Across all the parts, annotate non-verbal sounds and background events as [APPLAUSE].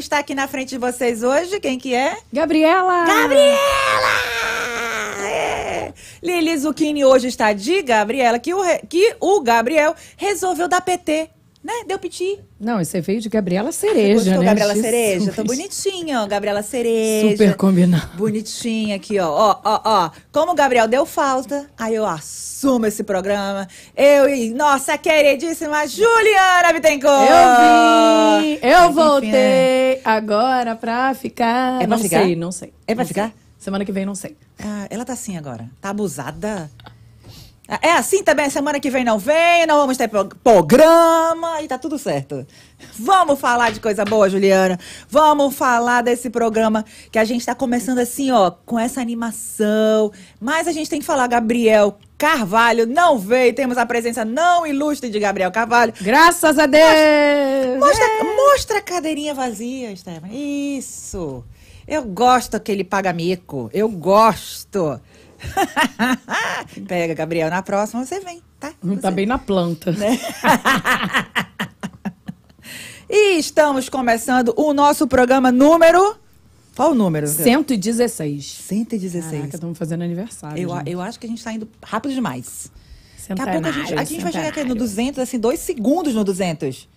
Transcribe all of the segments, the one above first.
Está aqui na frente de vocês hoje. Quem que é? Gabriela! Gabriela! É. Lili Zucchini hoje está de Gabriela, que o, que o Gabriel resolveu dar PT, né? Deu piti. Não, esse veio de Gabriela Cereja, Gostou, né? Gabriela Jesus. Cereja? Tô bonitinha, ó. Gabriela Cereja. Super combinado. Bonitinha aqui, ó. Ó, ó, ó. Como o Gabriel deu falta, aí eu assumo esse programa. Eu e nossa queridíssima Juliana Bittencourt. Eu vim! Eu Mas, enfim, voltei né? agora pra ficar. É pra não ficar? sei, não sei. É pra Não ficar? sei. Semana que vem, não sei. Ah, ela tá assim agora. Tá abusada. É assim também, semana que vem não vem, não vamos ter pro- programa e tá tudo certo. Vamos falar de coisa boa, Juliana. Vamos falar desse programa que a gente tá começando assim, ó, com essa animação. Mas a gente tem que falar, Gabriel Carvalho não veio, temos a presença não ilustre de Gabriel Carvalho. Graças a Deus! Mostra, É. mostra a cadeirinha vazia, Estevam. Isso. Eu gosto que ele paga mico. Eu gosto. [LAUGHS] Pega, Gabriel. Na próxima você vem, tá? Não Tá Você- bem na planta. [LAUGHS] E estamos começando o nosso programa número. Qual o número? 116. 116. Caraca, estamos fazendo aniversário. eu, gente. eu acho que a gente tá indo rápido demais. Daqui a Centenário, pouco a gente, a gente vai chegar aqui no centenário. 200, assim, dois segundos no 200.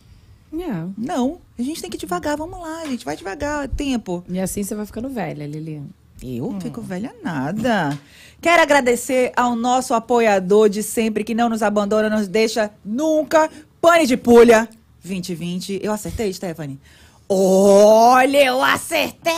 É. Não, a gente tem que ir devagar. Vamos lá, gente. Vai devagar. Tempo. E assim você vai ficando velha, Lili. Eu fico velha nada. Quero agradecer ao nosso apoiador de sempre, que não nos abandona, nos deixa nunca. Pane de Pulha 2020. Eu acertei, Stephanie? Olha, eu acertei!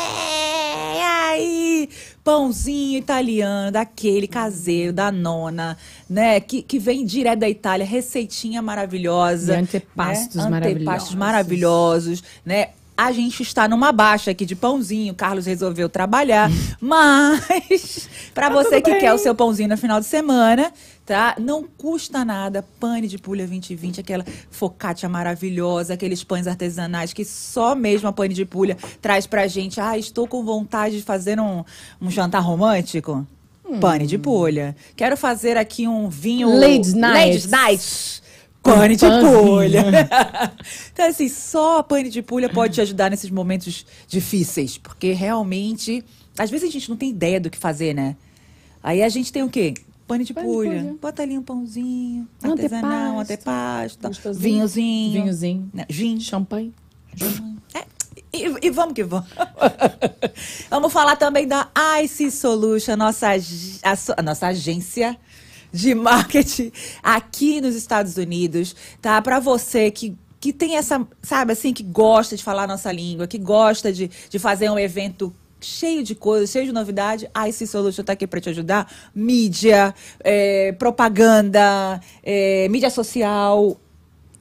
Aí! Pãozinho italiano, daquele caseiro, da nona, né? Que, que vem direto da Itália, receitinha maravilhosa. E antepastos né? maravilhosos. Antepastos maravilhosos, né? A gente está numa baixa aqui de pãozinho, o Carlos resolveu trabalhar, [LAUGHS] mas para Tá você que bem. quer o seu pãozinho no final de semana, tá? Não custa nada, pane de pulha 2020, aquela focaccia maravilhosa, aqueles pães artesanais que só mesmo a pane de pulha traz pra gente. Ah, estou com vontade de fazer um, um jantar romântico. Pane de pulha. Quero fazer aqui um vinho Ladies Night. Ladies Night. Pane de pulha. [LAUGHS] então, assim, só a pane de pulha pode te ajudar nesses momentos difíceis. Porque realmente, às vezes a gente não tem ideia do que fazer, né? Aí a gente tem o quê? Pane de Pane de pulha. pulha. Bota ali um pãozinho, Um artesanal, um antepasto. vinhozinho. Vinhozinho. né, Gin. Champanhe. É, e, e vamos que vamos. [LAUGHS] vamos falar também da IC Solution, nossa, a, a nossa agência de marketing aqui nos Estados Unidos, tá? Para você que que tem essa, sabe assim, que gosta de falar a nossa língua, que gosta de, de fazer um evento cheio de coisas, cheio de novidade, a IC Solution está aqui para te ajudar. Mídia, eh, propaganda, eh, mídia social,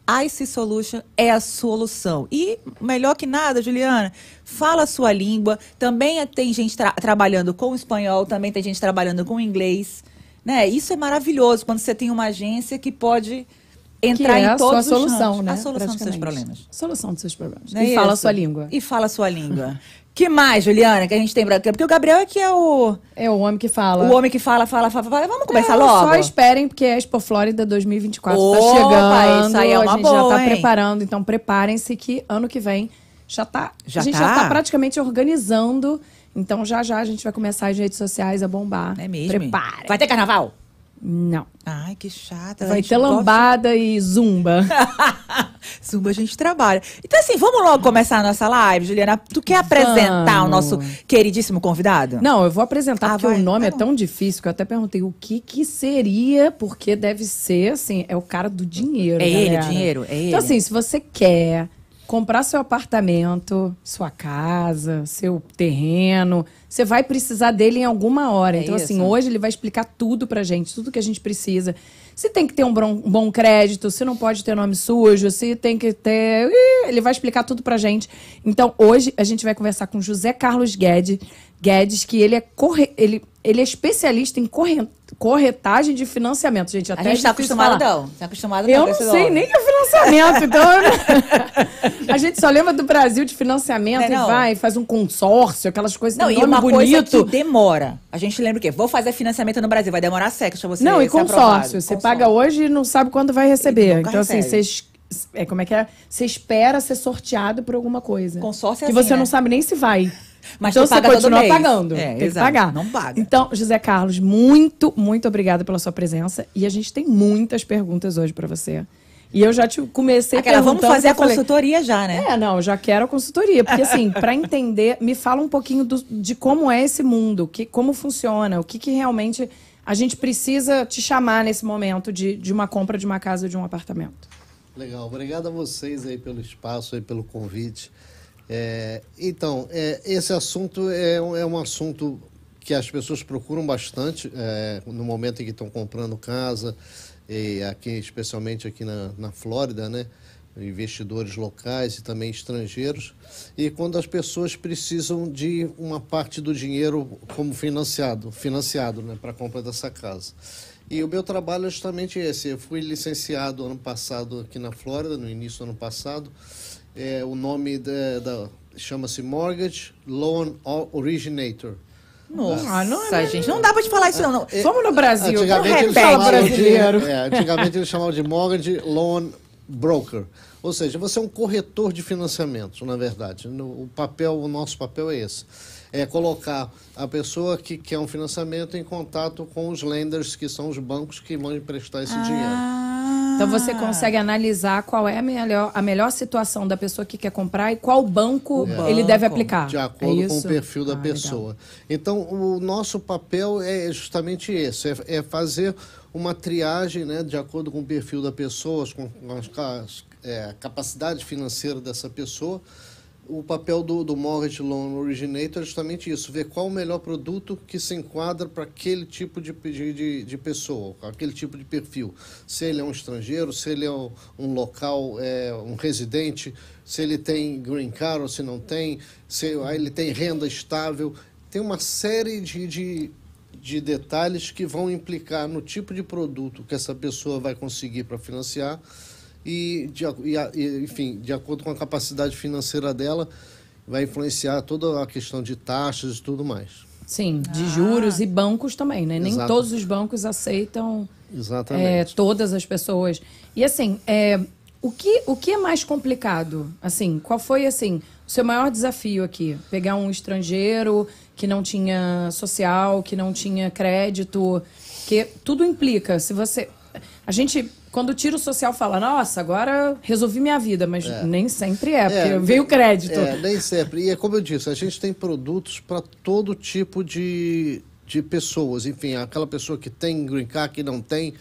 IC Solution é a solução. E melhor que nada, Juliana, fala a sua língua. Também tem gente tra- trabalhando com espanhol, também tem gente trabalhando com inglês. Né? Isso é maravilhoso quando você tem uma agência que pode entrar que é em a todos sua os solução, ramos. né? A solução dos seus problemas. Solução dos seus problemas. Não é e fala a sua língua. E fala a sua língua. [LAUGHS] que mais, Juliana, que a gente tem pra? Porque o Gabriel é que é o, É o homem que fala. o homem que fala, fala, fala, fala. Vamos começar É, logo? Só esperem, porque a Expo Flórida 2024 Opa, tá chegando. isso aí é uma a gente boa, já tá hein? preparando, então preparem-se que ano que vem já tá. Já a gente tá? já tá praticamente organizando. Então já já a gente vai começar as redes sociais a bombar. É mesmo? Preparem. Vai ter carnaval? Não. Ai, que chata. Vai ter gosta lambada e zumba. [LAUGHS] Zumba a gente trabalha. Então, assim, vamos logo começar a nossa live, Juliana. Tu quer apresentar o Vamos. nosso queridíssimo convidado? Não, eu vou apresentar Ah, porque vai, o nome tá é tão difícil que eu até perguntei o que que seria, porque deve ser, assim, é o cara do dinheiro. É ele, galera. dinheiro, é ele. Então, assim, se você quer comprar seu apartamento, sua casa, seu terreno, você vai precisar dele em alguma hora. É então, assim, isso. hoje ele vai explicar tudo pra gente, tudo que a gente precisa. Se tem que ter um bom, crédito, se não pode ter nome sujo, se tem que ter. Ele vai explicar tudo pra gente. Então, hoje a gente vai conversar com José Carlos Guedes, Guedes que ele é, corre, ele, ele é especialista em corre, corretagem de financiamento. Gente, A até gente é tá difícil acostumado, falar. não. Tá acostumado Eu com não sei nem o que é financiamento, então. [LAUGHS] a gente só lembra do Brasil de financiamento Não é não? e vai, faz um consórcio, aquelas coisas Não, e uma coisa bonito. que demora. A gente lembra o quê? Vou fazer financiamento no Brasil. Vai demorar séculos pra você Não, e aprovado. consórcio. Você paga hoje e não sabe quando vai receber. Então, assim, recebe. você é como é que é? Você espera ser sorteado por alguma coisa. Consórcio é Que assim, você né? não sabe nem se vai. Mas então tu paga você todo continua mês. pagando. É, tem que exato. pagar. Não paga. Então, José Carlos, muito, muito obrigada pela sua presença. E a gente tem muitas perguntas hoje pra você. E eu já te comecei Aquela, vamos perguntando, fazer a falei, consultoria já, né? é, não, eu já quero a consultoria. Porque, [LAUGHS] assim, para entender, me fala um pouquinho do- de como é esse mundo, que, como funciona, o que, que realmente a gente precisa te chamar nesse momento de, de uma compra de uma casa ou de um apartamento. Legal, obrigado a vocês aí pelo espaço, aí pelo convite. É, então, é, esse assunto é, é um assunto que as pessoas procuram bastante é, no momento em que estão comprando casa, e aqui, especialmente aqui na, na Flórida, né? Investidores locais e também estrangeiros. E quando as pessoas precisam de uma parte do dinheiro como financiado, financiado né, para a compra dessa casa. E o meu trabalho é justamente esse. Eu fui licenciado ano passado aqui na Flórida, no início do ano passado. É, o nome da, da- chama-se Mortgage Loan Originator. Nossa, Ah, não é- gente, não dá pra te falar isso, não. não. Vamos no Brasil. Antigamente não eles repete. chamavam de, brasileiro. é, antigamente eles chamavam de Mortgage Loan Broker. Ou seja, você é um corretor de financiamentos, na verdade. No- O papel, o nosso papel é esse. É colocar a pessoa que quer um financiamento em contato com os lenders, que são os bancos que vão emprestar esse dinheiro. Ah. Então você consegue analisar qual é a melhor, a melhor situação da pessoa que quer comprar e qual banco ele deve aplicar. De É acordo com o perfil da Ah, legal. pessoa. Então, o nosso papel é justamente esse: é, é fazer uma triagem né, de acordo com o perfil da pessoa, com as, cas- é, a capacidade financeira dessa pessoa. O papel do, do Mortgage Loan Originator é justamente isso: ver qual o melhor produto que se enquadra para aquele tipo de, de, de, pessoa, aquele tipo de perfil. Se ele é um estrangeiro, se ele é um, um local, é, um residente, se ele tem green card ou se não tem, se ele tem renda estável. Tem uma série de, de, de detalhes que vão implicar no tipo de produto que essa pessoa vai conseguir para financiar e, de, e, enfim, de acordo com a capacidade financeira dela, vai influenciar toda a questão de taxas e tudo mais. Sim, de juros e bancos também, né? Nem Exato. todos os bancos aceitam é, todas as pessoas. E assim, é, o, que, o que é mais complicado? Assim, qual foi assim o seu maior desafio aqui? Pegar um estrangeiro que não tinha social, que não tinha crédito, que tudo implica. Se você, a gente quando o social fala, nossa, agora resolvi minha vida, mas nem sempre é, porque É, veio o crédito. É, nem sempre. E é como eu disse, a gente tem produtos para todo tipo de, de pessoas. Enfim, aquela pessoa que tem green card, que não tem,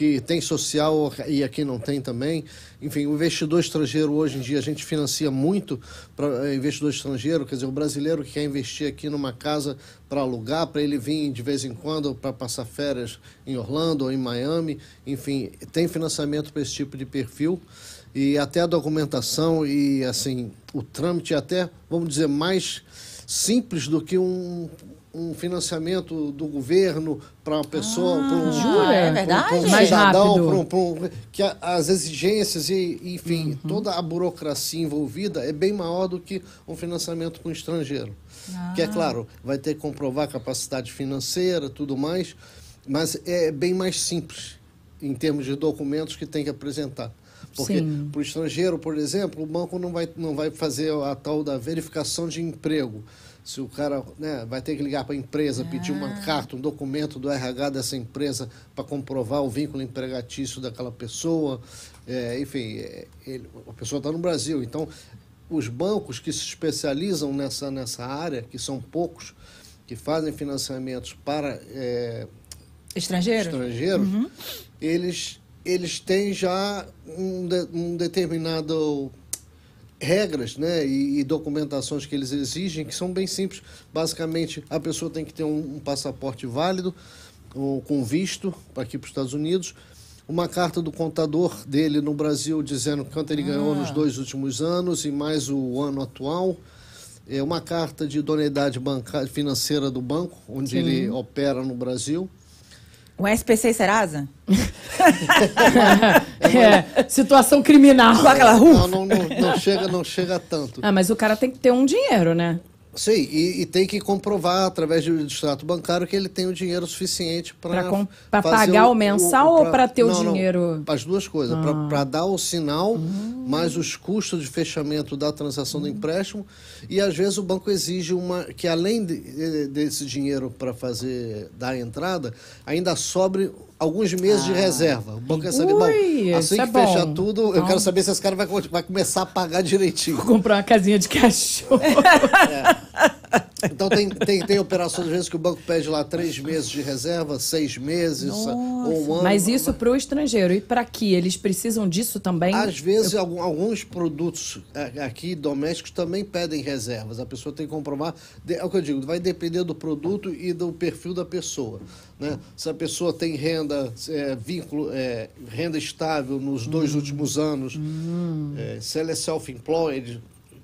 que tem social e aqui não tem também. Enfim, o investidor estrangeiro hoje em dia a gente financia muito para investidor estrangeiro, quer dizer, o brasileiro que quer investir aqui numa casa para alugar, para ele vir de vez em quando para passar férias em Orlando ou em Miami. Enfim, tem financiamento para esse tipo de perfil e até a documentação e assim o trâmite é até vamos dizer mais simples do que um, um financiamento do governo para uma pessoa para um, jura? É um- verdade? pra um Mais cidadão um- pra um- que a- as exigências e enfim toda a burocracia envolvida é bem maior do que um financiamento para um estrangeiro que é claro vai ter que comprovar capacidade financeira tudo mais mas é bem mais simples em termos de documentos que tem que apresentar porque para o estrangeiro, por exemplo, o banco não vai, não vai fazer a tal da verificação de emprego. Se o cara né, vai ter que ligar para a empresa, pedir uma carta, um documento do RH dessa empresa para comprovar o vínculo empregatício daquela pessoa. É, enfim, é, ele- a pessoa está no Brasil. Então, os bancos que se especializam nessa, nessa área, que são poucos, que fazem financiamentos para é, Estrangeiro? estrangeiros, eles, eles têm já um, de- um determinado regras né, e, e documentações que eles exigem que são bem simples. Basicamente, a pessoa tem que ter um, um passaporte válido, um, com visto para aqui para os Estados Unidos, uma carta do contador dele no Brasil dizendo quanto ele ganhou nos dois últimos anos e mais o ano atual. É uma carta de idoneidade bancária, financeira do banco, onde ele opera no Brasil. O SPC e Serasa? [LAUGHS] É, situação criminal. Com aquela Não, rufa? não, não, não chega, não chega tanto. Ah, mas o cara tem que ter um dinheiro, né? Sim, e, e tem que comprovar através do extrato bancário que ele tem o dinheiro suficiente para pagar o mensal ou pra ter o dinheiro? As duas coisas, Ah. para dar o sinal, Hum. mais os custos de fechamento da transação do empréstimo, e às vezes o banco exige uma que além de- de- desse dinheiro para fazer dar a entrada, ainda sobre alguns meses de reserva. O banco quer saber, Ah. Ui, assim isso que é fechar bom. tudo, eu Então- quero saber se esse cara vai, vai começar a pagar direitinho. Vou comprar uma casinha de cachorro. [LAUGHS] Então tem, tem, tem operações, às vezes, que o banco pede lá três meses de reserva, seis meses, ou um ano. Mas isso para o estrangeiro. E para aqui? Eles precisam disso também? Às vezes, algum- alguns produtos a- aqui domésticos também pedem reservas. A pessoa tem que comprovar. É o que eu digo, vai depender do produto e do perfil da pessoa. Né? Se a pessoa tem renda, é, vínculo, é, renda estável nos dois últimos anos, é, se ela é self-employed.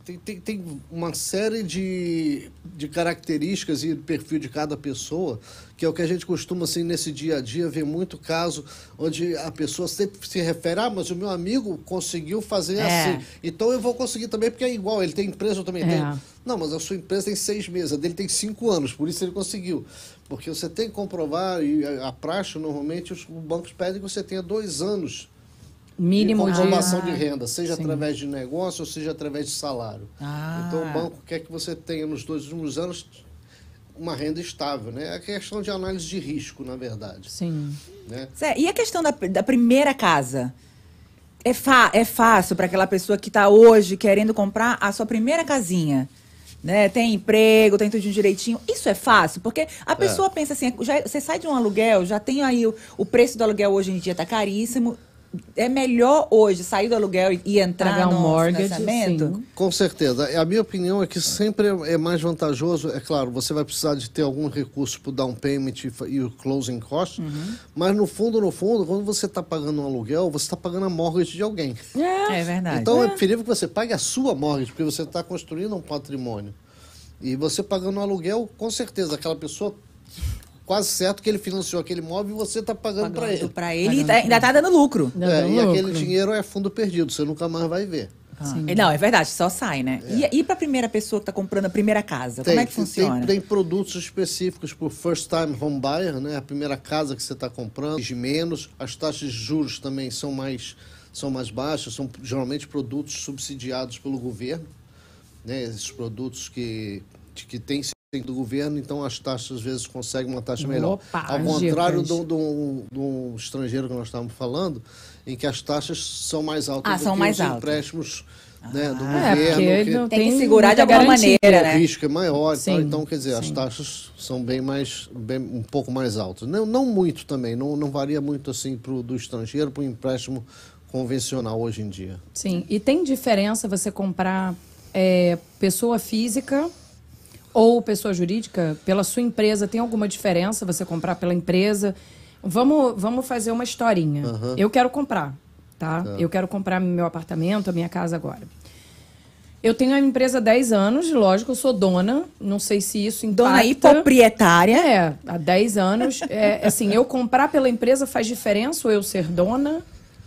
Tem, tem, tem uma série de, de características e perfil de cada pessoa, que é o que a gente costuma, assim, nesse dia a dia, ver muito caso onde a pessoa sempre se refere, ah, mas o meu amigo conseguiu fazer É. assim, então eu vou conseguir também, porque é igual, ele tem empresa, eu também É. tenho. Não, mas a sua empresa tem seis meses, a dele tem cinco anos, por isso ele conseguiu. Porque você tem que comprovar, e a, praxe, normalmente, os bancos pedem que você tenha dois anos Mínimo de de. comprovação de renda, seja Sim. através de negócio ou seja através de salário. Ah. Então o banco quer que você tenha nos dois últimos anos uma renda estável, né? É questão de análise de risco, na verdade. Sim. Né? Zé, E a questão da, da primeira casa? É, fa é fácil para aquela pessoa que está hoje querendo comprar a sua primeira casinha? Né? Tem emprego, tem tudo direitinho. Isso é fácil, porque a pessoa pensa assim: já- você sai de um aluguel, já tem aí o, o preço do aluguel hoje em dia está caríssimo. É melhor hoje sair do aluguel e, entrar Pagar um no mortgage, financiamento? sim. Com certeza. A minha opinião é que sempre é é mais vantajoso. É claro, você vai precisar de ter algum recurso para o down payment e e o closing cost, mas no fundo, no fundo, quando você está pagando um aluguel, você está pagando a mortgage de alguém. É. É verdade. Então é preferível que você pague a sua mortgage, porque você está construindo um patrimônio. E você pagando um aluguel, com certeza, aquela pessoa, quase certo que ele financiou aquele imóvel e você está pagando para ele. Para ele, tá- ainda está dando lucro. É, e lucro. aquele dinheiro é fundo perdido, você nunca mais vai ver. Ah. Não, é verdade, só sai, né? E, e para a primeira pessoa que está comprando a primeira casa? como é que funciona? Tem, tem produtos específicos para o first time home buyer, né? A primeira casa que você está comprando, de menos. As taxas de juros também são mais, são mais baixas, são geralmente produtos subsidiados pelo governo, né? Esses produtos que, de- que têm do governo, então as taxas às vezes conseguem uma taxa melhor. Opa, Ao as contrário do, do, do estrangeiro que nós estávamos falando, em que as taxas são mais altas Ah, do são que mais os altas. empréstimos né, do É, porque governo. que- não Tem que segurar de alguma garantia. maneira, o né? risco é maior, Sim, então quer dizer, as sim. taxas são bem mais, bem, um pouco mais altas. Não, não muito também, não, não varia muito assim pro, do estrangeiro para o empréstimo convencional hoje em dia. Sim. E tem diferença você comprar é, pessoa física ou pessoa jurídica pela sua empresa? Tem alguma diferença você comprar pela empresa? Vamos, vamos fazer uma historinha. Eu quero comprar, tá? Eu quero comprar meu apartamento, a minha casa agora. Eu tenho a empresa há 10 anos, lógico, eu sou dona. Não sei se isso impacta. Dona e proprietária. É, há 10 anos. É, assim, eu comprar pela empresa faz diferença ou eu ser dona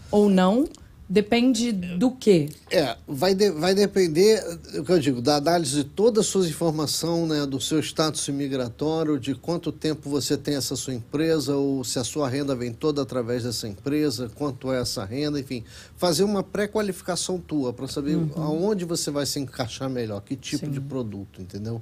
ou não? Depende do quê? É, vai, de- vai depender, o que eu digo, da análise de todas as suas informações, né, do seu status imigratório, de quanto tempo você tem essa sua empresa, ou se a sua renda vem toda através dessa empresa, quanto é essa renda, enfim. Fazer uma pré-qualificação tua para saber aonde você vai se encaixar melhor, que tipo Sim. de produto, entendeu?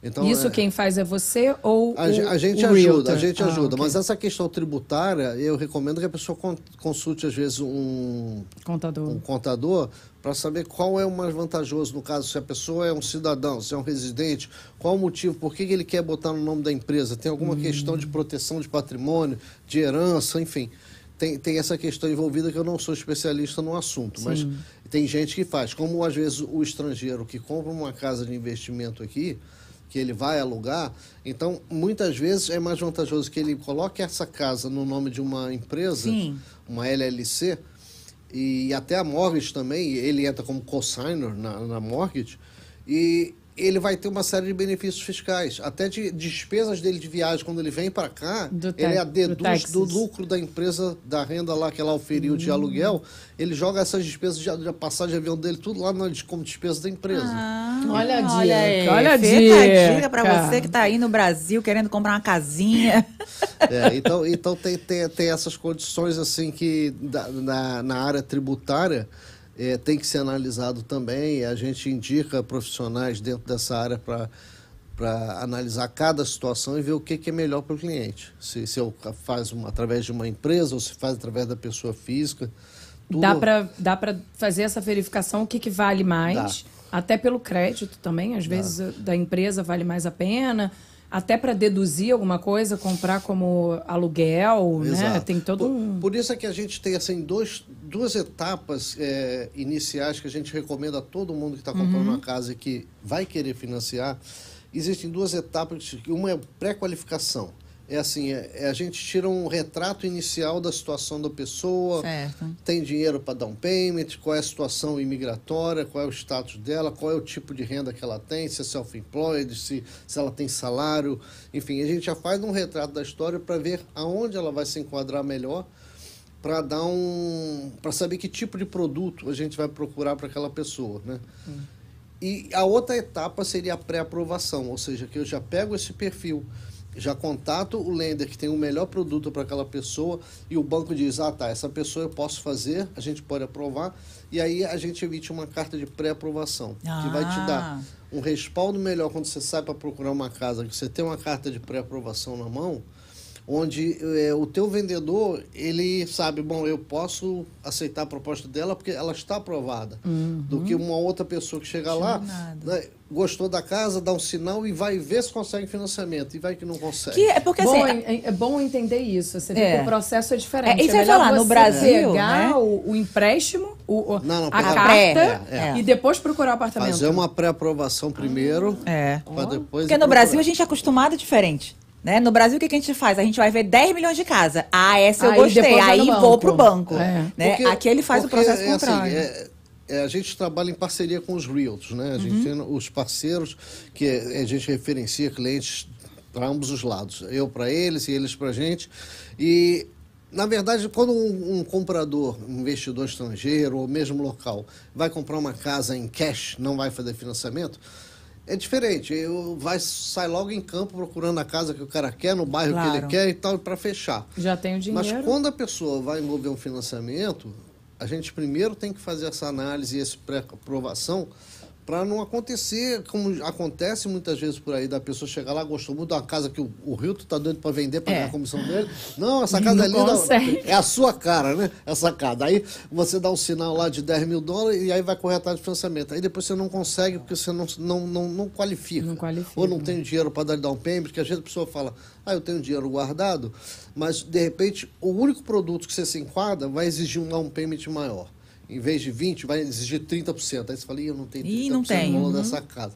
Então, Isso é- quem faz é você ou A, o, a gente o ajuda, realtor? a gente Ah, ajuda. ok. Mas essa questão tributária, eu recomendo que a pessoa con- consulte, às vezes, um, Contador. um contador para saber qual é o mais vantajoso, no caso, se a pessoa é um cidadão, se é um residente, qual o motivo, por que ele quer botar no nome da empresa, tem alguma Hum. questão de proteção de patrimônio, de herança, enfim. Tem, tem essa questão envolvida que eu não sou especialista no assunto, mas tem gente que faz. Como, às vezes, o estrangeiro que compra uma casa de investimento aqui, que ele vai alugar, então, muitas vezes é mais vantajoso que ele coloque essa casa no nome de uma empresa, Sim. uma LLC, e até a mortgage também, ele entra como consignor na, na mortgage, e ele vai ter uma série de benefícios fiscais, até de despesas dele de viagem quando ele vem para cá, Do ele tax- a do deduz taxes. do lucro da empresa, da renda lá que ela oferiu de aluguel, ele joga essas despesas de, de passagem de avião dele tudo lá na, como despesa da empresa. Ah, Olha a Olha aí, dica, olha a dica dica. pra você que tá aí no Brasil querendo comprar uma casinha. [LAUGHS] É, então então tem, tem, tem essas condições assim que da- na, na área tributária é, tem que ser analisado também. A gente indica profissionais dentro dessa área para para analisar cada situação e ver o que, que é melhor para o cliente. Se, se eu faz uma, através de uma empresa ou se faz através da pessoa física. Tudo- Dá pra, dá pra fazer essa verificação, o que, que vale mais. Até pelo crédito também, às vezes eh, da empresa vale mais a pena. Até para deduzir alguma coisa, comprar como aluguel, né? Exato. Tem todo por, um. por isso é que a gente tem assim, dois, duas etapas é, iniciais que a gente recomenda a todo mundo que está comprando Uhum. uma casa e que vai querer financiar. Existem duas etapas. Uma é pré-qualificação. É assim, é, é a gente tira um retrato inicial da situação da pessoa, Certo. tem dinheiro para dar um payment, qual é a situação imigratória, qual é o status dela, qual é o tipo de renda que ela tem, se é self-employed, se, se ela tem salário. Enfim, a gente já faz um retrato da história para ver aonde ela vai se enquadrar melhor, para dar um. para saber que tipo de produto a gente vai procurar para aquela pessoa. Né? E a outra etapa seria a pré-aprovação, ou seja, que eu já pego esse perfil, já contato o lender que tem o melhor produto para aquela pessoa e o banco diz: ah, tá, essa pessoa eu posso fazer, a gente pode aprovar, e aí a gente emite uma carta de pré-aprovação, que vai te dar Ah. um respaldo melhor quando você sai para procurar uma casa, que você tem uma carta de pré-aprovação na mão, onde é, o teu vendedor ele sabe bom eu posso aceitar a proposta dela porque ela está aprovada do que uma outra pessoa que chega lá né, gostou da casa dá um sinal e vai ver se consegue financiamento e vai que não consegue Que é porque bom, assim. é, é bom entender isso. Você vê É. que o processo é diferente. É, isso melhor falar, no você Brasil, pegar né? o, o empréstimo, o, o- Não, não, a carta É, é. e depois procurar o apartamento. fazer uma pré-aprovação primeiro É. para depois Porque no Brasil procurar. a gente é acostumado diferente. Né? No Brasil, o que, que a gente faz? A gente vai ver 10 milhões de casa. Ah, essa eu Aí gostei. Aí vou banco. pro banco. É. Né? Porque- Aqui ele faz o processo é assim, contrário. é- é, a gente trabalha em parceria com os Realtors, né? A Uhum. gente tem os parceiros que a gente referencia clientes para ambos os lados. Eu para eles e eles para a gente. E, na verdade, quando um, um comprador, um investidor estrangeiro ou mesmo local, vai comprar uma casa em cash, não vai fazer financiamento, é diferente. Eu vai sai logo em campo procurando a casa que o cara quer, no bairro que ele Claro. quer e tal, para fechar. Já tem o dinheiro. Mas quando a pessoa vai envolver um financiamento, a gente primeiro tem que fazer essa análise e essa pré-aprovação para não acontecer como acontece muitas vezes por aí, da pessoa chegar lá, gostou muito da casa que o, o Hilton está doido para vender, para É. ganhar a comissão dele. Não, essa casa Não é linda, consegue. é a sua cara, né? Essa casa. Aí você dá um sinal lá de 10 mil dólares e aí vai correr atrás de financiamento. Aí depois você não consegue porque você não, não, não, não qualifica. Não qualifica. Ou não tem dinheiro para dar down payment, porque às vezes a pessoa fala, ah, eu tenho dinheiro guardado, mas de repente o único produto que você se enquadra vai exigir um down payment maior. Em vez de 20, vai exigir 30%. Aí você fala, Ih, eu não tenho 30% Ih, não tem. no valor Uhum. dessa casa.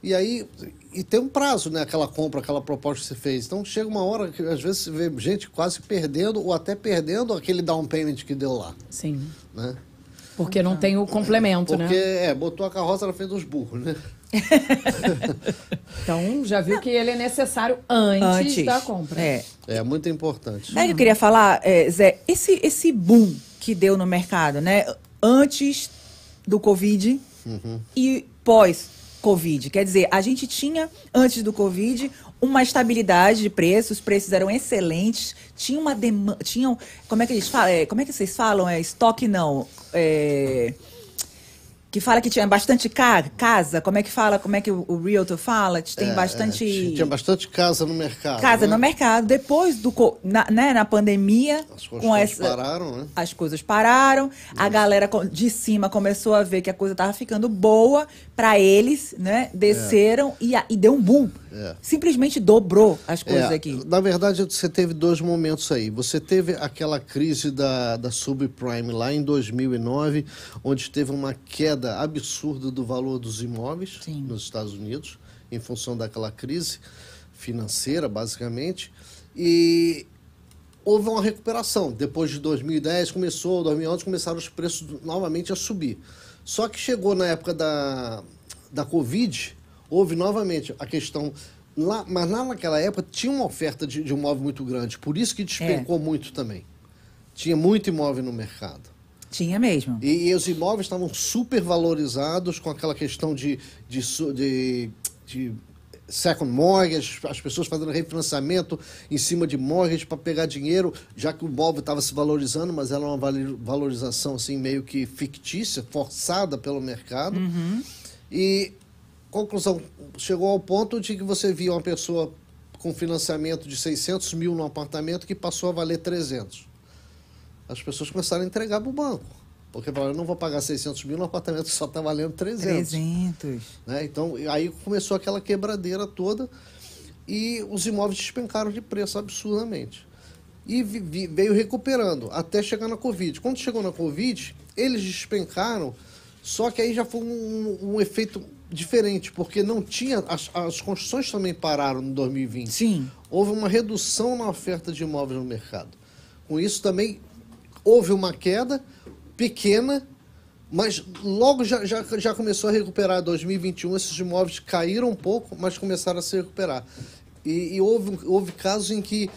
E aí, e tem um prazo, né? Aquela compra, aquela proposta que você fez. Então chega uma hora que às vezes você vê gente quase perdendo ou até perdendo aquele down payment que deu lá, Sim. né? Porque não tem o complemento, Porque, né? é, botou a carroça na frente dos burros, né? [LAUGHS] Então, já viu que ele é necessário antes, da compra. É. É muito importante. O que eu queria falar, é, Zé? Esse, esse boom que deu no mercado, né? Antes do Covid e pós-Covid. Quer dizer, a gente tinha, antes do Covid, uma estabilidade de preços, os preços eram excelentes, tinha uma demanda. Tinham. Como é que eles falam? É, como é que vocês falam? É estoque não. É, que fala que tinha bastante ca casa. Como é que fala? Como é que o, o Realtor fala? Tem É, bastante. é, tinha bastante casa no mercado. Casa né? no mercado. Depois do na, né, na pandemia, As com essa, pararam, né? as coisas pararam, a galera de cima começou a ver que a coisa estava ficando boa para eles, né? Desceram e, a- e deu um boom. É. Simplesmente dobrou as coisas É, aqui. Na verdade, você teve dois momentos aí. Você teve aquela crise da, da subprime lá em 2009, onde teve uma queda absurda do valor dos imóveis Sim. nos Estados Unidos, em função daquela crise financeira, basicamente. E houve uma recuperação. Depois de 2010 começou, 2011 começaram os preços novamente a subir. Só que chegou na época da, da Covid, houve novamente a questão. Lá, mas lá naquela época tinha uma oferta de, de imóvel muito grande, por isso que despencou muito também. Tinha muito imóvel no mercado. Tinha mesmo. E, e os imóveis estavam super valorizados com aquela questão de, de, de, de second mortgage, as pessoas fazendo refinanciamento em cima de mortgage para pegar dinheiro, já que o imóvel estava se valorizando, mas era uma valorização assim meio que fictícia, forçada pelo mercado. E conclusão, chegou ao ponto de que você via uma pessoa com financiamento de 600 mil no apartamento que passou a valer 300 as pessoas começaram a entregar para o banco. Porque falaram, eu não vou pagar 600 mil no apartamento que só está valendo 300. 300. Né? Então, aí começou aquela quebradeira toda e os imóveis despencaram de preço absurdamente. E veio recuperando até chegar na Covid. Quando chegou na Covid, eles despencaram, só que aí já foi um, um efeito diferente, porque não tinha. As, as construções também pararam em 2020 Sim. houve uma redução na oferta de imóveis no mercado. Com isso também houve uma queda pequena, mas logo já, já, já começou a recuperar. Em 2021 esses imóveis caíram um pouco, mas começaram a se recuperar. E, e houve, houve casos em que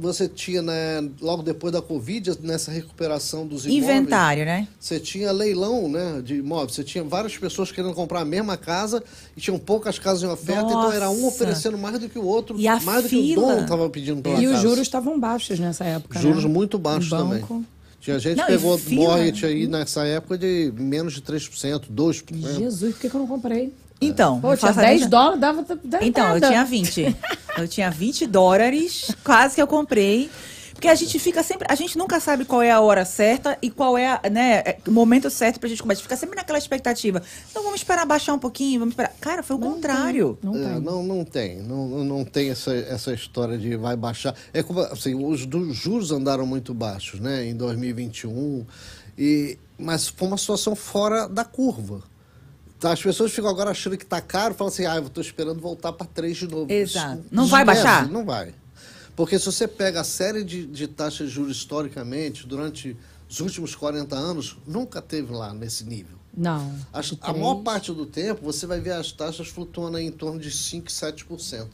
você tinha, né, logo depois da Covid, nessa recuperação dos imóveis... Inventário, né? Você tinha leilão né, de imóveis, você tinha várias pessoas querendo comprar a mesma casa e tinham poucas casas em oferta, então era um Nossa. oferecendo mais do que o outro, E a mais do que fila? o dono estava pedindo pela E os casa. juros estavam baixos nessa época. Juros né? muito baixos também. Tinha gente que e pegou fila? mortgage aí nessa época de menos de 3%, 2%. Jesus, por que, que eu não comprei? Então, Pô, não tinha faço 10 nem- dólares, dava, dava Então, eu nada. tinha 20. Eu tinha 20 dólares, quase que eu comprei. Porque a gente fica sempre. A gente nunca sabe qual é a hora certa e qual é a, né, é, o momento certo pra gente começar. Fica sempre naquela expectativa. Então vamos esperar baixar um pouquinho, vamos esperar. Cara, foi o contrário. Não É, tem. não, não tem. Não, não tem essa, essa história de vai baixar. É como assim, os juros andaram muito baixos, né, em 2021. E, mas foi uma situação fora da curva. Tá, As pessoas ficam agora achando que está caro, falam assim, ah, eu estou esperando voltar para 3 de novo. Exato. Isso Não vai baixar? Não vai. Porque se você pega a série de, de taxas de juros historicamente, durante os últimos 40 anos, nunca teve lá nesse nível. Não. As- a maior parte do tempo, você vai ver as taxas flutuando em torno de 5, 7%.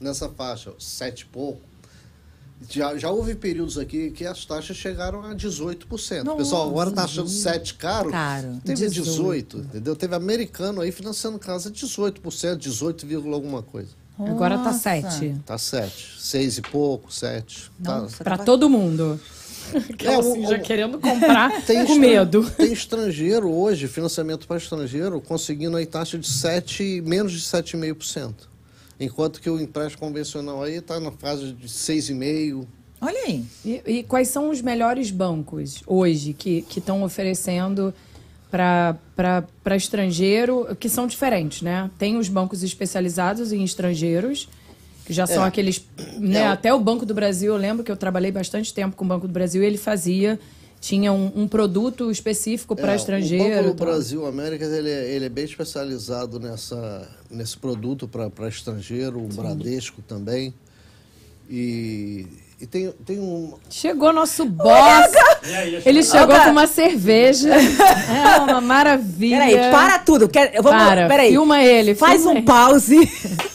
Nessa faixa, 7 e pouco. Já, já houve períodos aqui que as taxas chegaram a 18%. o pessoal agora está achando 7 caro. Caro. Teve 18. 18, entendeu? Teve americano aí financiando casa 18%, 18, vírgula alguma coisa. Agora tá Nossa. 7. Tá 7. 6 e pouco, 7. Tá. Nossa. Pra todo mundo. [LAUGHS] Aquela o- assim, já o- querendo comprar [LAUGHS] Tem com medo. [LAUGHS] Tem estrangeiro hoje, financiamento para estrangeiro, conseguindo aí taxa de 7, menos de 7,5%. Enquanto que o empréstimo convencional aí está na fase de 6,5%. Olha aí. E, e quais são os melhores bancos hoje que estão oferecendo para estrangeiro, que são diferentes, né? Tem os bancos especializados em estrangeiros, que já são É. aqueles. Né? É, Até o Banco do Brasil, eu lembro que eu trabalhei bastante tempo com o Banco do Brasil e ele fazia. Tinha um, um produto específico para É, estrangeiro. O Banco do. Brasil Américas ele é, ele é bem especializado nessa, nesse produto para estrangeiro, o Bradesco também. E, e tem, tem um. Chegou nosso boss. Ele chegou com uma cerveja. [LAUGHS] É uma maravilha. Peraí, para tudo. Quer, eu vou, Para, peraí. filma ele, Faz filma um ele. pause. [LAUGHS]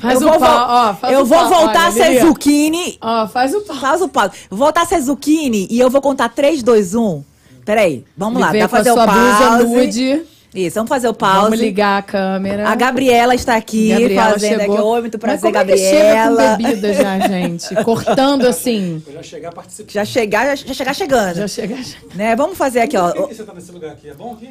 Faz eu um vou, pau, ó, faz eu um vou pau, voltar olha, a ser zucchini. Ó, faz o pau. Faz o pause. Vou voltar a ser zucchini e eu vou contar 3, 2, 1. Peraí, vamos Ele lá. Dá pra fazer o sua blusa pause. nude. Isso, vamos fazer o pause. Vamos ligar a câmera. A Gabriela está aqui Gabriela fazendo chegou. aqui. Oi, muito Mas prazer, como Gabriela. É que chega com bebida já, [LAUGHS] gente? Cortando assim. Eu já chegar participando. Já chegar, já, já chegar chegando. Já chega. Né? Vamos fazer aqui, ó. Por que você tá nesse lugar aqui? É bom aqui?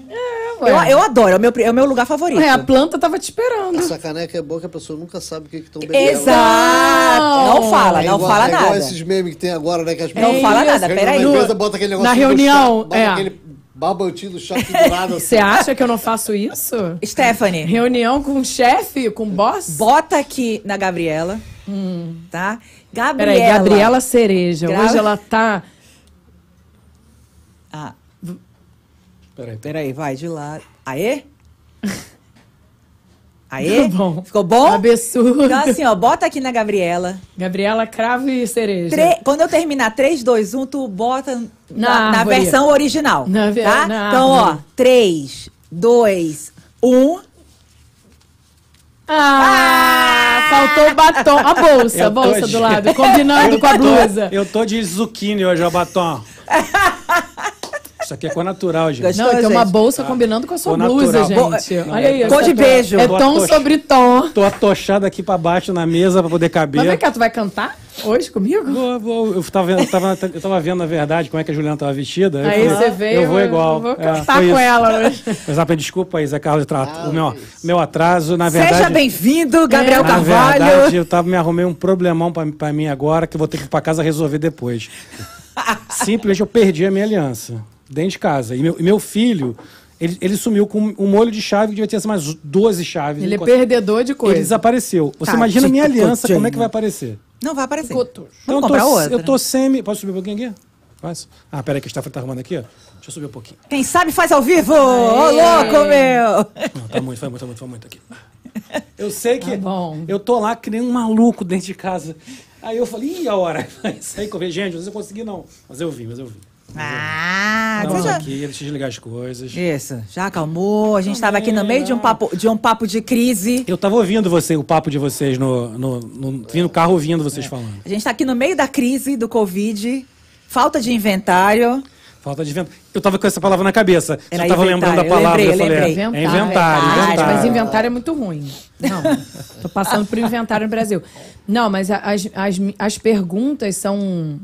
Eu, eu adoro, é o meu, é o meu lugar favorito. Ué, a planta tava te esperando. Essa caneca é boa que a pessoa nunca sabe o que estão bebendo. Exato. Não fala, É não igual- fala é igual nada. esses memes que tem agora, né? Que as Não fala nada, peraí. empresa, bota aquele Na negocinho do reunião, bota é. aquele barbantinho do chá pendurado [LAUGHS] assim. Você acha que eu não faço isso? Stephanie, Reunião com o chefe, com o boss? bota aqui na Gabriela, tá? Gabriela. Peraí, Gabriela Cereja. Gra- Hoje ela tá. Ah, Peraí. peraí, vai de lado. Aê? Aê? [LAUGHS] Tá bom. Ficou bom? Absurdo. Então assim, ó, bota aqui na Gabriela. Gabriela Cravo e Cereja. Tre- Quando eu terminar 3, 2, 1, tu bota Na na, na versão original. Na ve- tá? na então, árvore. ó, 3, 2, 1. Ah, faltou o batom. A bolsa, a Eu bolsa de- do lado, combinando Eu com a tô- blusa. Eu tô de zucchini hoje, ó, batom. [LAUGHS] Isso aqui é cor natural, gente. Gostou? Não, tem uma gente. bolsa combinando com a sua Tô blusa, natural. gente. Bo- Olha aí. Cor de beijo. É tom sobre tom. Tô atochado aqui pra baixo na mesa pra poder caber. Mas vem cá, tu vai cantar hoje comigo? Vou, vou, eu, tava vendo, eu, tava, eu tava vendo, na verdade, como é que a Juliana tava vestida. Eu Aí falei, você veio. Eu vou igual. Eu vou É, cantar foi com isso. ela hoje. [LAUGHS] Mas, rapaz, desculpa aí, Zé Carlos, Ah, o meu, meu atraso, na verdade... Seja bem-vindo, Gabriel Na Carvalho. verdade, eu tava, me arrumei um problemão pra, pra mim agora que eu vou ter que ir pra casa resolver depois. [LAUGHS] Simplesmente eu perdi a minha aliança dentro de casa. E meu, e meu filho, ele, ele sumiu com um molho de chave que devia ter mais 12 chaves. Ele é perdedor de Ele coisa. desapareceu. Você Tadinho, imagina a minha aliança, como é que vai aparecer? Não vai aparecer. Cotucho. Vamos eu comprar tô, outra. Eu tô semi... Posso subir um pouquinho aqui? Posso? Ah, peraí que a Stephanie tá arrumando aqui, ó. Deixa eu subir um pouquinho. Quem sabe faz ao vivo. Ô, louco, meu. Não, tá muito, foi muito, foi muito, foi muito aqui. Eu sei que Tá bom. eu tô lá que nem um maluco dentro de casa. Aí eu falei, ih, a hora? [LAUGHS] Aí saí correr. Gente, às vezes eu consegui não. Mas eu vim, mas eu vim. Ah, Estamos já... aqui, deixa eu desligar as coisas. Isso, já acalmou. A gente estava aqui no meio de um papo de, um papo de crise. Eu tava ouvindo você, o papo de vocês no, no, no, no carro ouvindo vocês falando. A gente está aqui no meio da crise do Covid, falta de inventário. Falta de vento. Eu tava com essa palavra na cabeça. Era eu tava lembrando da inventário, eu palavra. lembrei, eu falei, lembrei. é inventário, Verdade, inventário. Mas inventário é muito ruim. Não, tô passando por inventário no Brasil. Não, mas a- as, as, as perguntas são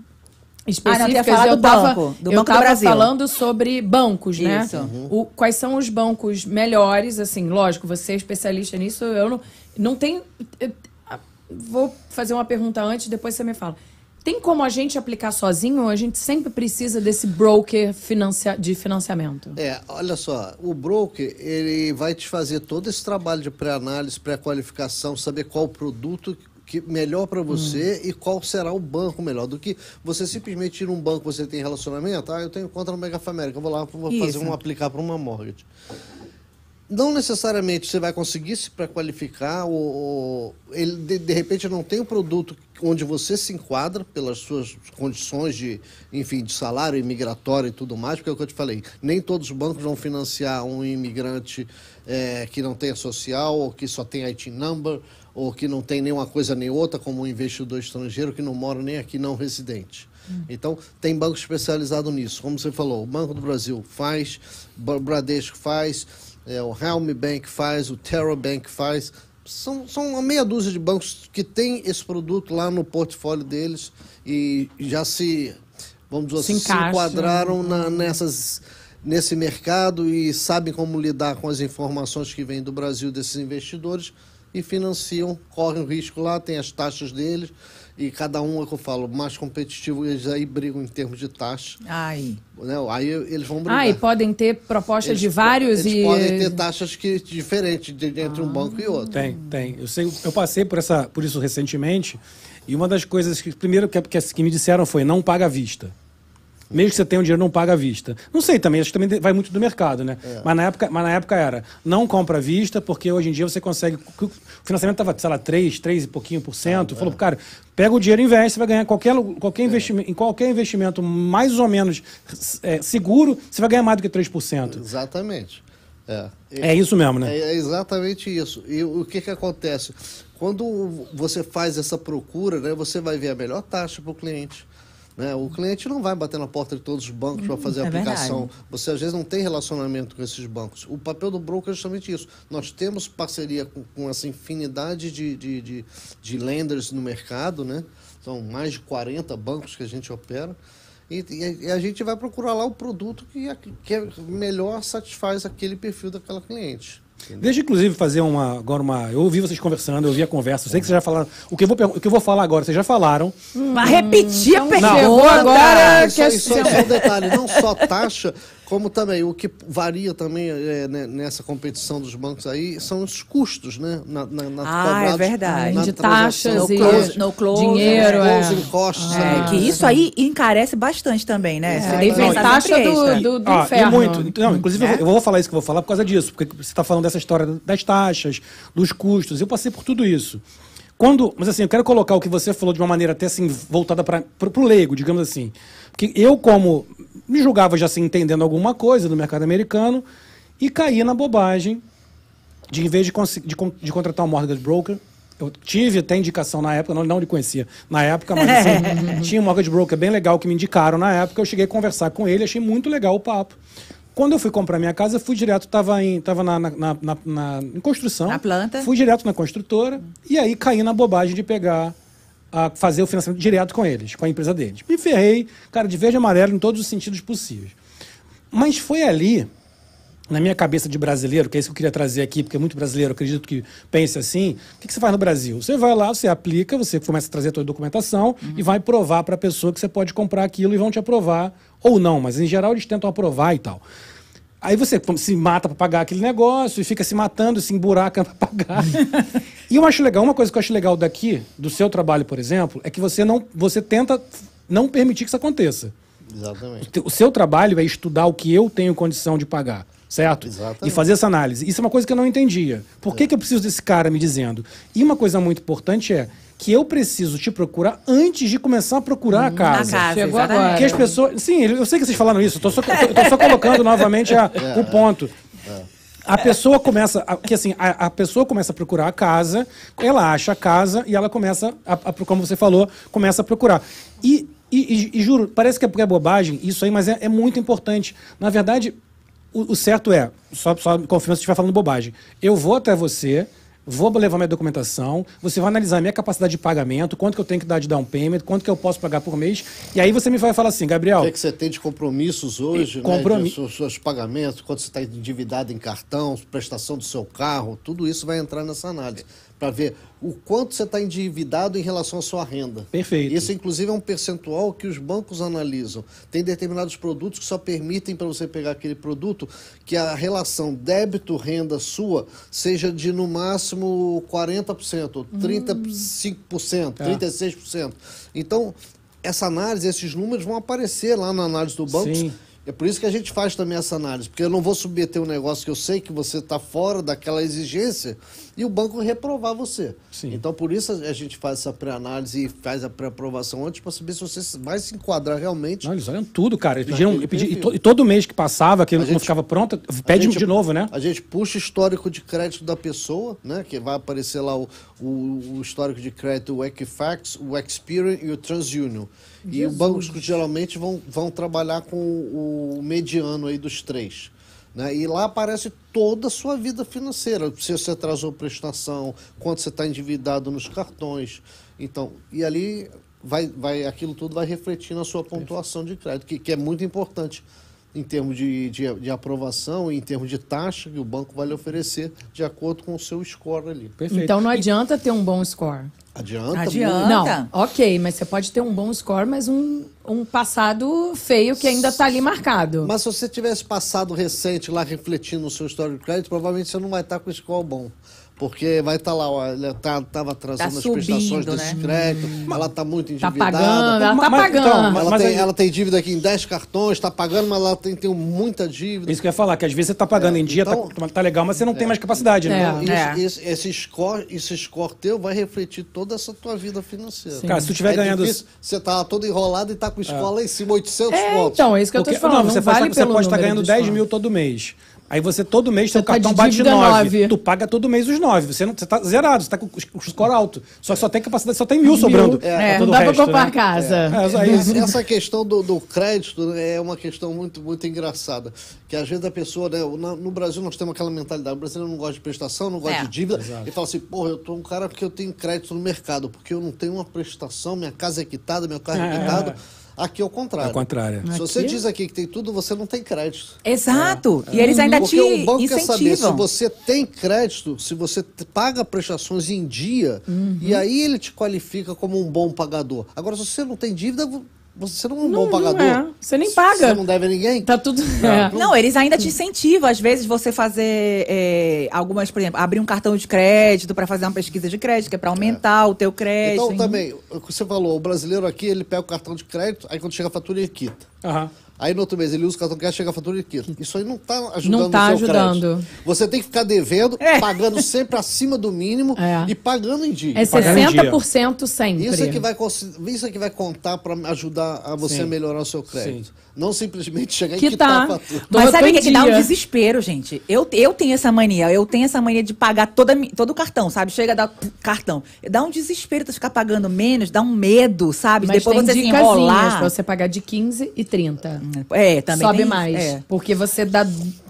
específicas. falar eu do tava, banco, do eu Banco do tava Brasil. falando sobre bancos, né? Isso. O, quais são os bancos melhores, assim, lógico, você é especialista nisso, eu não, não tenho... eu- ah, vou fazer uma pergunta antes, depois você me fala. Tem como a gente aplicar sozinho ou a gente sempre precisa desse broker financia, de financiamento? É, olha só, o broker, ele vai te fazer todo esse trabalho de pré-análise, pré-qualificação, saber qual produto que melhor para você e qual será o banco melhor. Do que você simplesmente ir num banco, você tem relacionamento, ah, eu tenho conta no Mega América, eu vou lá, vou fazer Isso. um aplicar para uma mortgage. Não necessariamente você vai conseguir se pré-qualificar, ou, ou ele de, de repente não tem o produto onde você se enquadra pelas suas condições de, enfim, de salário imigratório e tudo mais, porque é o que eu te falei, nem todos os bancos vão financiar um imigrante eh, que não tenha social, ou que só tem IT number, ou que não tem nenhuma coisa nem outra, como um investidor estrangeiro que não mora nem aqui não residente. Então, tem banco especializado nisso. Como você falou, o Banco do Brasil faz, o Bradesco faz, é, o Helm Bank faz, o Terra Bank faz. São, são uma meia dúzia de bancos que tem esse produto lá no portfólio deles e já se, vamos dizer Se assim, se encaixa. enquadraram na- nessas, nesse mercado e sabem como lidar com as informações que vêm do Brasil desses investidores e financiam, correm o risco lá, tem as taxas deles e cada um, é que eu falo, mais competitivo, eles aí brigam em termos de taxa. Ai. Né? Aí eles vão brigar. Ah, e podem ter propostas Eles de vários eles e. podem ter taxas que, diferentes de, entre um banco e outro. Tem, tem. Eu, sei, eu passei por, essa, por isso recentemente. E uma das coisas que, primeiro, que, que, que me disseram foi: não paga à vista. Mesmo que você tenha o dinheiro, não paga à vista. Não sei também, acho que também vai muito do mercado, né? Mas, na época, mas na época era, não compra à vista, porque hoje em dia você consegue. O financiamento estava, sei lá, 3, 3 e pouquinho por cento. Falou, cara, pega o dinheiro e investe, você vai ganhar qualquer, qualquer investimento, em qualquer investimento mais ou menos é, seguro, você vai ganhar mais do que 3%. Exatamente. É. É isso mesmo, né? É, é exatamente isso. E o que, que acontece? Quando você faz essa procura, né, você vai ver a melhor taxa para o cliente. Né? O cliente não vai bater na porta de todos os bancos para fazer a é aplicação. verdade. Você às vezes não tem relacionamento com esses bancos. O papel do broker é justamente isso. Nós temos parceria com, com essa infinidade de, de, de, de lenders no mercado, né? São mais de 40 bancos que a gente opera. E, e a- gente vai procurar lá o produto que, que é melhor satisfaz aquele perfil daquela cliente. Deixa, inclusive, fazer uma, agora uma. Eu ouvi vocês conversando, eu ouvi a conversa. Eu sei que vocês já falaram. O que eu vou, o que eu vou falar agora, vocês já falaram. Mas repetir a então pergunta. chegou agora. Isso, que é- isso, isso é um detalhe, não só taxa, como também o que varia também é, né, nessa competição dos bancos aí são os custos, né? Na, na, na Ah, é verdade. De taxas No e close- no close, dinheiro. Os É. closing costs, É, né? que isso aí encarece bastante também, né? Você É, que tem taxa do- extra. do- Ah, inferno. E muito. Não, inclusive, Né? eu vou falar isso que eu vou falar por causa disso. Porque você está falando dessa história das taxas, dos custos. Eu passei por tudo isso. Quando, mas assim, eu quero colocar o que você falou de uma maneira até assim, voltada para o leigo, digamos assim. Porque eu, como me julgava já assim, entendendo alguma coisa do mercado americano, e caí na bobagem de, em vez de, de, de contratar um mortgage broker, eu tive até indicação na época, não, não lhe conhecia na época, mas assim, [LAUGHS] tinha um mortgage broker bem legal que me indicaram na época. Eu cheguei a conversar com ele, achei muito legal o papo. Quando eu fui comprar minha casa, fui direto, estava em, tava na, na, na, na- na- em construção. Na planta. Fui direto na construtora e aí caí na bobagem de pegar, a fazer o financiamento direto com eles, com a empresa deles. Me ferrei, cara, de verde e amarelo em todos os sentidos possíveis. Mas foi ali, na minha cabeça de brasileiro, que é isso que eu queria trazer aqui, porque muito brasileiro, acredito que pense assim, o que, você faz no Brasil? Você vai lá, você aplica, você começa a trazer toda a documentação e vai provar para a pessoa que você pode comprar aquilo e vão te aprovar, ou não, mas em geral eles tentam aprovar e tal. Aí você se mata para pagar aquele negócio e fica se matando, se emburaca [LAUGHS] para pagar. e eu acho legal, uma coisa que eu acho legal daqui, do seu trabalho, por exemplo, é que você não, você tenta não permitir que isso aconteça. Exatamente. O seu trabalho é estudar o que eu tenho condição de pagar, certo? Exatamente. E fazer essa análise. Isso é uma coisa que eu não entendia. Por que, que eu preciso desse cara me dizendo? E uma coisa muito importante é que eu preciso te procurar antes de começar a procurar a casa. A casa, Chegou agora. Porque as pessoas. Sim, eu sei que vocês falaram isso, eu tô só, eu tô só colocando [LAUGHS] novamente a- o ponto. A pessoa começa, a, que assim, a, a pessoa começa a procurar a casa, ela acha a casa e ela começa, a, a- como você falou, começa a procurar. E, e- e- e juro, parece que é, é bobagem isso aí, mas é, é muito importante. Na verdade, o, o certo é, só, só me confirma se estiver falando bobagem. Eu vou até você, vou levar minha documentação, você vai analisar a minha capacidade de pagamento, quanto que eu tenho que dar de down payment, quanto que eu posso pagar por mês, e aí você me vai falar assim, Gabriel, O que, é que você tem de compromissos hoje, Compromi- né? Seus, seus pagamentos, quanto você está endividado em cartão, prestação do seu carro, tudo isso vai entrar nessa análise. Para ver o quanto você está endividado em relação à sua renda. Perfeito. Isso, inclusive, é um percentual que os bancos analisam. Tem determinados produtos que só permitem para você pegar aquele produto que a relação débito-renda sua seja de, no máximo, 40%, ou 35%, 36%. Então, essa análise, esses números vão aparecer lá na análise do banco. Sim. É por isso que a gente faz também essa análise, porque eu não vou submeter um negócio que eu sei que você está fora daquela exigência e o banco reprovar você. Sim. Então, por isso a gente faz essa pré-análise e faz a pré-aprovação antes para saber se você vai se enquadrar realmente. Não, eles olham tudo, cara. Eles pedi- e, to- e todo mês que passava, que A não gente- ficava pronta, pede gente- de novo, né? A gente puxa o histórico de crédito da pessoa, né? Que vai aparecer lá o, o, o histórico de crédito, o Equifax, o Experian e o TransUnion. E os bancos geralmente vão, vão trabalhar com o, o mediano aí dos três. Né? E lá aparece toda a sua vida financeira. Se você atrasou prestação, quanto você está endividado nos cartões. Então, e ali vai, vai, aquilo tudo vai refletir na sua pontuação de crédito, que, que é muito importante em termos de, de, de aprovação e em termos de taxa que o banco vai lhe oferecer de acordo com o seu score ali. Perfeito. Então não adianta ter um bom score. Adianta? Adianta. muito. Não, ok, mas você pode ter um bom score, mas um, um passado feio que ainda tá ali marcado. Mas se você tivesse passado recente lá refletindo no seu histórico de crédito, provavelmente você não vai estar com o score bom. Porque vai estar lá, ó, ela tá, tava atrasando Tá as prestações subindo, desse né? crédito, ela está muito Tá endividada. pagando, ela tá Mas- pagando. então, Ela, Mas tem, aí- ela tem dívida aqui em 10 cartões, está pagando, mas ela tem, tem muita dívida. Isso que eu ia falar, que às vezes você tá pagando em dia, então- tá, tá legal, mas você não tem mais capacidade, né? É. Então, É. isso- esse, esse score, esse score teu vai refletir toda essa tua vida financeira. Cara, se tu estiver é ganhando- difícil, você tá todo enrolado e tá com escola lá em cima, 800 É, pontos. então, é isso que eu tô Porque- te falando. não, você não vale você pode estar número ganhando de 10 score. mil todo mês. Aí você todo mês seu tá cartão de bate dívida 9. nove. Tu paga todo mês os 9. Você, não, você tá zerado, você tá com o score alto. Só que só tem capacidade, só tem mil sobrando. É, não dá pra resto, comprar né? casa. É, aí- Essa- Essa questão do, do crédito né, é uma questão muito, muito engraçada. Que às vezes a pessoa, né, no Brasil nós temos aquela mentalidade, o brasileiro não gosta de prestação, não gosta É. de dívida, e fala assim, porra, eu tô um cara porque eu tenho crédito no mercado, porque eu não tenho uma prestação, minha casa é quitada, meu carro é É. quitado. Aqui é o contrário. É o contrário. Se você Aqui? diz aqui que tem tudo, você não tem crédito. Exato. E eles ainda Porque te o banco quer saber se incentivam. você tem crédito, se você paga prestações em dia, Uhum. e aí ele te qualifica como um bom pagador. Agora, se você não tem dívida, você não é um Não- bom não pagador. é. Você nem paga. Você não deve a ninguém. Tá tudo. É. Não, eles ainda te incentivam, às vezes, você fazer é, algumas, por exemplo, abrir um cartão de crédito para fazer uma pesquisa de crédito, que é para aumentar o teu crédito. Então, também, o que você falou, o brasileiro aqui, ele pega o cartão de crédito, aí quando chega a fatura, ele quita. Aham. Aí no outro mês ele usa o cartão cash, chega a fatura e quita. Isso aí não está ajudando Não tá o seu ajudando. crédito. Você tem que ficar devendo, É. pagando sempre acima do mínimo É. e pagando em dia. É Pagar em dia. 60% sempre. Isso é que vai, isso é que vai contar para ajudar a você Sim. melhorar o seu crédito. Sim. Não simplesmente chegar e Que quitar tá. a fatura. Mas sabe o que, em que dá um desespero, gente? Eu, eu tenho essa mania. Eu tenho essa mania de pagar toda, todo o cartão, sabe? Chega a dar cartão. Dá um desespero tu ficar pagando menos, dá um medo, sabe? Mas Depois tem você se dicasinhas enrolar. pra você pagar de 15 e 30. É, também Sobe mais. É. Porque você dá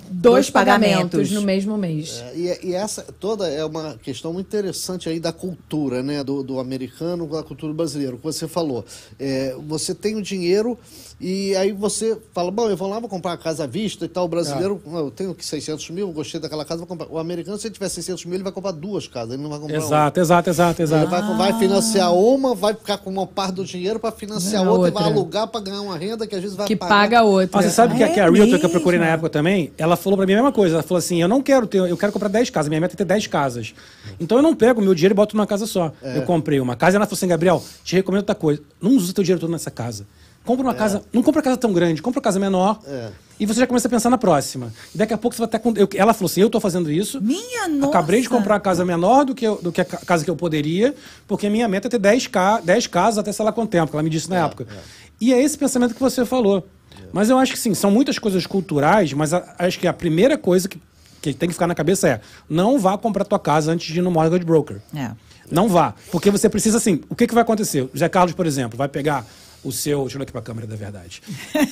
dois, pagamentos. pagamentos. no mesmo mês. É, E, e essa toda é uma questão muito interessante aí da cultura, né? Do, do americano com a cultura brasileira. O que você falou. É, você tem o dinheiro e aí você fala, bom, eu vou lá, vou comprar uma casa à vista e tal. O brasileiro, "Não, eu tenho que 600 mil, gostei daquela casa, vou comprar. O americano, se ele tiver 600 mil, ele vai comprar duas casas, ele não vai comprar uma. Exato, exato, exato, Ele exato. vai, vai financiar uma, vai ficar com uma parte do dinheiro para financiar É, outra, e vai outra. alugar para ganhar uma renda que às vezes vai Que pagar. paga a outra. Mas você sabe que, a- É que a Realtor que eu procurei na época também, ela falou pra mim a mesma coisa. Ela falou assim: eu não quero ter, eu quero comprar 10 casas, minha meta é ter 10 casas. Então eu não pego o meu dinheiro e boto numa casa só. Eu comprei uma casa e ela falou assim: Gabriel, te recomendo outra coisa. Não usa o teu dinheiro todo nessa casa. Compra uma casa, não compra casa tão grande, compra uma casa menor. É. E você já começa a pensar na próxima. E daqui a pouco você vai estar com. eu- ela falou assim: eu tô fazendo isso. Minha nossa. Acabei de comprar uma casa menor do que, eu- do que a ca- casa que eu poderia, porque a minha meta é ter 10, ca 10 casas até sei lá quanto tempo, que ela me disse na época. E é esse pensamento que você falou. Mas eu acho que sim, são muitas coisas culturais, mas a- acho que a primeira coisa que, que tem que ficar na cabeça é: não vá comprar tua casa antes de ir no mortgage broker. É. Não vá. Porque você precisa, assim, o que, que vai acontecer? O Zé Carlos, por exemplo, vai pegar o seu. Deixa eu olhar aqui para a câmera da verdade.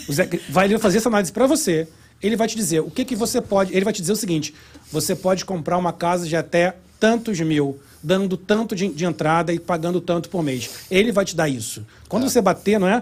O Zé, vai fazer essa análise para você. Ele vai te dizer o que, que você pode. Ele vai te dizer o seguinte: você pode comprar uma casa de até tantos mil, dando tanto de, de entrada e pagando tanto por mês. Ele vai te dar isso. Quando você bater, não é?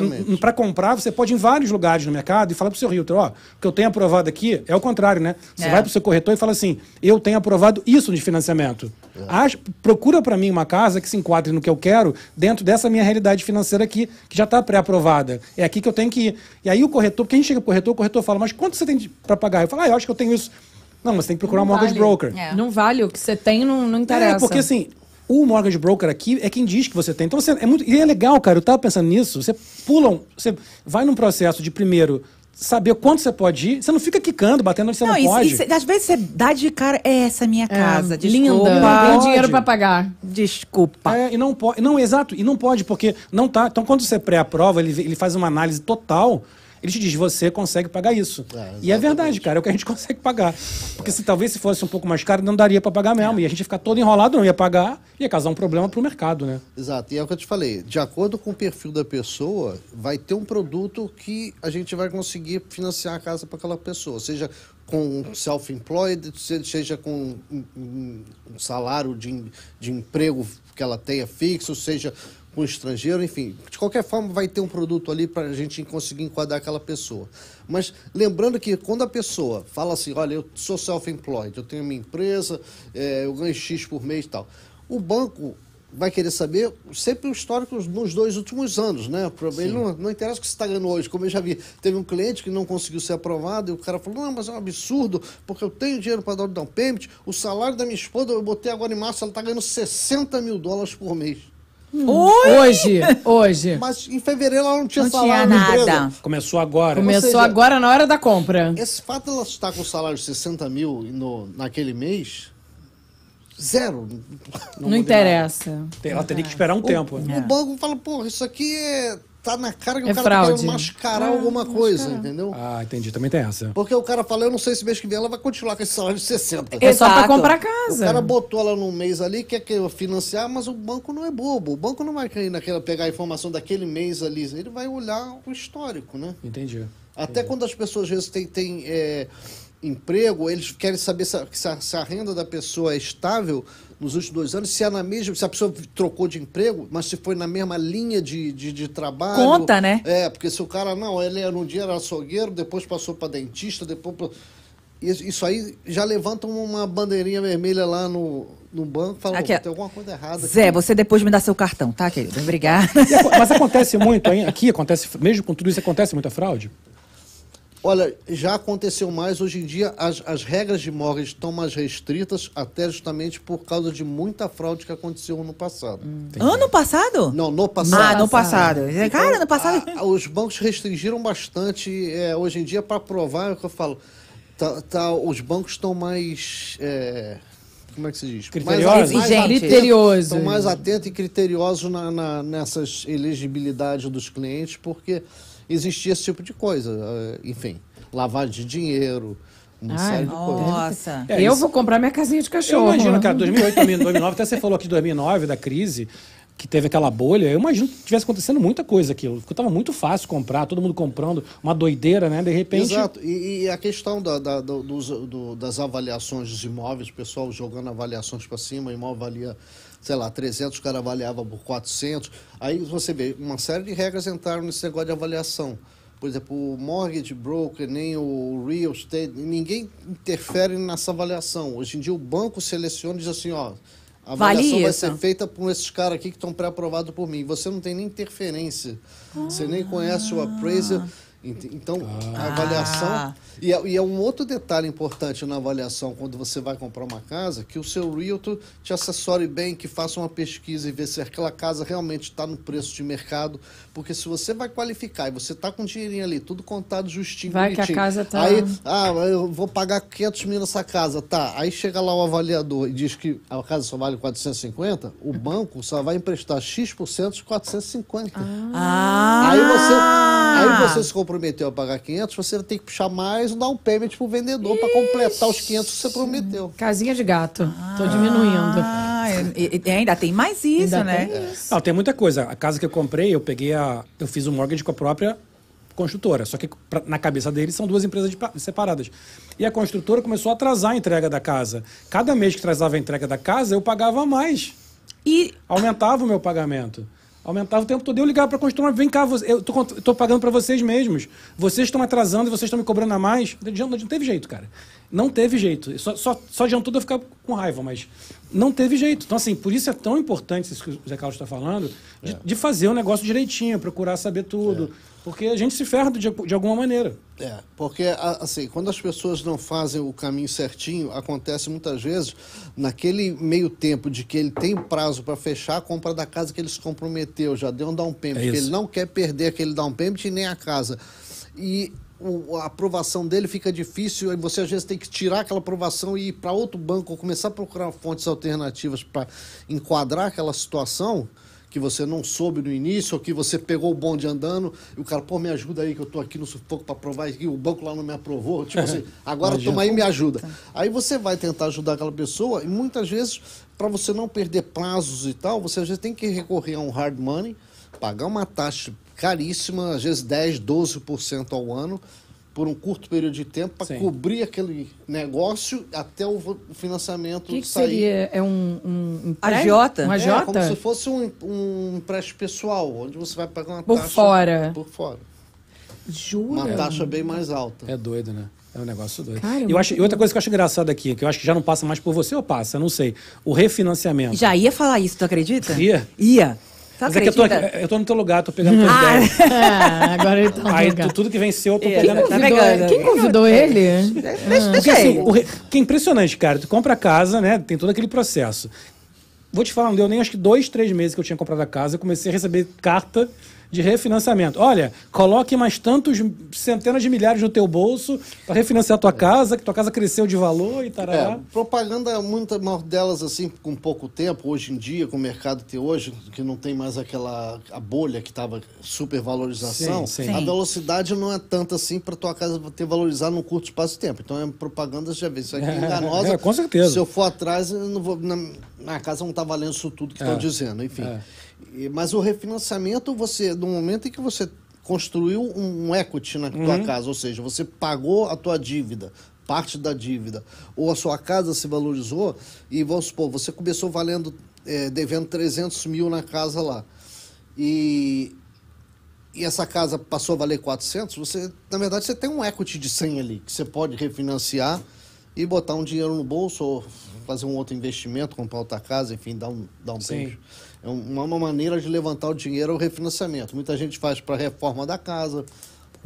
Exatamente. Para comprar, você pode ir em vários lugares no mercado e falar para o seu realtor: ó, o que eu tenho aprovado aqui é o contrário, né? Você É. vai para o seu corretor e fala assim: eu tenho aprovado isso de financiamento. Acha- procura para mim uma casa que se enquadre no que eu quero dentro dessa minha realidade financeira aqui, que já está pré-aprovada. É aqui que eu tenho que ir. E aí o corretor, gente chega pro corretor, o corretor fala: mas quanto você tem para pagar? Eu falo: ah, eu acho que eu tenho isso. Não, mas você tem que procurar um mortgage vale. broker. É. Não vale. O que você tem não, não interessa. É, porque assim, o mortgage broker aqui é quem diz que você tem. Então, você, é muito, e é legal, cara, eu tava pensando nisso. Você pula, um- você vai num processo de primeiro saber quanto você pode ir. Você não fica quicando, batendo onde você não, Não, pode. cê- às vezes você dá de cara, é essa minha É, casa, desculpa. Linda. Tem dinheiro pra pagar. Desculpa. É, e não pode. Não, exato, e não pode, porque não tá. Então, quando você pré-aprova, ele, ele faz uma análise total. Ele te diz, você consegue pagar isso. É, e é verdade, cara, é o que a gente [LAUGHS] consegue pagar. Porque se talvez se fosse um pouco mais caro, não daria para pagar mesmo. E a gente ia ficar todo enrolado, não ia pagar, ia causar um problema pro mercado, né? Exato, e é o que eu te falei. De acordo com o perfil da pessoa, vai ter um produto que a gente vai conseguir financiar a casa para aquela pessoa, seja com self-employed, se- seja com um, salário de, de emprego que ela tenha fixo, seja com estrangeiro, enfim. De qualquer forma, vai ter um produto ali para a gente conseguir enquadrar aquela pessoa. Mas lembrando que quando a pessoa fala assim, olha, eu sou self-employed, eu tenho minha empresa, eh, eu ganho X por mês e tal. O banco vai querer saber sempre o histórico nos dois últimos anos, né? Ele não, não interessa o que você está ganhando hoje. Como eu já vi, teve um cliente que não conseguiu ser aprovado e o cara falou, não, mas é um absurdo, porque eu tenho dinheiro para dar o down payment, o salário da minha esposa, eu botei agora em março, ela está ganhando 60 mil dólares por mês. Oi! Hoje, hoje. Mas em fevereiro ela não tinha Não salário tinha na empresa. nada. Começou agora. Começou seja- agora na hora da compra. Esse fato dela estar com o salário de 60 mil no, naquele mês, zero. Não, interessa. Tem- Ela teria que esperar um tempo. O, né? o banco fala, porra, isso aqui é, tá na cara que É o cara fraude. tá querendo mascarar alguma coisa, entendeu? Ah, entendi. Também tem essa. Porque o cara fala, eu não sei se mês que vem ela vai continuar com esse salário de 60. É só pra comprar O casa. cara botou ela num mês ali, quer que eu financiar, mas o banco não é bobo. O banco não vai cair naquela, pegar a informação daquele mês ali. Ele vai olhar o histórico, né? Entendi. Até quando as pessoas às vezes têm, têm, é, emprego, eles querem saber se a, se a- se a renda da pessoa é estável nos últimos dois anos, se é na mesma, se a pessoa trocou de emprego, mas se foi na mesma linha de, de, de trabalho. Conta, né? É, porque se o cara, não, ele era um dia era açougueiro, depois passou para dentista, depois. pra- Isso, isso aí já levanta uma bandeirinha vermelha lá no, no banco e fala, Aqui, ó. "Pô, tem alguma coisa errada. Zé, aqui." você depois me dá seu cartão, tá, querido? Obrigada. Mas acontece muito, hein? Aqui acontece, mesmo com tudo isso, acontece muita fraude? Olha, já aconteceu mais. Hoje em dia, as, as regras de mortgage estão mais restritas, até justamente por causa de muita fraude que aconteceu no passado. Ano passado? Não, no passado. Ah, no passado. Cara, no passado. Então, a- os bancos restringiram bastante. é, hoje em dia, para provar, é o que eu falo, tá, tá- os bancos estão mais. é, como é que se diz? Criteriosos. Exigente. atentos- Criteriosos. Estão mais atentos e criteriosos na, na- nessas elegibilidades dos clientes, porque existia esse tipo de coisa. é, enfim, lavagem de dinheiro, uma Ai, série de coisas. Nossa. É, eu isso- vou comprar minha casinha de Eu cachorro. imagino, cara, 2008, 2009, até você falou aqui de 2009, da crise, que teve aquela bolha, eu imagino que tivesse acontecendo muita coisa aquilo. Porque tava muito fácil comprar, todo mundo comprando, uma doideira, né? De repente. Exato. E, e a questão da- da- do- dos- do- das avaliações dos imóveis, o pessoal jogando avaliações para cima, o imóvel valia, sei lá, 300, o cara avaliava por 400. Aí você vê, uma série de regras entraram nesse negócio de avaliação. Por exemplo, o mortgage broker, nem o real estate, ninguém interfere nessa avaliação. Hoje em dia o banco seleciona e diz assim, ó, a Vale avaliação vai isso. ser feita por esses caras aqui que estão pré-aprovados por mim. Você não tem nem interferência. Você nem conhece o appraiser. Ent- Então, a avaliação. Ah. E é, e é um outro detalhe importante na avaliação quando você vai comprar uma casa, que o seu realtor te assessore bem, que faça uma pesquisa e ver se aquela casa realmente está no preço de mercado. Porque se você vai qualificar e você está com dinheirinho ali, tudo contado justinho, Vai que a bonitinho, casa tá- Aí, ah, eu vou pagar 500 mil nessa casa, tá. Aí chega lá o avaliador e diz que a casa só vale 450, o banco só vai emprestar X% de 450. Ah. Aí você, aí você se comprometeu a pagar 500, você ter que puxar mais um down payment pro vendedor para completar os 500 que você prometeu. Casinha de gato. Tô diminuindo. Ah, e- e- ainda tem mais isso, Ainda né? tem isso. Não, tem muita coisa. A casa que eu comprei, eu peguei a. Eu fiz o mortgage com a própria construtora. Só que pra- na cabeça deles são duas empresas de pa- separadas. E a construtora começou a atrasar a entrega da casa. Cada mês que atrasava a entrega da casa, eu pagava mais. E Aumentava o meu pagamento. Aumentava o tempo todo. Eu ligava para a construtora, vem cá, eu tô pagando para vocês mesmos. Vocês estão atrasando e vocês estão me cobrando a mais. Não, não teve jeito, cara. Não teve jeito. Só, só, só adiantou de eu ficar com raiva, mas não teve jeito. Então, assim, por isso é tão importante isso que o Zé Carlos está falando, de, de fazer o negócio direitinho, procurar saber tudo. Porque a gente se ferra de, de alguma maneira. É, porque assim, quando as pessoas não fazem o caminho certinho, acontece muitas vezes naquele meio tempo de que ele tem prazo para fechar a compra da casa que ele se comprometeu, já deu um down payment, É que ele não quer perder aquele down payment nem a casa. E o- a aprovação dele fica difícil, e você às vezes tem que tirar aquela aprovação e ir para outro banco ou começar a procurar fontes alternativas para enquadrar aquela situação que você não soube no início, ou que você pegou o bonde andando, e o cara, pô, me ajuda aí, que eu tô aqui no sufoco para provar e o banco lá não me aprovou. [LAUGHS] Tipo assim, agora toma aí e me ajuda. Aí você vai tentar ajudar aquela pessoa, e muitas vezes, para você não perder prazos e tal, você às vezes tem que recorrer a um hard money, pagar uma taxa caríssima, às vezes 10, 12% ao ano, por um curto período de tempo, para cobrir aquele negócio até o financiamento que, que sair. seria? É um, um, um Agiota? Um É, como se agiota? fosse um, um empréstimo pessoal, onde você vai pagar uma Por taxa... fora. Por fora. Jura? Uma taxa bem mais alta. É doido, né? É um negócio doido. Cara, é e, eu acho, e outra coisa que eu acho engraçada aqui, que eu acho que já não passa mais por você ou passa, eu não sei. O refinanciamento. já ia falar isso, tu acredita? Ia? Ia. Tu Mas é que eu tô, eu tô no teu lugar, tô pegando tua Ah, ideia. Ah, [LAUGHS] agora ele tá Aí tu- tudo que venceu, eu tô É. pegando. Convidou- pegando. Quem convidou ele? deixa, Porque deixa assim, aí. o re- que é impressionante, cara. Tu compra a casa, né? Tem todo aquele processo. Vou te falar, não deu nem acho que dois, três meses que eu tinha comprado a casa, eu comecei a receber carta de refinanciamento. Olha, coloque mais tantos centenas de milhares no teu bolso para refinanciar a tua casa, que tua casa cresceu de valor e tarará. É, propaganda, muita maior delas, assim, com pouco tempo, hoje em dia, com o mercado que tem hoje, que não tem mais aquela a bolha que estava super valorização, Sim, sim. a velocidade não é tanta assim para tua casa ter valorizado num curto espaço de tempo. Então é propaganda, já vê, isso aqui é [LAUGHS] enganosa. É, com certeza. Se eu for atrás, eu não vou, na, na casa não está valendo isso tudo que É. estão dizendo, enfim. É. Mas o refinanciamento, você, no momento em que você construiu um, equity na tua Uhum. casa, ou seja, você pagou a tua dívida, parte da dívida, ou a sua casa se valorizou, e vamos supor, você começou valendo, eh, devendo 300 mil na casa lá, e, e essa casa passou a valer 400, você, na verdade, você tem um equity de 100 ali, que você pode refinanciar e botar um dinheiro no bolso, ou fazer um outro investimento, comprar outra casa, enfim, dar um, dar um Sim. É uma, maneira de levantar o dinheiro é o refinanciamento. Muita gente faz para reforma da casa,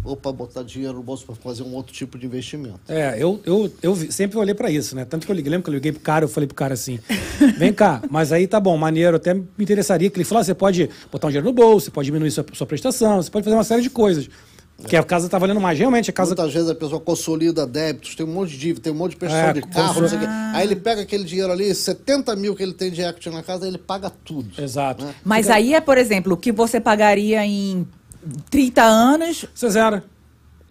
ou para botar dinheiro no bolso para fazer um outro tipo de investimento. É, eu, eu, eu sempre olhei pra isso, né? Tanto que eu liguei, lembra que eu liguei pro cara, eu falei pro cara assim: [LAUGHS] vem cá, mas aí tá bom, maneiro, até me interessaria que ele falou: ah, você pode botar um dinheiro no bolso, você pode diminuir sua, sua prestação, você pode fazer uma série de coisas. Que a casa tá valendo mais. Realmente, a casa. Muitas vezes a pessoa consolida débitos, tem um monte de dívida, tem um monte de prestação É, de carro, não sei o quê. Aí ele pega aquele dinheiro ali, 70 mil que ele tem de equity na casa, ele paga tudo. Exato. Mas aí é, por exemplo, o que você pagaria em 30 anos. Você zera.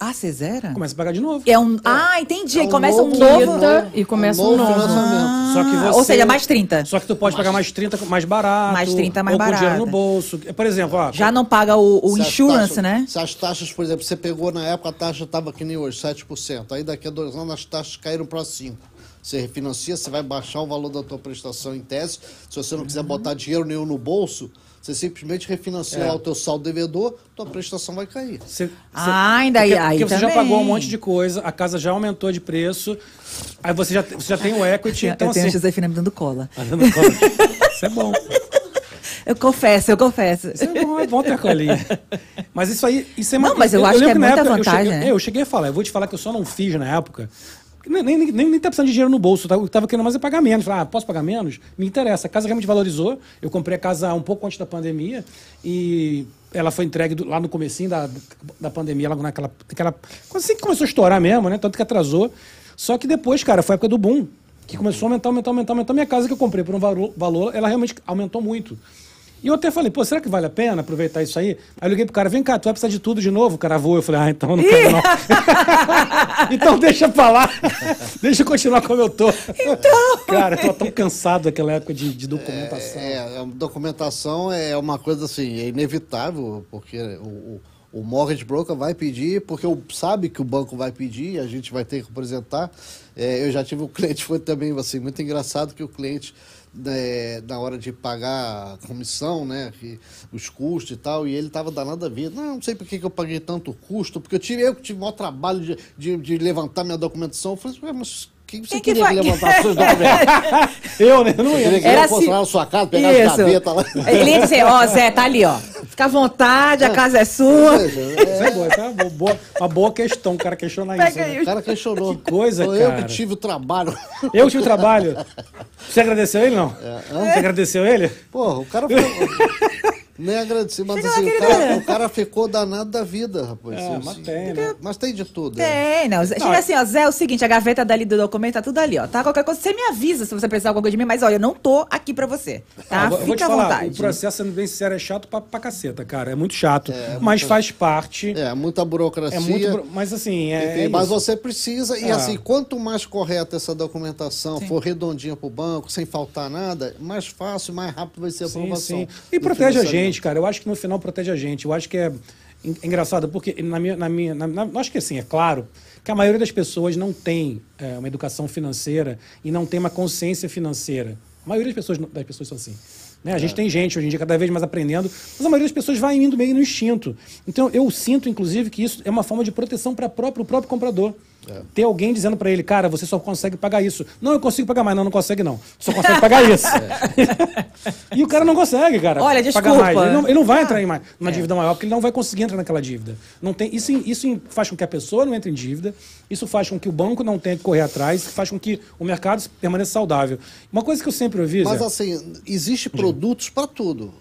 Ah, você zera? Começa a pagar de novo. É um... Ah, entendi. É Aí um começa um novo- novo. E começa um novo. financiamento. Só que Ah, você, ou seja, mais 30. Só que tu pode pagar mais 30 mais barato. Mais 30 mais ou com dinheiro barato. no bolso. Por exemplo, ó. Já não paga o, o insurance, taxas- né? Se as taxas, por exemplo, você pegou na época, a taxa estava que nem hoje, 7%. Aí daqui a dois anos as taxas caíram para 5%. Você refinancia, você vai baixar o valor da tua prestação em tese. Se você não quiser botar dinheiro nenhum no bolso, você simplesmente refinancia É. lá o teu saldo devedor, tua prestação vai cair. Você, Ah, ainda porque, aí- aí porque você já também. pagou um monte de coisa, a casa já aumentou de preço, aí você já, você já tem o equity, então eu tenho a assim... Josefina me dando cola. Ah, dando conta. Isso é bom. Eu confesso, eu confesso. Isso é bom, é bom ter a colinha. Mas isso aí, isso é Não, mas eu acho lembro que é muita época, eu vantagem, cheguei, né? Eu cheguei a falar, eu vou te falar que eu só não fiz na época. Nem, nem, nem, tá precisando de dinheiro no bolso, tava, eu tava querendo mais é pagar menos. Falei, ah, posso pagar menos? Me interessa. A casa realmente valorizou. Eu comprei a casa um pouco antes da pandemia e ela foi entregue do- lá no comecinho da, da pandemia, logo naquela. Quando assim que começou a estourar mesmo, né? Tanto que atrasou. Só que depois, cara, foi a época do boom. Que começou a aumentar, aumentar, aumentar, aumentar. Minha casa que eu comprei por um valor, valor, ela realmente aumentou muito. E eu até falei, pô, será que vale a pena aproveitar isso aí? Aí eu liguei pro cara, vem cá, tu vai precisar de tudo de novo? O cara voou. Eu falei, ah, então eu não quero não. [LAUGHS] então deixa pra lá. [LAUGHS] deixa eu continuar como eu tô. Então. Cara, eu tô tão cansado daquela época de, de documentação. É, a documentação é uma coisa assim, é inevitável, porque o, o, o mortgage broker vai pedir, porque o- sabe que o banco vai pedir, a gente vai ter que apresentar. É, eu já tive um [LAUGHS] cliente, foi também assim, muito engraçado que o cliente, né, na hora de pagar a comissão, né, que- os custos e tal, e ele estava danado da vida. Não, não sei por que, que eu paguei tanto custo, porque eu tive, eu tive o maior trabalho de, de, de levantar minha documentação. Eu falei, "Ué, mas quem você Quem que queria faz- levantar? [LAUGHS] Eu, né? Eu não Você ia. queria que Era eu fosse assim- na sua casa, pegar as Isso. gavetas lá. Ele ia dizer, ó, Zé, tá ali, ó. Fica à vontade, a casa é sua. Veja, Isso é boa, é uma boa, uma boa questão, o cara questionar isso. Né? O cara questionou. Que coisa, Foi eu cara. que tive o trabalho. Eu tive trabalho. Você agradeceu ele, não? Você agradeceu ele? Porra, o cara foi. [LAUGHS] Nem agradeci, mas assim, lá, o cara, o cara ficou danado da vida, rapaz. É, Assim, mas tem, né? Mas tem de tudo. é. Tem, não. Chega assim, ó, Zé, é o seguinte, a gaveta dali do documento tá tudo ali, ó. Tá? Qualquer coisa, você me avisa se você precisar de alguma coisa de mim, mas olha, eu não tô aqui pra você. Tá? Ah, Fica vou te à falar, vontade. o processo, sendo bem sincero, é chato pra, pra caceta, cara. É muito chato. É, mas muito- faz parte. É, muita burocracia. É muito. Mas assim, é. Enfim, é mas isso. você precisa, e É. assim, quanto mais correta essa documentação for redondinha para o banco, sem faltar nada, mais fácil, mais rápido vai ser a Sim, aprovação. sim. E do protege a financiamento. Gente, cara. Eu acho que no final protege a gente. Eu acho que é en- engraçado, porque na minha. Na minha na, na- acho que assim, é claro que a maioria das pessoas não tem é, uma educação financeira e não tem uma consciência financeira. A maioria das pessoas, das pessoas são assim. Né? A gente tem gente hoje em dia cada vez mais aprendendo, mas a maioria das pessoas vai indo meio no instinto. Então eu sinto, inclusive, que isso é uma forma de proteção para o próprio comprador. Ter alguém dizendo para ele, cara, você só consegue pagar isso. Não, eu consigo pagar mais. Não, não consegue não. Só consegue pagar [LAUGHS] isso. [LAUGHS] e o cara não consegue, cara. Olha, pagar desculpa. mais. Ele não, ele não vai entrar em mais, É. uma dívida maior, porque ele não vai conseguir entrar naquela dívida. Não tem, isso, isso faz com que a pessoa não entre em dívida, isso faz com que o banco não tenha que correr atrás, faz com que o mercado permaneça saudável. Uma coisa que eu sempre ouvi, Mas Zé, assim, existe produtos para tudo.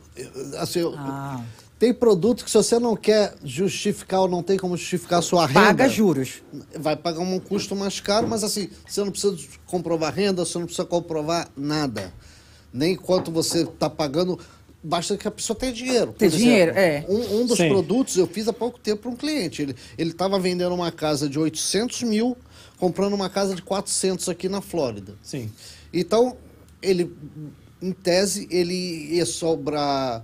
Assim, eu- Ah. Tem produto que se você não quer justificar ou não tem como justificar a sua renda... Paga juros. Vai pagar um custo mais caro, mas assim, você não precisa comprovar renda, você não precisa comprovar nada. Nem quanto você está pagando, basta que a pessoa tenha dinheiro. Ter dinheiro, é. Um, um dos Sim. produtos eu fiz há pouco tempo para um cliente. Ele estava vendendo uma casa de 800 mil, comprando uma casa de 400 aqui na Flórida. sim. Então, ele, em tese, ele ia sobrar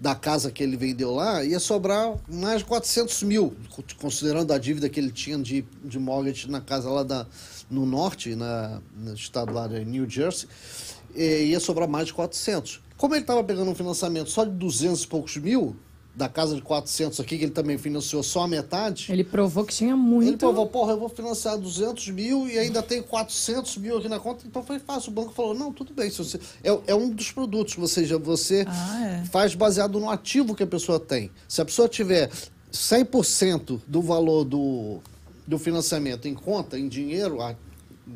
da casa que ele vendeu lá, ia sobrar mais de 400 mil, considerando a dívida que ele tinha de, de mortgage na casa lá da, no norte, na, no estado lá de New Jersey, ia sobrar mais de 400. Como ele estava pegando um financiamento só de 200 e poucos mil, da casa de 400 aqui, que ele também financiou só a metade, Ele provou que tinha muito. ele falou, porra, eu vou financiar 200 mil e ainda tem 400 mil aqui na conta, então foi fácil. O banco falou, não, tudo bem. Se você, é, é um dos produtos, ou seja, você Ah, é. faz baseado no ativo que a pessoa tem. Se a pessoa tiver 100% do valor do, do financiamento em conta, em dinheiro a-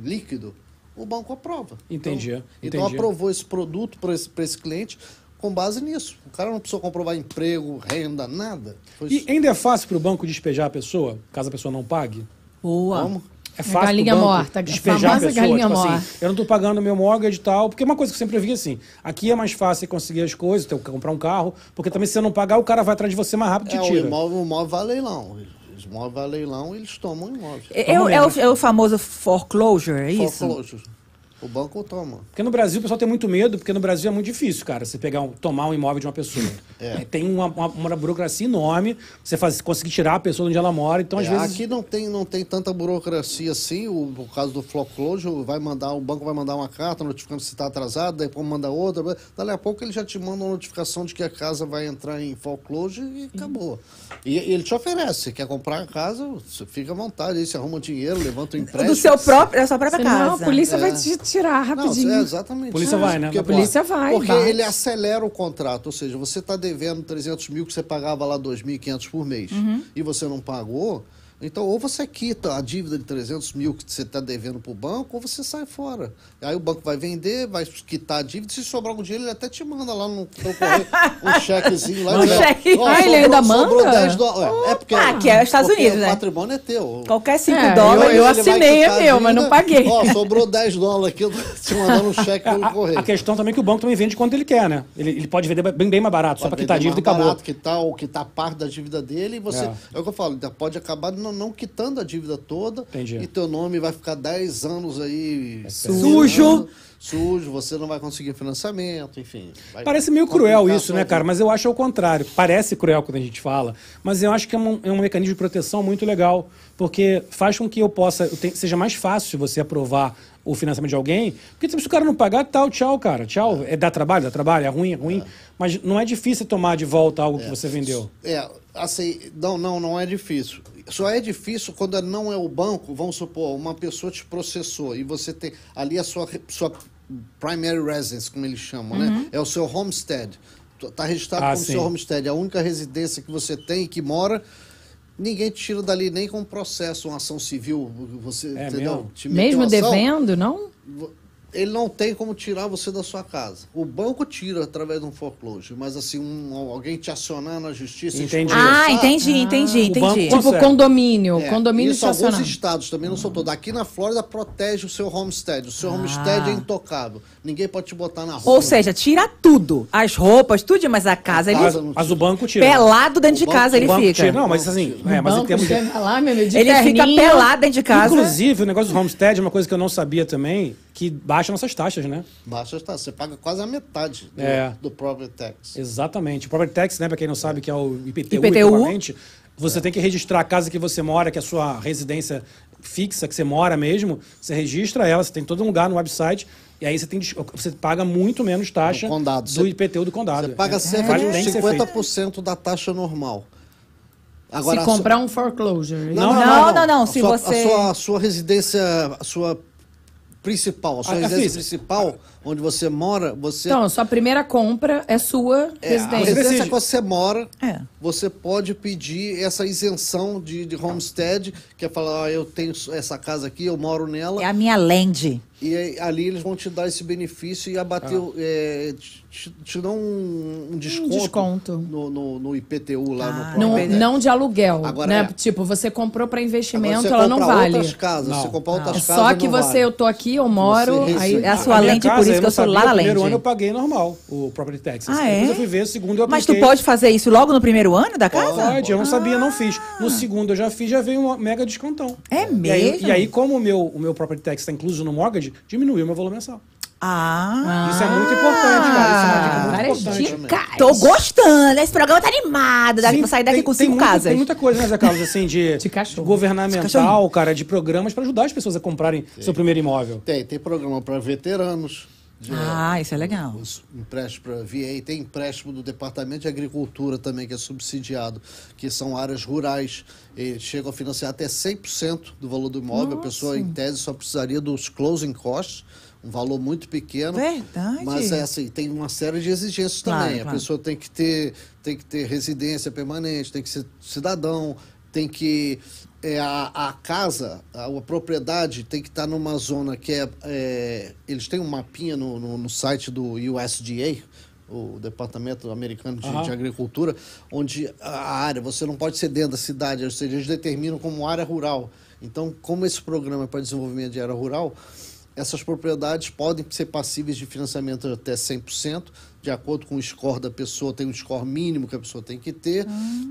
líquido, o banco aprova. Entendi, Então, então entendi. aprovou esse produto para esse, pra esse cliente com base nisso. O cara não precisou comprovar emprego, renda, nada. Foi E ainda é fácil para o banco despejar a pessoa, caso a pessoa não pague? Boa. como? É fácil pro galinha banco morta, a despejar a famosa pessoa, galinha tipo morta. assim, eu não tô pagando meu mortgage e tal, porque é uma coisa que eu sempre vi assim, aqui é mais fácil você conseguir as coisas, ter, comprar um carro, porque também se você não pagar, o cara vai atrás de você mais rápido e É, te o tira. imóvel, o imóvel vai a leilão. Os imóveis vai a leilão, eles tomam o imóvel. É, é o- é o, é o famoso foreclosure, é isso? Foreclosure. O banco toma. Porque no Brasil o pessoal tem muito medo, porque no Brasil é muito difícil, cara, você pegar um, tomar um imóvel de uma pessoa. [LAUGHS] É, tem uma, uma, uma burocracia enorme, você faz, conseguir tirar a pessoa de onde ela mora, então às É, vezes... Aqui não tem, não tem tanta burocracia assim. O, no caso do foreclosure, vai mandar, o banco vai mandar uma carta notificando se está atrasado, depois manda outra. Dali a pouco ele já te manda uma notificação de que a casa vai entrar em foreclosure e acabou. E, e ele te oferece, quer comprar a casa, você fica à vontade, aí você arruma dinheiro, levanta o empréstimo. Do seu próprio, da sua própria Senão casa. a polícia vai É. te tirar Não, rapidinho. é exatamente. Polícia isso. vai, né? Porque, A polícia vai, Porque bate. ele acelera o contrato. Ou seja, você está devendo 300 mil que você pagava lá 2.500 por mês Uhum. e você não pagou. Então, ou você quita a dívida de 300 mil que você está devendo para o banco, ou você sai fora. Aí o banco vai vender, vai quitar a dívida. Se sobrar algum dinheiro, ele até te manda lá no teu correio um [LAUGHS] chequezinho lá. Um cheque. "Ó, Ah, ele ainda sobrou manda? 10 dólares. É, porque, Ah, que é os Estados Unidos, o né? patrimônio é teu. Qualquer 5 É, dólares. eu vai assinei, é quitar a meu, mas não paguei. Ó, sobrou 10 dólares aqui, eu te mandando um cheque pelo A, correio. a questão também é que o banco também vende quanto ele quer, né? Ele, ele pode vender bem, bem mais barato, só Pode para quitar a dívida e acabou. barato, quitar o que está parte da dívida dele e você. É. É. o que eu falo, pode acabar não, não quitando a dívida toda. Entendi. E teu nome vai ficar 10 anos aí. Sujo. Sujo, você não vai conseguir financiamento, enfim. vai Parece meio cruel isso, né, cara? Mas eu acho ao contrário. Parece cruel quando a gente fala, mas eu acho que é um, é um mecanismo de proteção muito legal, porque faz com que eu possa, seja mais fácil você aprovar o financiamento de alguém, porque tipo, se o cara não pagar, tal, tchau, cara, tchau. É dá trabalho, dá trabalho, é ruim, é ruim, mas não é difícil tomar de volta algo que você vendeu. É, assim, não, não, não é difícil. Só é difícil quando não é o banco, vamos supor, uma pessoa te processou e você tem ali a sua, sua primary residence, como eles chamam, né? É o seu homestead. Está registrado Ah, como sim. seu homestead, é a única residência que você tem e que mora. Ninguém te tira dali nem com processo, uma ação civil. Você, É entendeu? mesmo? Devendo, não? Ele não tem como tirar você da sua casa. O banco tira através de um foreclosure, mas assim, um, alguém te acionar na justiça. e te Entendi. Ah, entendi, entendi, o banco entendi. consegue. Tipo condomínio. é, condomínio isso alguns estados também não são todos. Aqui na Flórida protege o seu homestead. O seu homestead é intocável. Ninguém pode te botar na rua. Ou seja, tira tudo. As roupas, tudo, mas a casa, ele. casa Mas, não mas o banco tira. Pelado dentro de O banco- casa ele fica. tira. Não, mas assim, é, mas em termos de... lá, meu de Ele fica terninho. pelado dentro de casa. Inclusive, o negócio do homestead é uma coisa que eu não sabia também, que baixa nossas taxas, né? Baixa tá. Você paga quase a metade do, É. do property tax. Exatamente. O property tax, né, para quem não sabe, que é o IPTU, IPTU. você tem que registrar a casa que você mora, que é a sua residência fixa, que você mora mesmo, você registra ela, você tem todo um lugar no website, e aí você, tem, você paga muito menos taxa Do condado. do Você- IPTU do condado. Você paga É. cerca Vale- de tem uns que ser feito. 50% da taxa normal. Se a sua- comprar um foreclosure. Não, não, não, não, A se sua, você- A sua, a sua residência, a sua principal, a sua A- a residência física. principal, onde você mora, você... Então, sua primeira compra é sua É, a residência. residência decide. que você mora, É. você pode pedir essa isenção de, de homestead, que é falar, ah, eu tenho essa casa aqui, eu moro nela, É a minha land. e aí, ali eles vão te dar esse benefício e abater, é, te, te- dão um, um desconto, desconto. No, no, no IPTU lá Ah, no Não, não de aluguel, Agora né? é. Tipo, você comprou para investimento, ela não vale. outras casas, Não. você compra outras É casas só que não você, vale. eu tô aqui, eu moro, aí... É a sua lente, por isso que eu sou lá na O primeiro lente. ano eu paguei normal, o property tax. Ah, Depois é? eu fui ver, o segundo eu Mas tu apliquei. pode fazer isso logo no primeiro ano da casa? Pode, eu não sabia, não fiz. No segundo eu já fiz, já veio um mega descontão. É E aí, mesmo? e aí, como o meu, o meu property tax está incluso no mortgage, diminuiu o meu valor mensal. Ah. Isso é muito importante, cara. Isso é uma dica muito importante. dicas. Tô gostando. Esse programa tá animado. Dá Sim, pra sair daqui tem- com tem cinco muita- casas. Tem muita coisa, né, Zé Carlos, assim, de, [LAUGHS] De cachorro. governamental, cara, de programas para ajudar as pessoas a comprarem seu primeiro imóvel. Tem, tem programa para veteranos, de, Ah, isso é legal. os empréstimos para VA, tem empréstimo do Departamento de Agricultura também, que é subsidiado, que são áreas rurais. Eles chegam a financiar até 100% do valor do imóvel. A pessoa, em tese, só precisaria dos closing costs, um valor muito pequeno. Verdade. Mas é assim, tem uma série de exigências Claro, também. A claro. pessoa tem que ter, tem que ter residência permanente, tem que ser cidadão, tem que é, a, a casa, a, a propriedade tem que estar numa zona que é, é, eles têm um mapinha no, no, no site do USDA, o Departamento Americano de, Aham. de Agricultura, onde a área, você não pode ser dentro da cidade, ou seja, eles determinam como área rural. Então, como esse programa é para desenvolvimento de área rural, essas propriedades podem ser passíveis de financiamento até 100%, de acordo com o score da pessoa, tem um score mínimo que a pessoa tem que ter.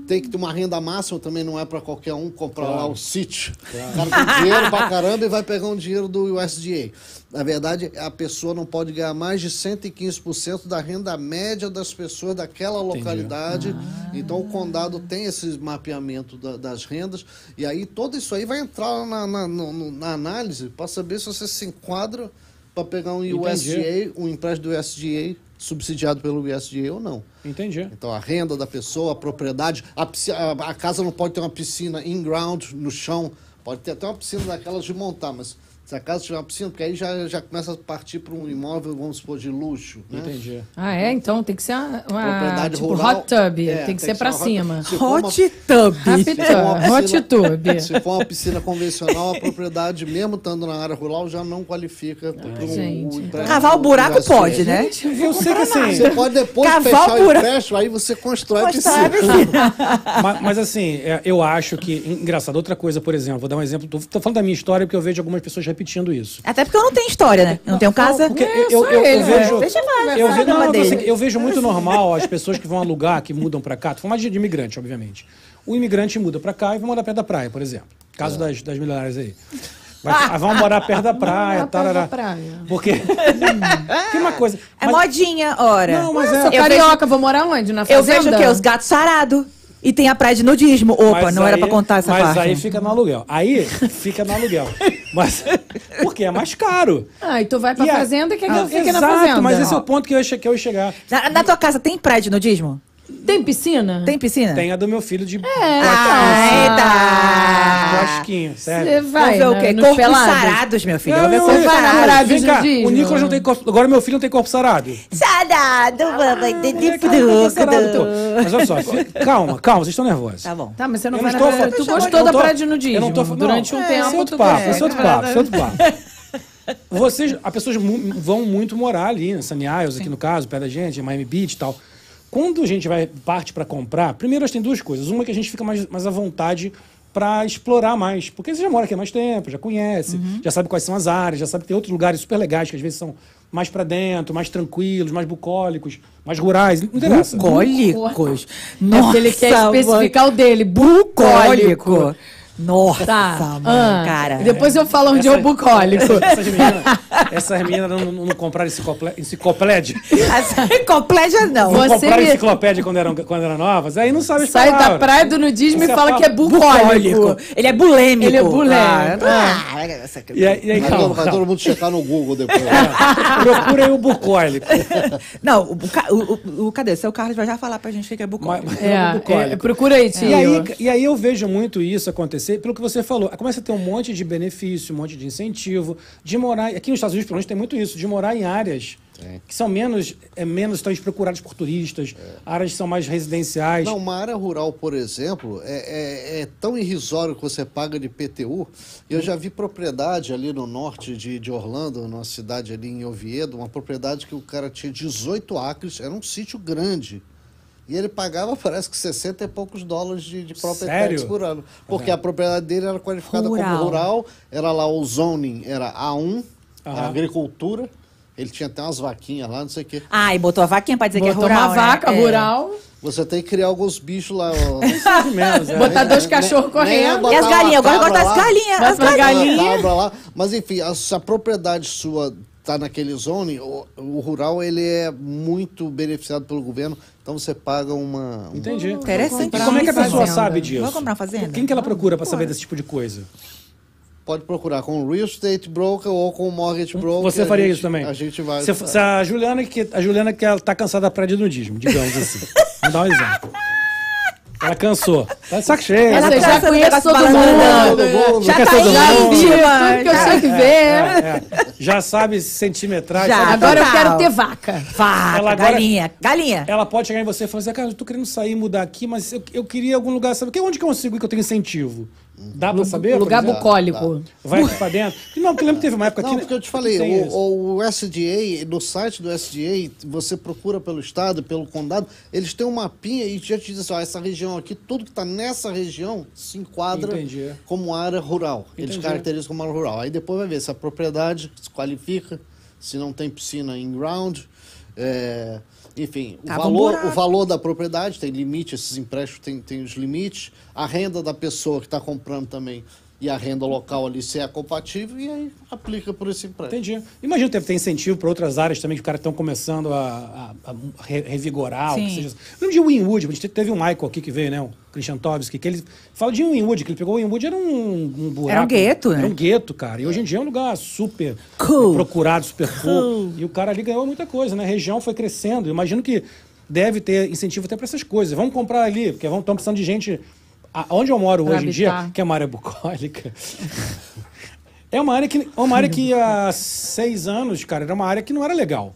Tem que ter uma renda máxima, também não é para qualquer um comprar lá Claro. o sítio. O cara tem dinheiro pra caramba e vai pegar um dinheiro do USDA. Na verdade, a pessoa não pode ganhar mais de 115% da renda média das pessoas daquela localidade. Então, o condado tem esse mapeamento da- das rendas. E aí, tudo isso aí vai entrar na, na- no- na análise para saber se você se enquadra para pegar um Entendi. USDA, um empréstimo do USDA, subsidiado pelo USDA ou não. Entendi. Então, a renda da pessoa, a propriedade, a, a- a casa não pode ter uma piscina in-ground, no chão, pode ter até uma piscina daquelas de montar, mas se a casa tiver uma piscina, porque aí já, já começa a partir para um imóvel, vamos supor, de luxo. Né? Entendi. Ah, é? Então tem que ser uma, uma Propriedade tipo rural. hot tub. É, tem que ser pra uma hot- cima. Se for uma- Hot tub. Rapid [LAUGHS] se for uma tub. Hot tub. Se for uma piscina convencional, a propriedade, mesmo estando na área rural, já não qualifica para um, gente. o empréstimo Cavar o buraco pode, né? Eu sei que assim. Você pode depois Cavar fechar o o buraco. empréstimo, aí você constrói a Constrói a piscina. [LAUGHS] mas, mas, assim, é, eu acho que. Engraçado, outra coisa, por exemplo, vou dar um exemplo. Tô, tô falando da minha história porque eu vejo algumas pessoas repetindo isso. Até porque eu não tenho história, né? Eu não tenho casa. Porque É, eu, eu, só eu ele, vejo. é. Deixa eu eu, não, eu, eu vejo muito normal as pessoas que vão alugar, que mudam pra cá. Tô falando mais de, de imigrante, obviamente. O imigrante muda pra cá e vai morar perto da praia, por exemplo. Caso das, das milionárias aí. [LAUGHS] Vai, vão morar perto da praia, morar perto tarará. da praia. Porque. [LAUGHS] tem uma coisa. É mas- modinha, ora. Não, mas Eu é. sou Eu carioca, vou morar onde? Na Eu fazenda? vejo o quê? Os gatos sarados. E tem a praia de nudismo. Opa, Mas não era aí- pra contar essa mas parte. aí fica no aluguel. Aí fica no aluguel. [LAUGHS] Mas. [LAUGHS] Porque é mais caro. Ah, e tu vai pra E a- fazenda e quer que Ah, eu fique na exato, fazenda. Mas esse é o ponto que eu ia, che- que eu ia chegar. Na, na tua casa tem praia de nudismo? Tem piscina? Tem piscina? Tem a do meu filho de Ah, Cosquinho, Você sério. vai Vamos ver o né, quê? Corpos pelados? sarados, meu filho. Não, Vamos ver corpos vem cá, sarados. Vem cá, o Nicolas não tem corpo. Agora meu filho não tem corpo sarado. Sarado, mamãe, de É, fruto. Mas olha só, calma, calma, vocês estão nervosos. Tá bom. Tá, mas você não Eu vai na Tu eu gostou não da tô- praia de eu nudismo. não tô fa- Durante não, um é, tempo, Esse é outro tu papo, gostou. esse é outro papo, esse é outro papo. [LAUGHS] Vocês, as pessoas vão muito morar ali, na Sunny Isles, aqui no caso, perto da gente, em Miami Beach e tal. Quando a gente vai parte para comprar, primeiro tem duas coisas. Uma é que a gente fica mais, mais à vontade para explorar mais. Porque você já mora aqui há mais tempo, já conhece, já sabe quais são as áreas, já sabe que tem outros lugares super legais que às vezes são mais para dentro, mais tranquilos, mais bucólicos, mais rurais. Não interessa. Bucólicos. É Nossa, porque ele quer mãe. especificar o dele. Bucólico. Bucólico. Nossa, Tá. mano, Ah, cara. Depois eu falo onde é o bucólico. Essas meninas, essas meninas não, não, compraram enciclopé- enciclopédia. Encoplégia não. Você Não compraram me- enciclopédia quando eram, quando eram novas, aí não sabe Sai da praia do nudismo Você e fala fala que é bucólico. Ele é bulêmico. Ele é bulêmico. Ah, ah, essa- E aí, e aí Vai, calma, todo, vai todo mundo checar no Google depois. [LAUGHS] Procura aí o bucólico. [LAUGHS] Não, o, buca- o, o, o- cadê? Seu Carlos vai já falar pra gente o que é bucólico. Mas- É, o bucólico. é, procura aí, tio. E aí, e aí eu vejo muito isso acontecer, pelo que você falou. Começa a ter um monte de benefício, um monte de incentivo, de morar. Aqui nos Estados Unidos, pelo menos, tem muito isso, de morar em áreas Tem. que são menos, é, menos talvez procuradas por turistas, áreas que são mais residenciais. Não, uma área rural, por exemplo, é, é- é tão irrisório que você paga de PTU. Eu já vi propriedade ali no norte de, de Orlando, numa cidade ali em Oviedo, uma propriedade que o cara tinha 18 acres, era um sítio grande. E ele pagava, parece que 60 e poucos dólares de, de Sério? por ano. Porque a propriedade dele era qualificada Rural. como rural, era lá o zoning, era A1, a Aham. agricultura. Ele tinha até umas vaquinhas lá, não sei o quê. Ah, e botou a vaquinha pra dizer Botou que é rural, uma né? vaca É. rural, Você tem que criar alguns bichos lá. [LAUGHS] ou menos, é. botar dois cachorros correndo. E as galinhas? Eu uma gosto de botar as galinhas. Bota As galinhas. galinha. cabra lá. Mas enfim, a, se a propriedade sua está naquele zone, o, o rural ele é muito beneficiado pelo governo, então você paga uma. um- Entendi. Interessante. E como é que a pessoa Fazenda. sabe disso? Vamos comprar uma fazenda? Quem que ela procura para saber desse tipo de coisa? Pode procurar com o real estate broker ou com o mortgage broker. Você faria gente- isso também? A gente vai. Se, se a Juliana que a Juliana que ela tá cansada da praia de nudismo, digamos assim. [LAUGHS] Vamos dar um exemplo. Ela cansou. Tá de saco cheio. Ela já conhece todo mundo. Já tá todo Já mundo. viu íntima. tudo que eu já- tinha que ver. É, é. Já sabe centimetragem. Já. Agora eu quero ter vaca. Vaca, Ela agora- galinha, galinha. Ela pode chegar em você e falar assim, cara, eu tô querendo sair, mudar aqui, mas eu, eu queria algum lugar, sabe? Que- Onde que eu consigo ir que eu tenho incentivo? Dá pra saber? Lugar bucólico. Vai aqui pra dentro? Não, porque eu lembro que teve uma época Não, aqui... porque eu te falei, o, o SDA, no site do SDA, você procura pelo estado, pelo condado, eles têm um mapinha e já te diz assim, ó, essa região aqui, tudo que está nessa região se enquadra Entendi. como área rural. Eles Entendi. caracterizam como área rural. Aí depois vai ver se a propriedade se qualifica, se não tem piscina in ground, é, enfim, o um valor, buraco. o valor da propriedade tem limite, esses empréstimos têm, têm os limites, a renda da pessoa que está comprando também e a renda local ali se é compatível e aí aplica por esse empréstimo. Entendi. Imagina deve ter incentivo para outras áreas também que os caras estão começando a, a- a re- revigorar. ou que Sim. seja. Eu lembro de Winwood, a gente teve um Michael aqui que veio, né? O Christian Tobsky, que ele fala de Winwood, que ele pegou o Winwood, era um, um buraco. Era um gueto, né? Era um gueto, cara. E hoje em dia é um lugar super Cool. procurado, super cool. E o cara ali ganhou muita coisa, né? A região foi crescendo. Eu imagino que deve ter incentivo até para essas coisas. Vamos comprar ali, porque vão estão precisando de gente. A- Onde eu moro Pra hoje em dia, habitar. que é uma área bucólica. [LAUGHS] É uma área que, é uma área que há seis anos, cara, era uma área que não era legal.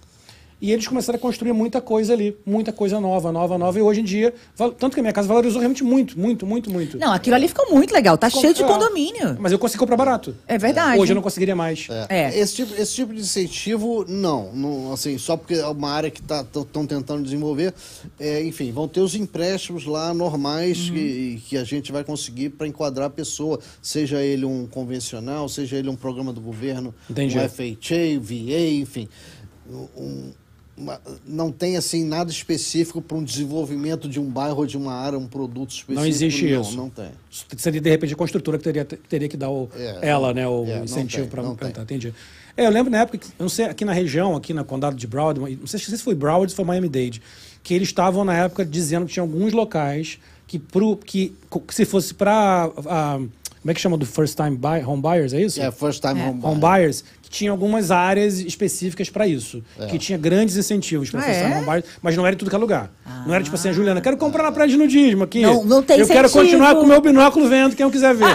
E eles começaram a construir muita coisa ali, muita coisa nova, nova, nova. E hoje em dia, tanto que a minha casa valorizou realmente muito, muito, muito, muito. Não, aquilo ali ficou muito legal. Tá cheio de É. condomínio. Mas eu consegui comprar barato. É verdade. Hoje eu não conseguiria mais. É. Esse, tipo, esse tipo de incentivo, não, não. Assim, só porque é uma área que estão tentando desenvolver. É, enfim, vão ter os empréstimos lá normais Uhum. que, que a gente vai conseguir para enquadrar a pessoa, seja ele um convencional, seja ele um programa do governo, Entendi. um FHA, VA, enfim. Um- não tem assim nada específico para um desenvolvimento de um bairro ou de uma área, um produto específico. Não existe não, isso. Não tem. Seria, de repente, a construtora que teria, teria que dar o, É, ela, né, o é, incentivo para implantar. tem. Entendi. É, eu lembro na época, que, eu não sei, aqui na região, aqui na condado de Broward, não sei se foi Broward ou se foi Miami-Dade, que eles estavam na época dizendo que tinha alguns locais que, pro, que, que se fosse para... como é que chama do first time buy, home buyers, é isso? É, first time home Home buyer. buyers, que tinha algumas áreas específicas para isso. Que tinha grandes incentivos para Ah, é? mas não era em tudo que é lugar. Não era tipo assim, a Juliana, quero comprar na praia de nudismo aqui. Não- não tem Eu quero incentivo. continuar com o meu binóculo vendo quem eu quiser ver.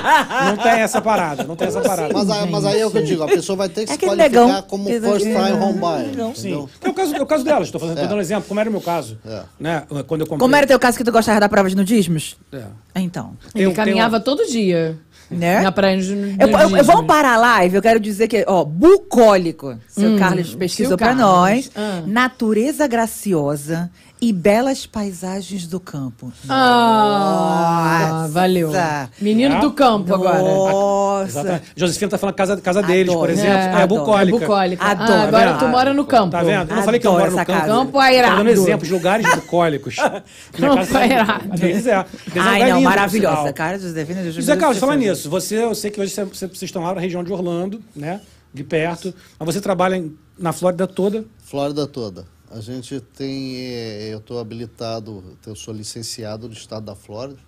não tem essa parada, não tem essa parada. Mas, aí- mas aí é o que eu digo, a pessoa vai ter que É se qualificar negão. como first time negão. home buyer. Sim. É o caso, é o caso delas, estou fazendo, tô É. dando um exemplo, como era o meu caso. É. Né? Quando eu comprei. Como era teu caso que tu gostava da prova de nudismos? É. Então. Ele Tem- caminhava todo dia. Né? Na praia de Eu, eu- eu- vamos parar a live, eu quero dizer que, ó, bucólico. Seu Carlos pesquisou Carlos. nós. Ah. Natureza graciosa e belas paisagens do campo. Ah, Nossa. valeu. Menino É? do campo agora. Nossa. Josefina tá falando casa, casa deles, por exemplo. É, adoro. bucólica. É bucólica. Adoro. Ah, agora Tá tu mora no campo. Tá vendo? Eu não falei que eu moro no campo. casa. Campo Tô airado. dando exemplos, lugares bucólicos. [LAUGHS] Minha casa- airado. Deles é. Deles é Ai, lugar não, maravilhosa. Cara, Josefina, José Carlos, falar nisso, você, eu sei que hoje você- você- vocês estão lá na região de Orlando, né? De perto. Mas você trabalha em- na Flórida toda. Flórida toda. A gente tem. eh, Eu estou habilitado, eu sou licenciado no estado da Flórida.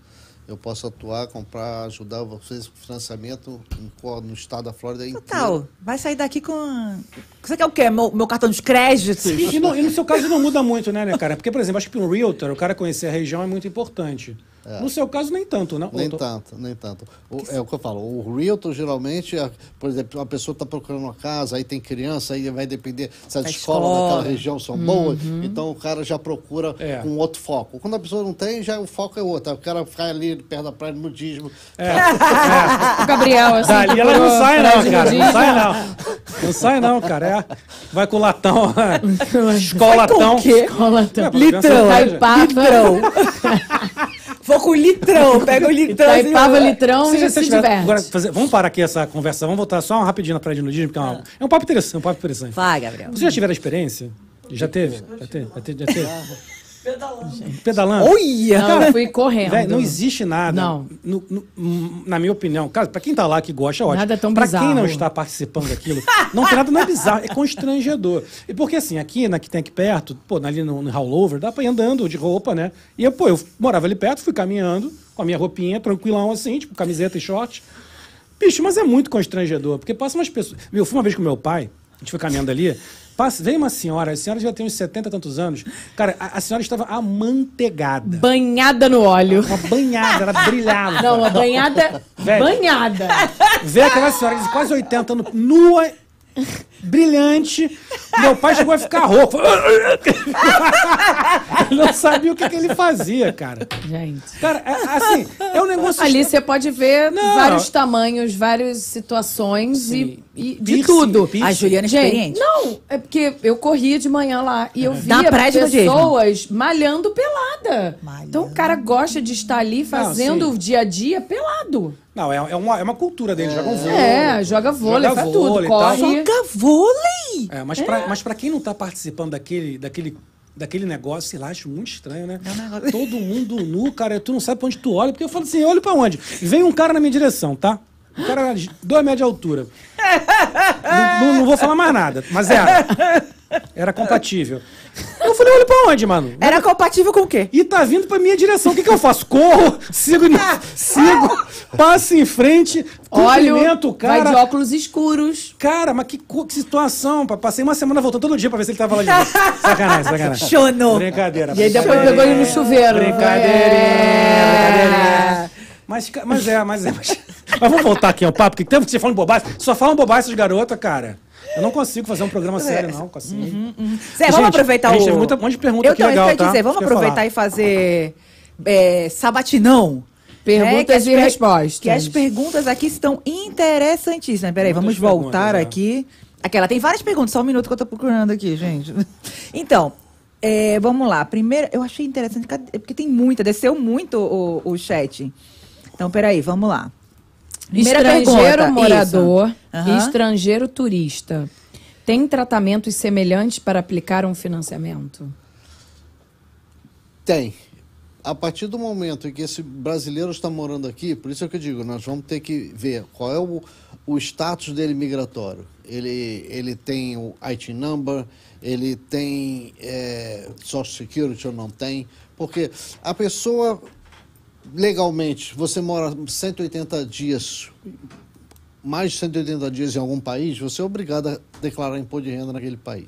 Eu posso atuar, comprar, ajudar vocês com financiamento no estado da Flórida inteiro. Total. Vai sair daqui com. Você quer o quê? Meu, meu cartão de créditos? E, e no, e no seu caso não muda muito, né, né, cara? Porque, por exemplo, acho que para um realtor, o cara conhecer a região é muito importante. No seu caso, nem tanto, né? Nem tanto, nem tanto. O- é o que eu falo, o realtor geralmente, é, por exemplo, uma pessoa está procurando uma casa, aí tem criança, aí vai depender se as escolas escola. daquela região são boas, então o cara já procura É. com outro foco. Quando a pessoa não tem, já o foco é outro. O cara ficar ali perto da praia no nudismo. [LAUGHS] O Gabriel, assim. Dali ela não sai, não, cara. Não sai, não. Não sai, não, cara. É. Vai com latão. Escola [LAUGHS] Vai com latão. o quê? Cola É, pra Litrão. Litrão. [LAUGHS] Vou com o litrão. Pega o [LAUGHS] litrão. assim, Taipava litrão Se e você se tiver- diverte. agora, fazer- vamos parar aqui essa conversa. Vamos voltar só rapidinho na praia de nudismo, porque é, uma- é um papo interessante. Um papo interessante. Vai, Gabriel. Vocês já tiveram experiência? Já teve? Já teve? Já teve? [LAUGHS] Já teve? Pedalando. Olha! Não, eu fui correndo. Véi, não existe nada. Não. no- no- na minha opinião, cara, pra quem tá lá que gosta, é ótimo. Nada é tão pra quem bizarro. não está participando daquilo, não tem nada não é bizarro, é constrangedor. E porque assim, aqui, na que tem aqui perto, pô, ali no, no Hallover, dá pra ir andando de roupa, né? E eu, pô, eu morava ali perto, fui caminhando com a minha roupinha, tranquilão assim, tipo, camiseta e short. Bicho, mas é muito constrangedor, porque passa umas pessoas. Eu fui uma vez com meu pai, a gente foi caminhando ali, Passa, veio uma senhora, a senhora já tem uns 70 e tantos anos. Cara, a, a senhora estava amanteigada. Banhada no óleo. Uma banhada, ela brilhava. Não, uma banhada. Velho. banhada. Vê aquela senhora de quase 80 anos, nua, brilhante. Meu pai chegou a ficar rouco. Não sabia o que, que ele fazia, cara. Gente. Cara, é, assim, é um negócio. Ali você pode ver Não. vários tamanhos, várias situações Sim. e, e de Piercing, tudo. piercing. A Juliana é Gente, experiente. não, é porque eu corria de manhã lá e eu Na via pessoas malhando pelada. Malhando. Então o cara gosta de estar ali fazendo sim. o dia a dia pelado. Não, é, é, uma, é uma cultura dele, joga um vôlei. É, joga vôlei, Joga faz vôlei tudo, corre. Joga vôlei! É, mas, Pra, mas pra quem não tá participando daquele, daquele, daquele negócio, sei lá, acho muito estranho, né? É um negócio- Todo mundo nu, cara, tu não sabe pra onde tu olha, porque eu falo assim, eu olho pra onde? Vem um cara na minha direção, tá? Um cara de dois metros de altura. Não, não- vou falar mais nada, mas era. Era compatível. Eu falei, olha pra onde, mano? Era compatível com o quê? E tá vindo pra minha direção. O que, que eu faço? Corro, sigo, sigo, passo em frente, cumprimento o vai cara. de óculos escuros. Cara, mas que, que situação, pá. Passei uma semana voltando todo dia pra ver se ele tava lá de novo. Sacanagem, sacanagem. Chonou. Brincadeira. E aí depois brincadeira. pegou ele no chuveiro. Brincadeirinha, É. brincadeirinha. Mas, mas é, mas é. Mas, [LAUGHS] mas vamos voltar aqui ao papo, porque tempo que você falando bobagem. Só falam bobagem essas garotas, cara. Eu não consigo fazer um programa sério, não, com assim. Zé, vamos Gente, aproveitar a gente o. teve muita- um monte de pergunta Eu aqui também legal, quero tá? dizer, vamos aproveitar falar. e fazer é, sabatinão. Perguntas É, e per- respostas. Que as perguntas aqui estão interessantíssimas. Peraí, Muitas vamos voltar perguntas, é. aqui. Aquela, tem várias perguntas, só um minuto que eu tô procurando aqui, gente. [LAUGHS] Então, é, vamos lá. Primeiro, eu achei interessante, porque tem muita, desceu muito o, o chat. Então, peraí, vamos lá. Primeira estrangeiro pergunta, morador e Aham. estrangeiro turista. Tem tratamentos semelhantes para aplicar um financiamento? Tem. A partir do momento em que esse brasileiro está morando aqui, por isso é que eu digo, nós vamos ter que ver qual é o, o status dele migratório. Ele, ele tem o IT number, ele tem é, Social Security ou não tem, porque a pessoa, legalmente, você mora 180 dias mais de 180 dias em algum país, você é obrigado a declarar imposto de renda naquele país.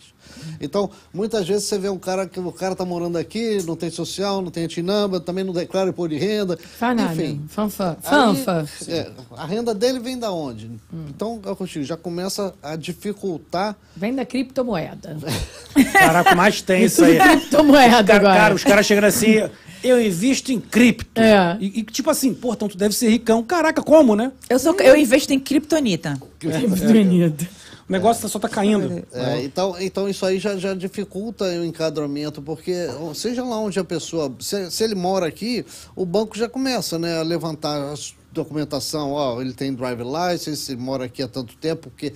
Então, muitas vezes você vê um cara que o cara está morando aqui, não tem social, não tem antinamba, também não declara imposto de renda. Faz nada. Enfim. Fanfa. Aí, Fanfa. é, a renda dele vem da onde? Hum. Então, eu contigo, já começa a dificultar. Vem da criptomoeda. [LAUGHS] Caraca, mais tem isso aí. criptomoeda Cara, agora. cara, os caras chegando assim, eu invisto em cripto. É. E, e tipo assim, pô, então tu deve ser ricão. Caraca, como, né? Eu, sou, eu investo em criptonita. O negócio tá- só tá caindo. É, então, então isso aí já, já dificulta o encadramento, porque seja lá onde a pessoa, se, se ele mora aqui, o banco já começa né, a levantar a documentação, ó, ele tem drive license, ele mora aqui há tanto tempo, porque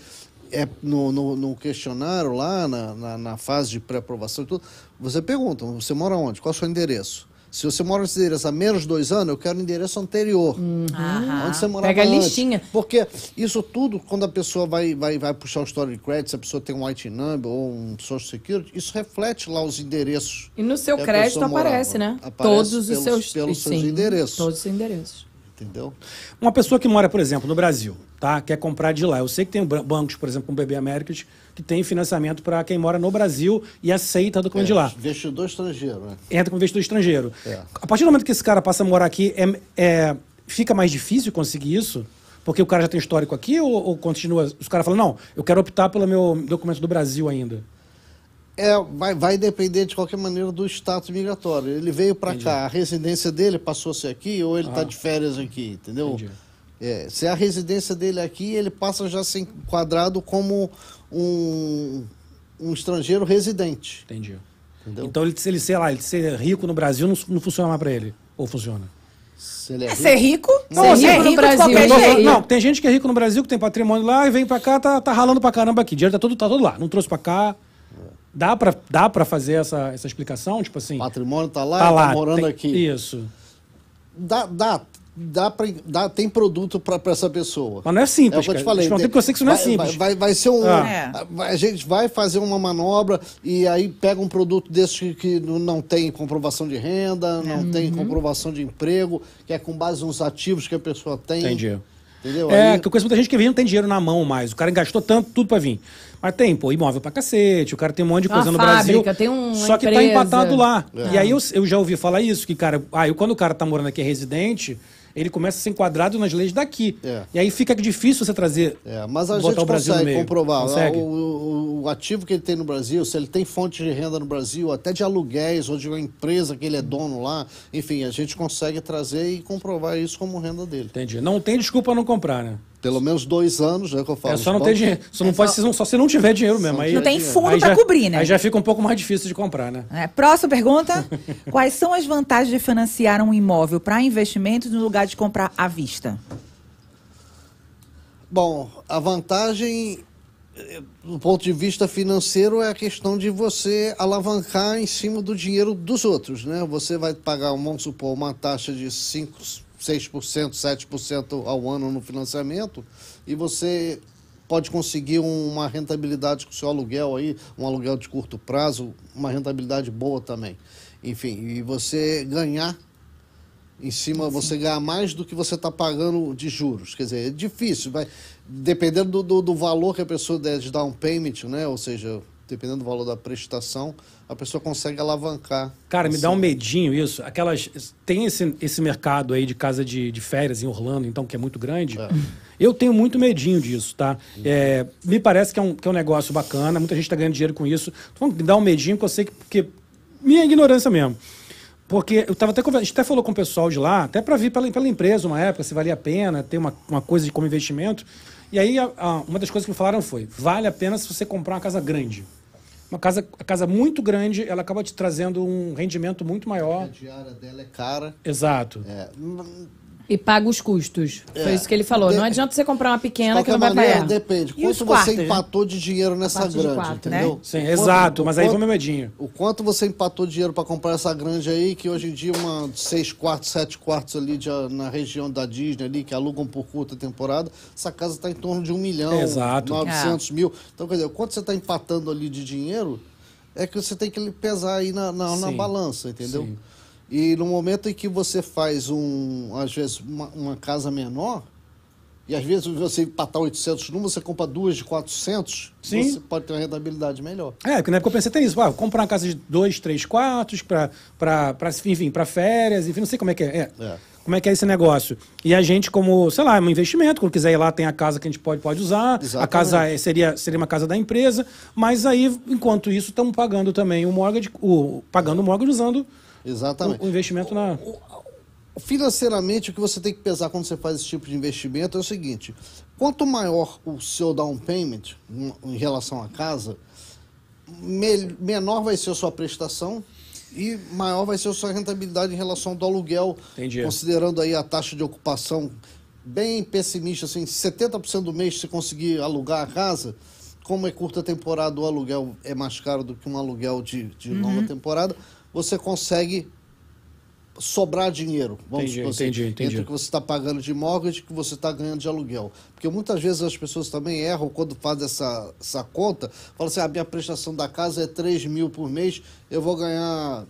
é no, no, no questionário lá, na, na, na fase de pré-aprovação e tudo, você pergunta, você mora onde? Qual é o seu endereço? Se você mora nesse endereço há menos de dois anos, eu quero o endereço anterior. Aham. Onde você morava Pega a antes. listinha. Porque isso tudo, quando a pessoa vai, vai, vai puxar o story de crédito, se a pessoa tem um IT number ou um social security, isso reflete lá os endereços. E no seu crédito pessoa morava. aparece, né? Aparece Todos os pelos- seus, pelos seus sim, endereços. Todos os endereços. Entendeu? Uma pessoa que mora, por exemplo, no Brasil, tá? Quer comprar de lá. Eu sei que tem ban- bancos, por exemplo, como o BB Américas, que tem financiamento para quem mora no Brasil e aceita documento de lá. Investidor estrangeiro, né? Entra como investidor estrangeiro. É. A partir do momento que esse cara passa a morar aqui, é, é- fica mais difícil conseguir isso? Porque o cara já tem histórico aqui ou, ou continua? Os caras falam, não, eu quero optar pelo meu documento do Brasil ainda. É, vai, vai depender de qualquer maneira do status migratório. Ele veio para cá, a residência dele passou a ser aqui ou ele está de férias aqui, entendeu? Entendi. É, se a residência dele é aqui, ele passa já a ser enquadrado como um, um estrangeiro residente. Entendi. Entendeu? Então, ele, se ele, sei lá, ele ser rico no Brasil, não, não funciona mais para ele. Ou funciona? Se ele é É rico, ser rico? Não, ser ser rico no Brasil. jeito. não, tem gente que é rico no Brasil, que tem patrimônio lá, e vem pra cá, tá, tá ralando pra caramba aqui. Dinheiro tá todo, tá todo lá. Não trouxe pra cá. Dá pra, dá pra fazer essa, essa explicação? Tipo assim. o patrimônio está lá, tá está lá. morando tem- aqui. Isso. Dá, dá, dá pra, dá, tem produto para essa pessoa. Mas não é simples, É o que eu te falei. Eu sei que isso não é vai, simples. Vai, vai, vai ser um. Ah. É. A gente vai fazer uma manobra e aí pega um produto desse que, não- não tem comprovação de renda, não Uhum. tem comprovação de emprego, que é com base nos ativos que a pessoa tem. Entendi. Entendeu? É, Aí- que eu conheço muita gente que vem e não tem dinheiro na mão mais. O cara gastou tanto, tudo pra vir. Mas tem, pô, imóvel pra cacete, o cara tem um monte de Uma coisa no fábrica, Brasil. tem uma só que tá empresa. empatado lá. É. E aí eu, eu já ouvi falar isso, que, cara, eu, quando o cara tá morando aqui é residente, ele começa a ser enquadrado nas leis daqui. É. E aí fica difícil você trazer. É, mas a gente o Brasil no consegue comprovar. Consegue? O, o- o ativo que ele tem no Brasil, se ele tem fonte de renda no Brasil, até de aluguéis ou de uma empresa que ele é dono lá, enfim, a gente consegue trazer e comprovar isso como renda dele. Entendi. Não tem desculpa não comprar, né? Pelo menos dois anos, é o que eu falo. É só não ter dinheiro. Só não pode ser, só se não tiver dinheiro mesmo. Aí, Não tem fundo já- cobrir, né? Aí já fica um pouco mais difícil de comprar, né? É, próxima pergunta. [LAUGHS] Quais são as vantagens de financiar um imóvel para investimento no lugar de comprar à vista? Bom, a vantagem eh, do ponto de vista financeiro é a questão de você alavancar em cima do dinheiro dos outros, né? Você vai pagar, vamos supor, uma taxa de 5, 6%, 7% ao ano no financiamento e você pode conseguir um- uma rentabilidade com o seu aluguel aí, um aluguel de curto prazo, uma rentabilidade boa também. Enfim, e você ganhar em cima, você ganhar mais do que você está pagando de juros. Quer dizer, é difícil, vai, dependendo do, do, do valor que a pessoa der de dar um payment, né? ou seja, dependendo do valor da prestação, a pessoa consegue alavancar. Cara, me dá um Assim. medinho isso. Aquelas. Tem esse, esse mercado aí de casa de, de férias em Orlando, então, que é muito grande. Eu tenho muito medinho disso, tá? É, me parece que é, um, que é um negócio bacana, muita gente está ganhando dinheiro com isso. Que me dá um medinho que eu sei que. Porque, minha ignorância mesmo. Porque eu tava até conversando, a gente até falou com o pessoal de lá, até para vir pela, pela empresa uma época, se valia a pena ter uma, uma coisa de como investimento. E aí, a- a- uma das coisas que me falaram foi: vale a pena se você comprar uma casa grande. Uma casa, a casa muito grande, ela acaba te trazendo um rendimento muito A maior. diária dela é cara. Exato. É, E paga os custos. Foi É. isso que ele falou. De- Não adianta você comprar uma de pequena que não vai maneira, pagar. depende. E Quanto quartos, você né? empatou de dinheiro nessa de grande, quatro, né? entendeu? Sim, O quanto- exato, o mas aí quanto- foi meu medinho. O quanto você empatou dinheiro para comprar essa grande aí, que hoje em dia uma de seis quartos, sete quartos ali de- na região da Disney ali, que alugam por curta temporada, essa casa está em torno de um milhão, Exato. 900 mil. Então, quer dizer, quanto você está empatando ali de dinheiro, é que você tem que pesar aí na, na, na Sim. balança, entendeu? Sim. E no momento em que você faz um, às vezes, uma, uma casa menor, e às vezes você empatar 800 numa, você compra duas de 400, Sim. você pode ter uma rentabilidade melhor. É, porque na época eu pensei até isso. Ah, comprar uma casa de dois, três quartos, pra, enfim, para férias, enfim, não sei como é que é. É. É. Como é que é esse negócio? E a gente, como, sei lá, é um investimento, quando quiser ir lá, tem a casa que a gente pode, pode usar. A Exatamente. casa é- seria, seria uma casa da empresa, mas aí, enquanto isso, estamos pagando também o mortgage, o, pagando o mortgage usando Exatamente. o, o investimento na. Financeiramente, o que você tem que pesar quando você faz esse tipo de investimento é o seguinte: quanto maior o seu down payment em- em relação à casa, me- menor vai ser a sua prestação e maior vai ser a sua rentabilidade em relação do aluguel, Entendi. considerando aí a taxa de ocupação bem pessimista, assim, 70% do mês se conseguir alugar a casa, como é curta temporada, o aluguel é mais caro do que um aluguel de, de Uhum. longa temporada, você consegue sobrar dinheiro, vamos Entendi, supor assim, entendi, entendi. entre o que você está pagando de mortgage e o que você está ganhando de aluguel. Porque muitas vezes as pessoas também erram quando fazem essa, essa conta, falam assim, a minha prestação da casa é 3 mil por mês, eu vou ganhar,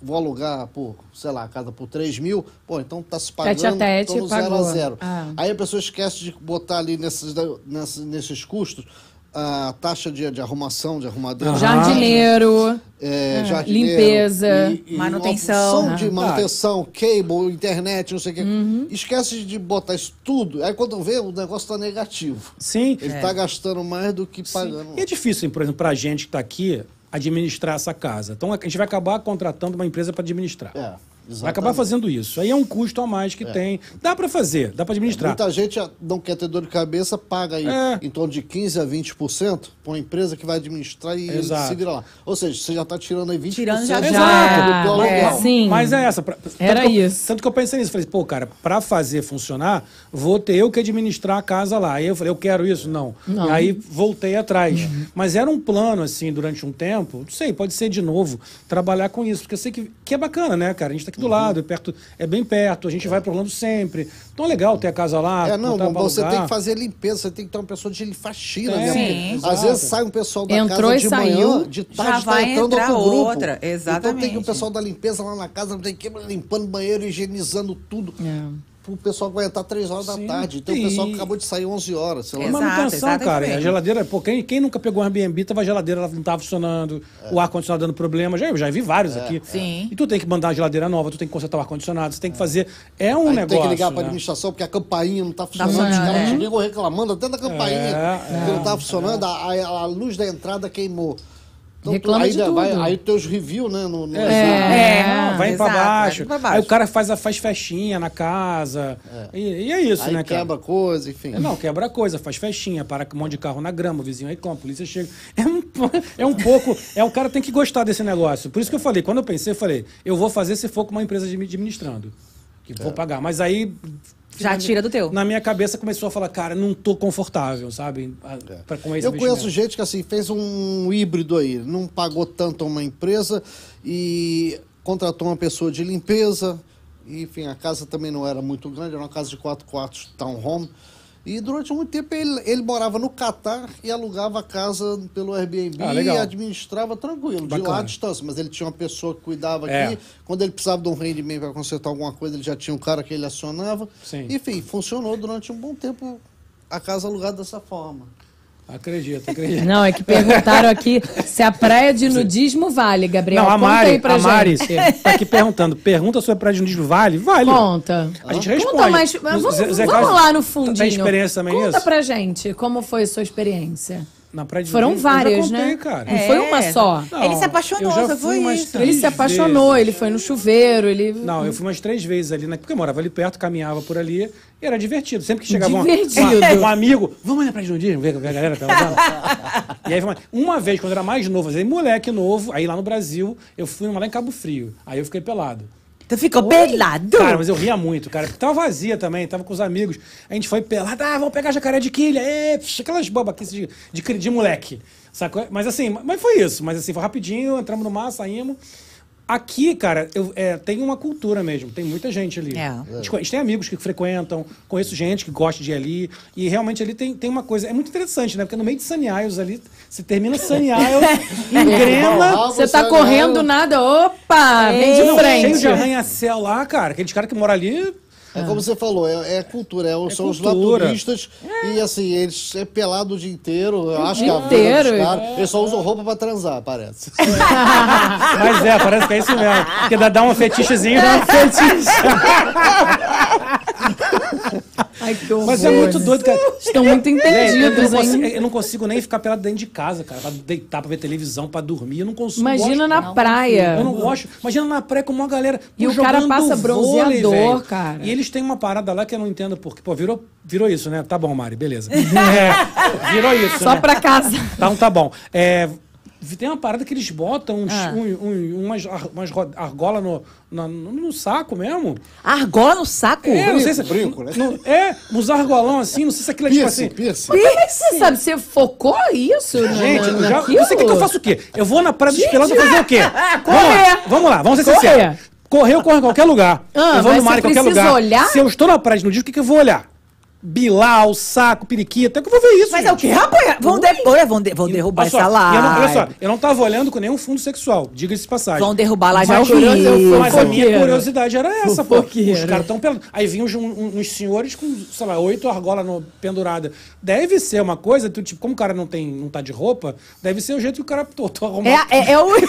vou alugar por, sei lá, a casa por 3 mil, pô, então está se pagando Tete a tete, no zero a zero. Ah. Aí a pessoa esquece de botar ali nesses, nesses, nesses custos a taxa de, de arrumação, de arrumadeira. Jardineiro. É, Ah, jardineiro limpeza, manutenção. opção de Ah. manutenção, cable, internet, não sei o quê. Uhum. Esquece de botar isso tudo. Aí quando vê, o negócio tá negativo. Sim. Ele tá gastando mais do que pagando. E é difícil, por exemplo, para a gente que está aqui, administrar essa casa. Então a gente vai acabar contratando uma empresa para administrar. É, Vai acabar exatamente. fazendo isso. Aí é um custo a mais que tem. Dá para fazer, dá para administrar. Muita gente não quer ter dor de cabeça, paga aí É. em torno de 15% a 20% para uma empresa que vai administrar e Exato. se vira lá. Ou seja, você já está tirando aí 20% Tirando já do já. do aluguel. É, sim. Mas é essa. pra- tanto Era que eu- isso. Tanto que eu pensei nisso. Falei, pô, cara, para fazer funcionar, vou ter eu que administrar a casa lá. Aí eu falei, eu quero isso? Não. Não. E aí voltei atrás. Mas era um plano, assim, durante um tempo. Não sei, pode ser de novo, trabalhar com isso. Porque eu sei que, que é bacana, né, cara? A gente tá aqui do lado, é, perto, é bem perto, a gente vai pro Orlando sempre. Então é legal ter a casa lá. É, não, você tem que fazer limpeza, você tem que ter uma pessoa de faxina, É, né? sim. Porque Às vezes sai um pessoal da Entrou casa e de saiu, manhã, de já tarde tá vai entrando entrar outro grupo. outra, Então tem que o exatamente. pessoal da limpeza lá na casa, tem que ir limpando banheiro, higienizando tudo. É. o pessoal que vai entrar 3 horas Sim. da tarde. Tem E- o pessoal que acabou de sair 11 horas, sei lá. Exato, manutenção, é cara. A geladeira, pô, quem, quem nunca pegou um Airbnb, tava a geladeira, ela não tava funcionando, o ar-condicionado dando problema. Já, eu já vi vários aqui. Sim. E tu tem que mandar uma geladeira nova, tu tem que consertar o ar-condicionado, você tem que fazer. É um Aí negócio. tem que ligar para né? administração porque a campainha não está funcionando. funcionando, Os caras é. ligam reclamando até da campainha É, que não está funcionando. A, a- a luz da entrada queimou. Então, Reclama aí, de vai- tudo. aí teus reviews, né? No, no- É, Não, vai exato, pra baixo. vai pra baixo. Aí o cara faz, a- faz festinha na casa. E, e é isso, aí né, cara? quebra coisa, enfim. É, Não, quebra coisa, faz festinha, para com um monte de carro na grama, o vizinho aí com a polícia chega. [LAUGHS] É um, é um pouco. É o cara tem que gostar desse negócio. Por isso que eu falei, quando eu pensei, eu falei, eu vou fazer se for com uma empresa admi- administrando. Que vou pagar. Mas aí. Já na tira minha- do teu. Na minha cabeça começou a falar, cara, não tô confortável, sabe? Pra, com esse Eu conheço gente que assim fez um híbrido aí, não pagou tanto a uma empresa e contratou uma pessoa de limpeza. E, enfim, a casa também não era muito grande, era uma casa de quatro quartos, townhome. E durante muito tempo ele, ele morava no Catar e alugava a casa pelo Airbnb Ah, e administrava tranquilo, de lá Bacana. à distância. Mas ele tinha uma pessoa que cuidava É. aqui. Quando ele precisava de um rendimento para consertar alguma coisa, ele já tinha um cara que ele acionava. Sim. Enfim, funcionou durante um bom tempo a casa alugada dessa forma. Acredito, acredito. Não, é que perguntaram aqui se a praia de nudismo vale, Gabriel. Não, a Conta Mari, a Mari gente. tá aqui perguntando. Pergunta sobre a praia de nudismo vale? Vale. Conta. A gente responde. Conta mais. O Vamos, Zé- Zé vamos lá no Tem fundinho. experiência também Conta nisso? pra gente como foi a sua experiência. Na praia de Foram nudismo? Eu já várias, contei, né? cara. Não foi uma só. Não, Ele se apaixonou, eu já só fui foi umas isso. três Ele se apaixonou, vezes. ele foi no chuveiro, ele. Não, eu fui umas três vezes ali, né? Porque eu morava ali perto, caminhava por ali, e era divertido. Sempre que chegava um- Divertido. um, um amigo, vamos na praia de nudismo, ver a galera tá usando. [LAUGHS] e aí, uma- uma vez, quando eu era mais novo, aí moleque novo, aí lá no Brasil, eu fui lá em Cabo Frio. Aí eu fiquei pelado. Tu ficou pelado? Cara, mas eu ria muito, cara. Porque tava vazia também, tava com os amigos. A gente foi pelado, ah, vamos pegar jacaré de quilha. É, psh, aquelas babaquices de, de, de moleque. Sacou? Mas assim, mas foi isso. Mas assim, foi rapidinho, entramos no mar, saímos. Aqui, cara, eu, é, tem uma cultura mesmo, tem muita gente ali. É. A, gente, tem amigos que frequentam, conheço gente que gosta de ir ali. E realmente ali tem, tem uma coisa. É muito interessante, né? Porque no meio de Sunny Isles ali, você termina Sunny Isles, engrena. Você tá correndo nada, opa, vem de Não, cheio de frente. arranha-céu lá, cara. Aqueles caras que moram ali. É como você falou, é, é cultura, é, são os cultura. naturistas e assim, eles é pelado o dia inteiro, eu acho dia que a vida inteiro, dos caras, eles só usam roupa pra transar, parece. [LAUGHS] Mas é, parece que é isso mesmo. Porque dá, dá um fetichezinho. Dá um [LAUGHS] fetiche. [LAUGHS] Ai, que horror. Mas é muito doido, cara. Estão muito eu, entendidos, hein? eu não consigo nem ficar pelado dentro de casa, cara. Pra deitar, pra ver televisão, pra dormir. Eu não consigo. Imagina gosto, na não. praia. Eu não gosto. Imagina na praia com uma galera. E o cara passa vôlei, bronzeador, velho. cara. E eles têm uma parada lá que eu não entendo porque. Pô, virou, virou isso, né? Tá bom, Mari, beleza. [LAUGHS] É, virou isso. Só né? pra casa. Então tá bom. É, tem uma parada que eles botam uns, Ah. um- um- umas, ar- umas argola no, no, no saco mesmo. Argola no saco? É, não sei se. brinco, né? no- é, uns argolão assim, não sei se aquilo é tipo Piercing, assim. piercing. Como é que você sabe? Você focou isso? Gente, na, já, você quer que eu faça o quê? Eu vou na praia dos pelados fazer o quê? [LAUGHS] Vamos correr. lá, vamos lá, vamos ser sinceros. Correr eu corro em qualquer lugar. Ah, eu vou no mar em qualquer lugar. olhar? Se eu estou na praia no dia, o que, que eu vou olhar? Bilal, saco, periquita, é que eu vou ver isso. Mas gente. é o quê, rapaz? Vão, de... Vão, de- vão derrubar só, essa e eu não, olha só, eu não tava olhando com nenhum fundo sexual, diga-se passagem. Vão derrubar a live Mas eu Mas a minha curiosidade era essa, pô. Os caras tão pelados. Aí vinham uns, uns senhores com, sei lá, oito argolas no, pendurada. Deve ser uma coisa, tu, tipo, como o cara não, tem, não tá de roupa, deve ser o jeito que o cara. Tô, tô arrumado. É, é, é o... [LAUGHS] [LAUGHS]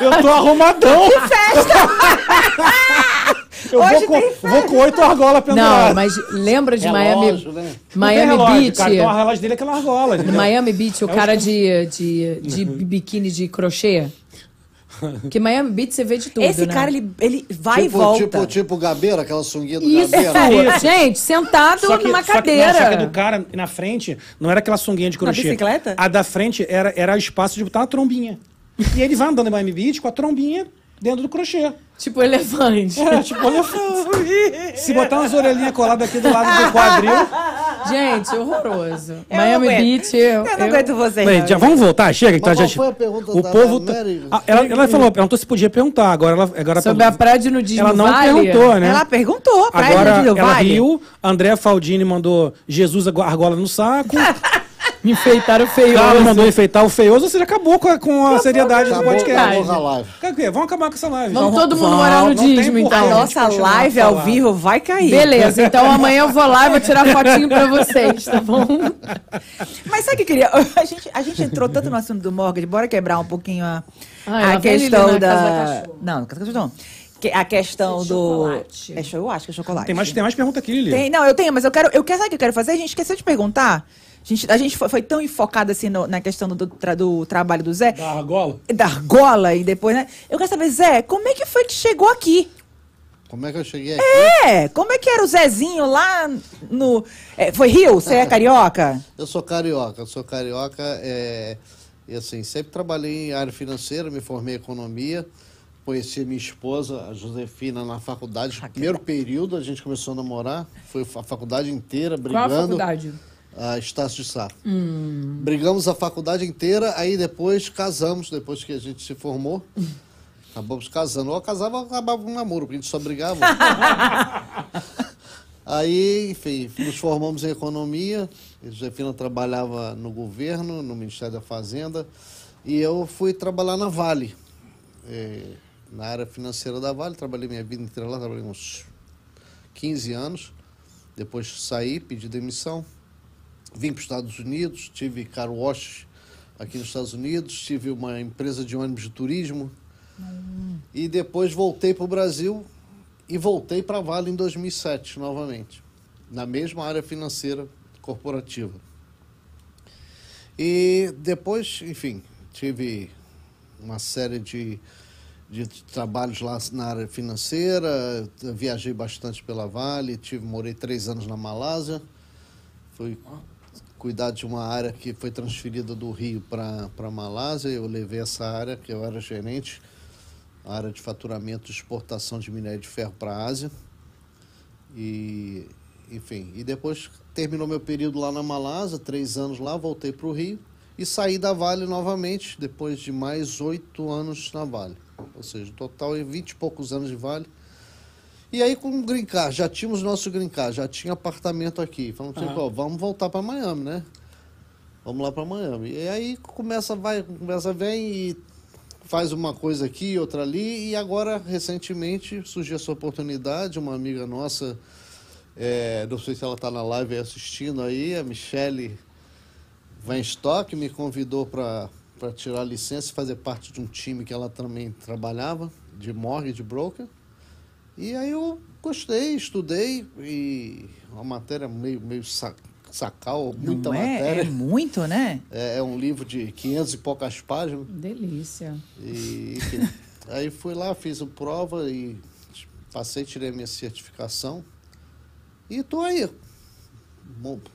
Eu tô arrumadão. [LAUGHS] Eu Hoje vou com, tem vou com oito argolas penduradas. Não, mas lembra de Relógio, Miami, né? Não tem Miami relógio, Beach? Cara, então a relógio dele é aquela argola. No entendeu? Miami Beach, o É cara os- de, de, de biquíni de crochê. Porque Miami Beach você vê de tudo, Esse né? cara, ele, ele vai tipo, e volta. Tipo, tipo Gabeira, aquela sunguinha do Isso, Gabeira. gente, sentado Só que, numa só que- cadeira. não, só que do cara na frente não era aquela sunguinha de crochê. bicicleta? A da frente era, era espaço de botar uma trombinha. E ele vai andando em Miami Beach com a trombinha dentro do crochê. Tipo elefante. É, tipo, olha Se botar umas orelhinhas coladas aqui do lado do quadril. Gente, horroroso. Eu Miami. Beach, eu, Eu não aguento você. Bem, já, vamos voltar? Chega. que Mas tá, qual já- foi a pergunta o da povo. Mary? Ah, ela, ela falou, perguntou se podia perguntar. Agora ela. Agora Sobre a praia de nudismo ela não vale? perguntou, né? Ela perguntou pra Agora ele, ela vale? riu, André Faldini mandou Jesus argo- argola no saco. [LAUGHS] Enfeitaram feio. Carlos mandou enfeitar o feioso, você já acabou com a, com a seriedade do Acabou, podcast. acabou com a live. Cara? Vamos acabar com essa live. Vamos todo mundo morar no dízimo. A então. gente nossa live a ao vivo vai cair. Beleza, então amanhã eu vou lá e vou tirar fotinho pra vocês, tá bom? Mas sabe o que eu queria? [LAUGHS] A gente, a gente entrou tanto no assunto do mortgage, bora quebrar um pouquinho a, Ah, a questão da. Não, não, Casa da Cachorro A questão É do. chocolate. É, eu acho que é chocolate. Tem mais, tem mais pergunta aqui, Lili. Tem- não, eu tenho, mas eu quero. Eu quero saber o que eu quero fazer? A gente esqueceu de perguntar. A gente, a gente foi, foi tão enfocada assim no- na questão do, tra- do trabalho do Zé. Da argola? Da argola e depois, né? Eu quero saber, Zé, como é que foi que chegou aqui? Como é que eu cheguei aqui? É, como é que era o Zezinho lá no. é, foi Rio? Você é [LAUGHS] carioca? Eu sou carioca, eu sou carioca, é, e assim, sempre trabalhei em área financeira, me formei em economia, conheci minha esposa, a Josefina, na faculdade. Ah, Primeiro período a gente começou a namorar, foi a faculdade inteira Qual brigando. a faculdade? A Estácio de Sá. Brigamos a faculdade inteira, aí depois casamos, depois que a gente se formou. [LAUGHS] Acabamos casando. Ou casava ou acabava um namoro, porque a gente só brigava. [LAUGHS] aí, enfim, nos formamos em economia. A Josefina trabalhava no governo, no Ministério da Fazenda. E eu fui trabalhar na Vale. eh, na área financeira da Vale. Trabalhei minha vida inteira lá, trabalhei uns 15 anos. Depois saí, pedi demissão. Vim para os Estados Unidos, tive car wash aqui nos Estados Unidos, tive uma empresa de ônibus de turismo. E depois voltei para o Brasil e voltei para a Vale em 2007 novamente, na mesma área financeira corporativa. E depois, enfim, tive uma série de, de trabalhos lá na área financeira, viajei bastante pela Vale, tive, morei três anos na Malásia, fui cuidar de uma área que foi transferida do Rio para a Malásia, eu levei essa área, que eu era gerente, a área de faturamento e exportação de minério de ferro para a Ásia. E, enfim, e depois terminou meu período lá na Malásia, três anos lá, voltei para o Rio e saí da Vale novamente, depois de mais oito anos na Vale. Ou seja, total em vinte e poucos anos de Vale. E aí com o Green Card, já tínhamos nosso Green Card, já tinha apartamento aqui. Falamos, assim, ó, vamos voltar para Miami, né? Vamos lá para Miami. E aí começa, vai, começa, vem e faz uma coisa aqui, outra ali. E agora, recentemente, surgiu essa oportunidade, uma amiga nossa, é, não sei se ela está na live assistindo aí, a Michele Weinstock, me convidou para tirar licença e fazer parte de um time que ela também trabalhava, de mortgage broker. E aí eu gostei, estudei e uma matéria meio, meio sa- sacal, muita Não é? matéria. É muito, né? [LAUGHS] É, é um livro de 500 e poucas páginas. Delícia. E, enfim, [LAUGHS] aí fui lá, fiz a prova e passei, tirei a minha certificação. E estou aí,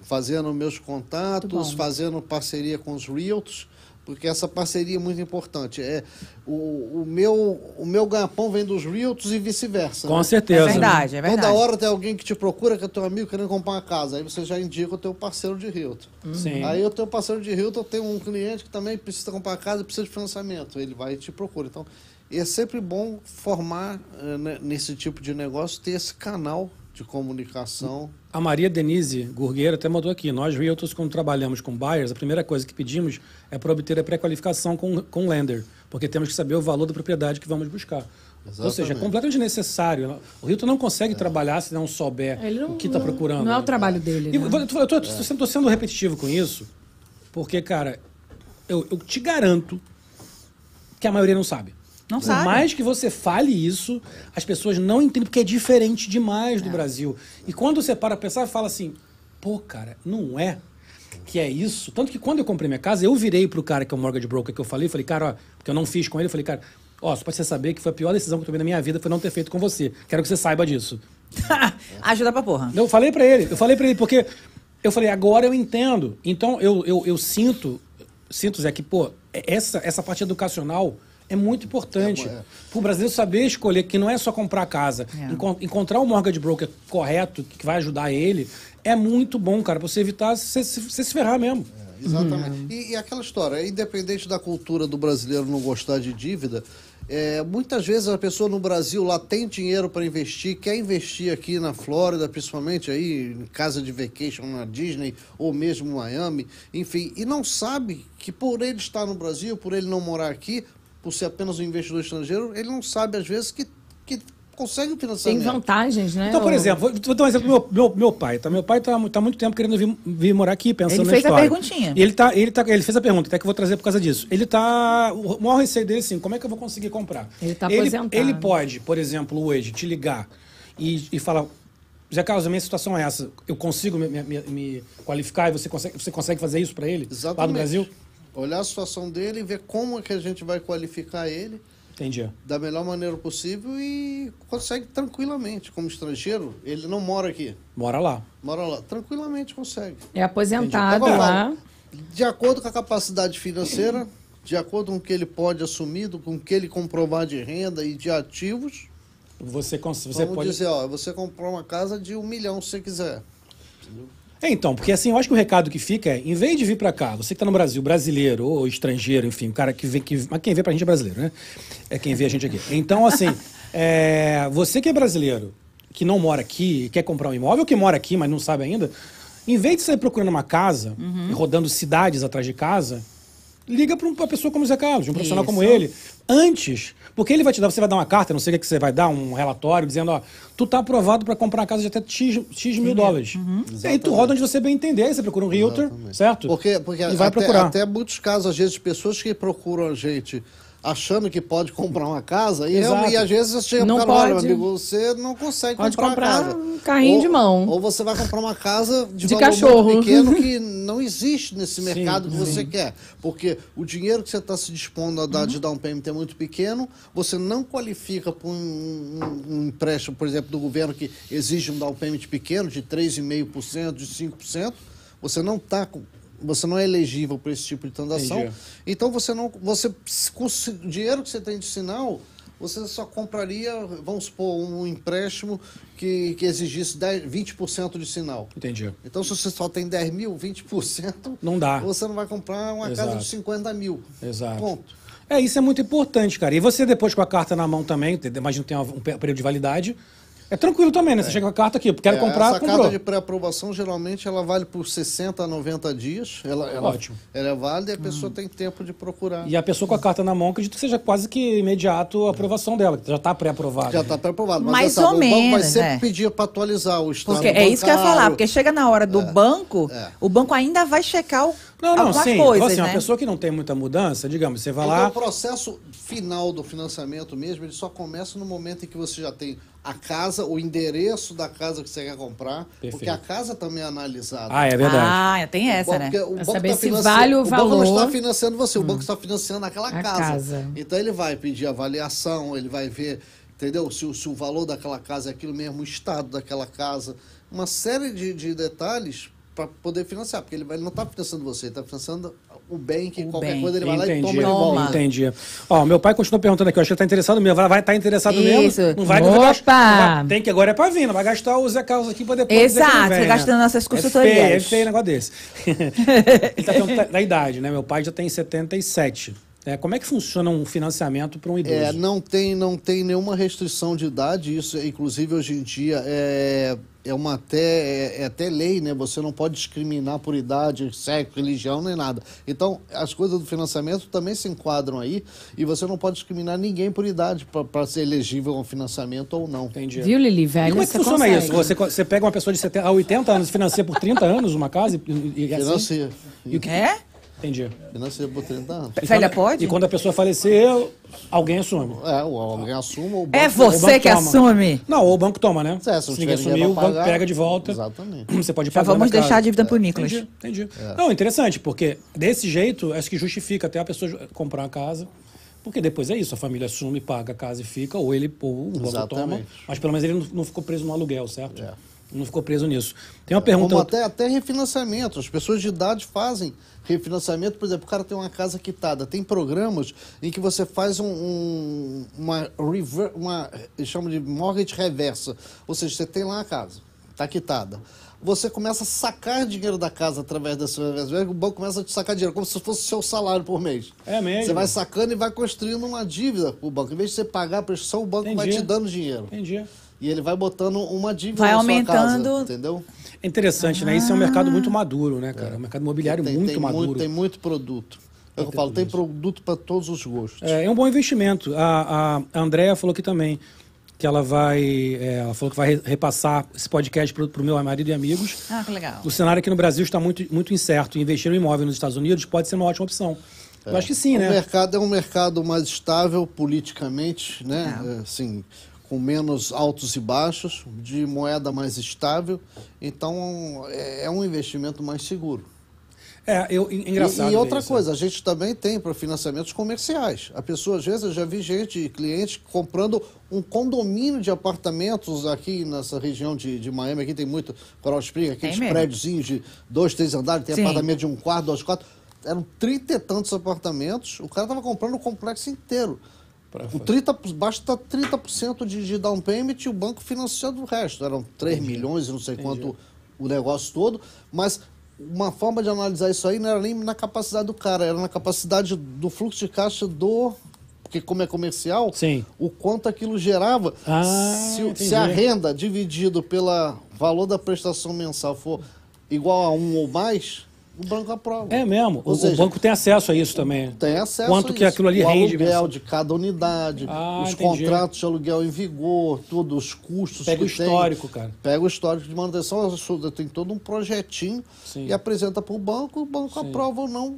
fazendo meus contatos, fazendo parceria com os Realtors, porque essa parceria é muito importante. É, o, o, meu, o meu ganha-pão vem dos Realtors e vice-versa. Com né? certeza. É verdade, é verdade. Toda hora tem alguém que te procura, que é teu amigo, querendo comprar uma casa. Aí você já indica o teu parceiro de Realtor. Sim. Aí o teu parceiro de Realtor tem um cliente que também precisa comprar uma casa e precisa de financiamento. Ele vai e te procura. Então, é sempre bom formar eh, né, nesse tipo de negócio, ter esse canal de comunicação. A Maria Denise Gurgueira até mandou aqui. Nós, realtors, quando trabalhamos com buyers, a primeira coisa que pedimos é para obter a pré-qualificação com, com o lender, porque temos que saber o valor da propriedade que vamos buscar. Ou seja, é Exatamente. completamente necessário. O realtor não consegue trabalhar se não souber Ele não- o que está procurando. não é o trabalho dele, E né? vou- Eu sendo- tô sendo repetitivo com isso, porque, cara, eu, eu te garanto que a maioria não sabe. Não Por sabe. mais que você fale isso, as pessoas não entendem porque é diferente demais do Brasil. E quando você para pensar, fala assim, pô, cara, não é que é isso. Tanto que quando eu comprei minha casa, eu virei pro cara que é o mortgage broker que eu falei, falei, cara, ó, porque eu não fiz com ele, eu falei, cara, ó, só pra você saber que foi a pior decisão que eu tomei na minha vida foi não ter feito com você. Quero que você saiba disso. [LAUGHS] Ajuda pra porra. Eu falei pra ele, eu falei pra ele, porque eu falei, agora eu entendo. Então eu, eu, eu sinto, sinto, Zé, que, pô, essa, essa parte educacional é muito importante. É, é. Para o brasileiro saber escolher que não é só comprar casa, É. encon- encontrar o mortgage broker correto, que vai ajudar ele, é muito bom, cara, pra você evitar você se, ferrar mesmo. Exatamente. E, e aquela história, independente da cultura do brasileiro não gostar de dívida, É, muitas vezes a pessoa no Brasil lá tem dinheiro para investir, quer investir aqui na Flórida, principalmente aí em casa de vacation na Disney ou mesmo Miami, enfim, e não sabe que por ele estar no Brasil, por ele não morar aqui, por ser apenas um investidor estrangeiro, ele não sabe às vezes que, que consegue um Tem financiamento. vantagens, né? Então, por exemplo, vou vou dar um exemplo do meu, meu, meu pai. Tá? Meu pai está tá há muito tempo querendo vir, vir morar aqui, pensando Ele na fez a perguntinha. E ele, tá, ele, tá, ele fez a pergunta, até que eu vou trazer por causa disso. Ele tá. O maior receio dele, assim, como é que eu vou conseguir comprar? Ele tá ele, aposentado. ele pode, por exemplo, hoje, te ligar e, e falar. Zé Carlos, a minha situação é essa. Eu consigo me, me- me qualificar e você consegue, você consegue fazer isso para ele? Exatamente. Lá no Brasil? Olhar a situação dele e ver como é que a gente vai qualificar ele Entendi. da melhor maneira possível e consegue tranquilamente. Como estrangeiro, ele não mora aqui, Bora lá. mora lá. Tranquilamente consegue. É aposentado lá. De acordo com a capacidade financeira, de acordo com o que ele pode assumir, com o que ele comprovar de renda e de ativos, Você, cons- você vamos pode. dizer, ó, você comprou uma casa de um milhão se você quiser. É, então, porque assim, eu acho que o recado que fica é, em vez de vir pra cá, você que tá no Brasil, brasileiro ou estrangeiro, enfim, o cara que vem, que, mas quem vê pra gente é brasileiro, né? É quem vê a gente aqui. Então, assim, [LAUGHS] é, você que é brasileiro, que não mora aqui, quer comprar um imóvel, que mora aqui, mas não sabe ainda, em vez de sair procurando uma casa, e rodando cidades atrás de casa, liga para uma pessoa como o Zé Carlos, um profissional como Isso. ele, antes, porque ele vai te dar, você vai dar uma carta, não sei o que que você vai dar, um relatório dizendo, ó, tu tá aprovado para comprar uma casa de até X, X mil dólares. E aí tu roda onde você bem entender, aí você procura um realtor, certo? Porque, porque e vai até, procurar. até muitos casos, às vezes, de pessoas que procuram a gente achando que pode [LAUGHS] comprar uma casa, e, realmente- e às vezes você chega Não olha, pode. meu amigo, você não consegue Pode comprar, comprar uma casa. um carrinho Ou- de mão. Ou você vai comprar uma casa de, De valor cachorro. pequeno que [LAUGHS] não existe nesse Sim, mercado que você sim. quer. Porque o dinheiro que você está se dispondo a dar de down payment é muito pequeno, você não qualifica para um, um- um empréstimo, por exemplo, do governo que exige um down payment pequeno, de 3,5%, de 5%, você não está com. Você não é elegível para esse tipo de transação. Entendi. Então você não. Você, com o dinheiro que você tem de sinal, você só compraria, vamos supor, um empréstimo que, que exigisse 10, 20% de sinal. Entendi. Então, se você só tem 10 mil, 20%, Não dá. você não vai comprar uma casa Exato. de 50 mil. Exato. Ponto. É, isso é muito importante, cara. E você depois com a carta na mão também, imagina que tem um período de validade, é tranquilo também, né? Você chega com a carta aqui, quero É, comprar, Essa comprou. carta de pré-aprovação, geralmente, ela vale por 60 a 90 dias. Ela, ela, Ótimo. Ela é válida e a pessoa tem tempo de procurar. E a pessoa com a carta na mão, acredito que seja quase que imediato a aprovação dela, que já está pré-aprovada. Já está pré-aprovado. Mas Mais sabe, ou o banco vai menos, sempre é. pedir para atualizar o estado Porque é isso que eu ia falar, porque chega na hora do banco, É. o banco ainda vai checar o, Não, não, algumas sim. coisas, assim, né? uma pessoa que não tem muita mudança, digamos, você vai Então, lá. o processo final do financiamento mesmo, ele só começa no momento em que você já tem a casa, o endereço da casa que você quer comprar, Perfeito. porque a casa também é analisada. Ah, é verdade. Ah, tem essa, Bom, né? porque o Pra banco saber tá se vale o O banco não valor. está financiando você, o banco está financiando aquela casa. casa. Então ele vai pedir avaliação, ele vai ver, entendeu? Se, o- se o valor daquela casa é aquilo mesmo, o estado daquela casa, uma série de, de detalhes para poder financiar, porque ele, vai, ele não está financiando você, ele está financiando o bem que O qualquer bem. coisa ele vai lá e Entendi, toma de Toma. volta. entendi. Ó, meu pai continua perguntando aqui, eu acho que ele tá interessado mesmo. Vai estar interessado Isso. mesmo. Não vai, Opa! não vai gastar- não vai- Tem que agora é pra vir, não vai gastar o Zé Carlos aqui pra depois. Exato, vem, né? gastando nossas É consultorias. feio, é feio um negócio desse. [LAUGHS] ele tá perguntando da- da idade, né? Meu pai já tem 77. É, como é que funciona um financiamento para um idoso? É, não tem, não tem nenhuma restrição de idade, isso inclusive hoje em dia é, é uma até, é, é até lei, né? Você não pode discriminar por idade, sexo, religião, nem nada. Então, as coisas do financiamento também se enquadram aí e você não pode discriminar ninguém por idade para ser elegível a um financiamento ou não. Entendi. Viu, Lili? E Velho, como é que você funciona consegue. isso? Você, você pega uma pessoa de 70 a 80 anos, financia por 30 anos uma casa e, e, e assim? Financia. E o que- É? Entendi. Financia por 30 anos. Velha pode? E quando a pessoa falecer, alguém assume. É, ou alguém assuma ou o É banco- o você banco que toma. assume. Não, ou o banco toma, né? É, se se ninguém o banco pagar. pega de volta. Exatamente. Você pode Já pagar vamos na casa. deixar a dívida pro Nicolas. Entendi, entendi. Não, interessante, porque desse jeito, acho que justifica até a pessoa comprar uma casa. Porque depois é isso, a família assume, paga a casa e fica, ou ele, ou o banco toma. Mas pelo menos ele não, não ficou preso no aluguel, certo? É. Não ficou preso nisso. Tem uma pergunta. Como até, até refinanciamento. As pessoas de idade fazem refinanciamento. Por exemplo, o cara tem uma casa quitada. Tem programas em que você faz um, um- uma, rever, uma. Eles chamam de mortgage reversa. Ou seja, você tem lá a casa, está quitada. você começa a sacar dinheiro da casa através dessa o banco começa a te sacar dinheiro, como se fosse o seu salário por mês. É mesmo? Você vai sacando e vai construindo uma dívida pro banco. Em vez de você pagar a prestação, o banco vai Entendi. te dando dinheiro. Entendi. E ele vai botando uma dívida Vai na aumentando. sua casa, entendeu? É interessante, né? Isso é um mercado muito maduro, né, cara? É um mercado imobiliário tem, muito tem maduro. Muito, tem muito produto. É o que eu falo, tem produto para todos os gostos. É, é um bom investimento. A, a Andrea falou aqui também que ela vai, é, ela falou que vai re- repassar esse podcast para o meu marido e amigos. Ah, que legal. O cenário aqui no Brasil está muito, muito incerto. Investir no imóvel nos Estados Unidos pode ser uma ótima opção. Eu acho que sim, o né? mercado é um mercado mais estável politicamente, né? É. É, Assim, com menos altos e baixos, de moeda mais estável. Então, é é um investimento mais seguro. É, eu, en- engraçado. E, e outra isso, coisa, a gente também tem para financiamentos comerciais. A pessoa, às vezes, eu já vi gente, cliente, comprando um condomínio de apartamentos aqui nessa região de, de Miami. Aqui tem muito Coral Spring, aqueles prédiozinhos de dois, três andares, tem Sim. apartamento de um quarto, dois quartos. Eram trinta e tantos apartamentos. O cara estava comprando o complexo inteiro. Com 30, basta 30% de, de down payment e o banco financiando o resto. Eram 3 milhões e não sei quanto o negócio todo. Mas uma forma de analisar isso aí não era nem na capacidade do cara, era na capacidade do fluxo de caixa do. Porque, como é comercial, Sim. o quanto aquilo gerava. Ah, se, o- entendi. se a renda dividido pelo valor da prestação mensal for igual a um ou mais, o banco aprova. É mesmo. O, seja, o banco tem acesso a isso também. tem acesso Quanto a que isso. aquilo ali o rende aluguel mensal. de cada unidade, Ah, os entendi. contratos de aluguel em vigor, tudo, os custos Pega que o histórico, tem. cara. Pega o histórico de manutenção, tem todo um projetinho Sim. e apresenta para o banco, o banco aprova ou não.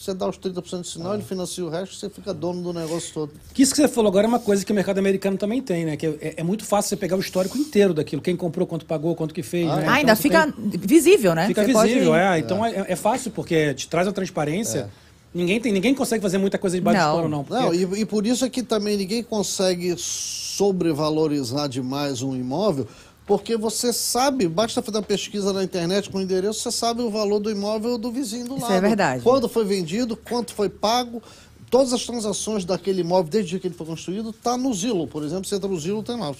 Você dá os 30% de sinal, ele financia o resto, você fica dono do negócio todo. Que isso que você falou agora é uma coisa que o mercado americano também tem, né? Que é, é muito fácil você pegar o histórico inteiro daquilo. Quem comprou, quanto pagou, quanto que fez. Ah, né? Ah, ainda Então, fica tem- visível, né? Fica Você pode- visível, é. Então é, é fácil, porque te traz a transparência. Ninguém, tem, ninguém consegue fazer muita coisa de baixo Não. pano, não. Porque Não, e, e por isso é que também ninguém consegue sobrevalorizar demais um imóvel, porque você sabe, basta fazer uma pesquisa na internet com o endereço, você sabe o valor do imóvel do vizinho do Isso lado. é verdade. Quando foi vendido, quanto foi pago, todas as transações daquele imóvel, desde o dia que ele foi construído, está no Zillow, por exemplo. Você entra no Zillow, tem lá.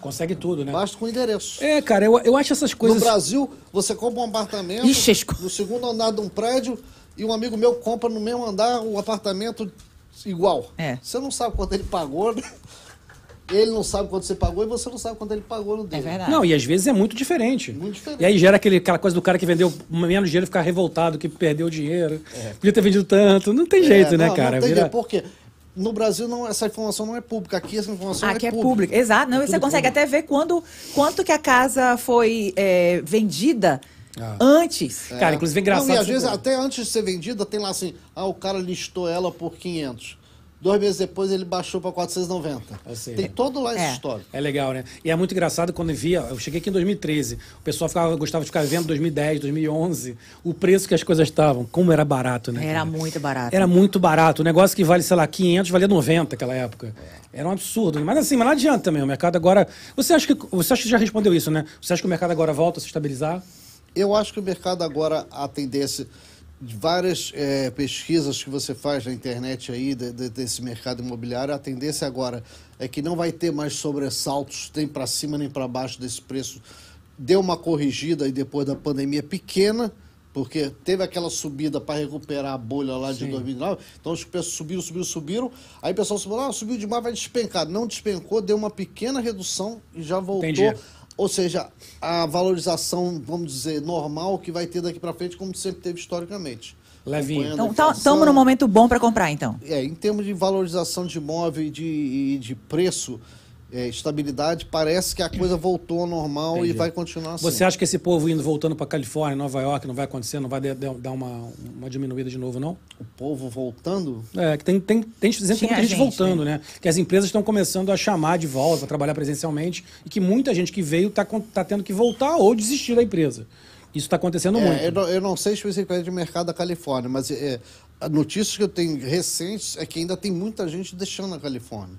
consegue tudo, né? Basta com o endereço. É, cara, eu, eu acho essas coisas. No Brasil, você compra um apartamento Ixi, esco- no segundo andar de um prédio e um amigo meu compra no mesmo andar um apartamento igual. É. Você não sabe quanto ele pagou, né? Ele não sabe quanto você pagou e você não sabe quanto ele pagou no É dele. verdade. Não, e às vezes é muito diferente. Muito diferente. E aí gera aquele, aquela coisa do cara que vendeu menos dinheiro ficar revoltado, que perdeu dinheiro. Podia ter vendido tanto. Não tem jeito, É, né, não, cara? Não tem Vira- jeito, porque no Brasil não, essa informação não é pública. Aqui essa informação Aqui é é pública. público. Exato. Não, e você consegue público. até ver quando, quanto que a casa foi é, vendida Ah. antes. Cara, inclusive é engraçado. Não, e às vezes, até antes de ser vendida, tem lá assim, ah, o cara listou ela por 500. Dois meses depois ele baixou para 490. Eu sei. Tem todo lá esse É. histórico. É legal, né? E é muito engraçado quando eu via. Eu cheguei aqui em 2013. O pessoal ficava, gostava de ficar vendo 2010, 2011, o preço que as coisas estavam. Como era barato, né? Era cara? muito barato. Era muito barato. O negócio que vale, sei lá, 500 valia 90 naquela época. Era um absurdo. Mas assim, mas não adianta também. O mercado agora. Você acha que. Você acha que já respondeu isso, né? Você acha que o mercado agora volta a se estabilizar? Eu acho que o mercado agora, a tendência várias eh, pesquisas que você faz na internet aí, de- de- desse mercado imobiliário, a tendência agora é que não vai ter mais sobressaltos, nem para cima nem para baixo desse preço. Deu uma corrigida aí depois da pandemia pequena, porque teve aquela subida para recuperar a bolha lá de 2009. Então os preços subiram, subiram, subiram. Aí o pessoal subiu, ah, subiu demais, vai despencar. Não despencou, deu uma pequena redução e já voltou. Entendi. Ou seja, a valorização, vamos dizer, normal que vai ter daqui para frente, como sempre teve historicamente. Levinho. Então, estamos num momento bom para comprar, então. É, em termos de valorização de imóvel e de, e de preço, é, estabilidade, parece que a coisa voltou ao normal Entendi. e vai continuar assim. Você acha que esse povo indo voltando para Califórnia, Nova York, não vai acontecer, não vai de- de- dar uma, uma diminuída de novo, não? O povo voltando? É, que tem, tem, tem, tem muita gente, gente, voltando, né? Que as empresas estão começando a chamar de volta para trabalhar presencialmente e que muita gente que veio está tá tendo que voltar ou desistir da empresa. Isso está acontecendo muito. É, eu, não, eu não sei especificamente de mercado da Califórnia, mas é, a notícias que eu tenho recentes é que ainda tem muita gente deixando a Califórnia.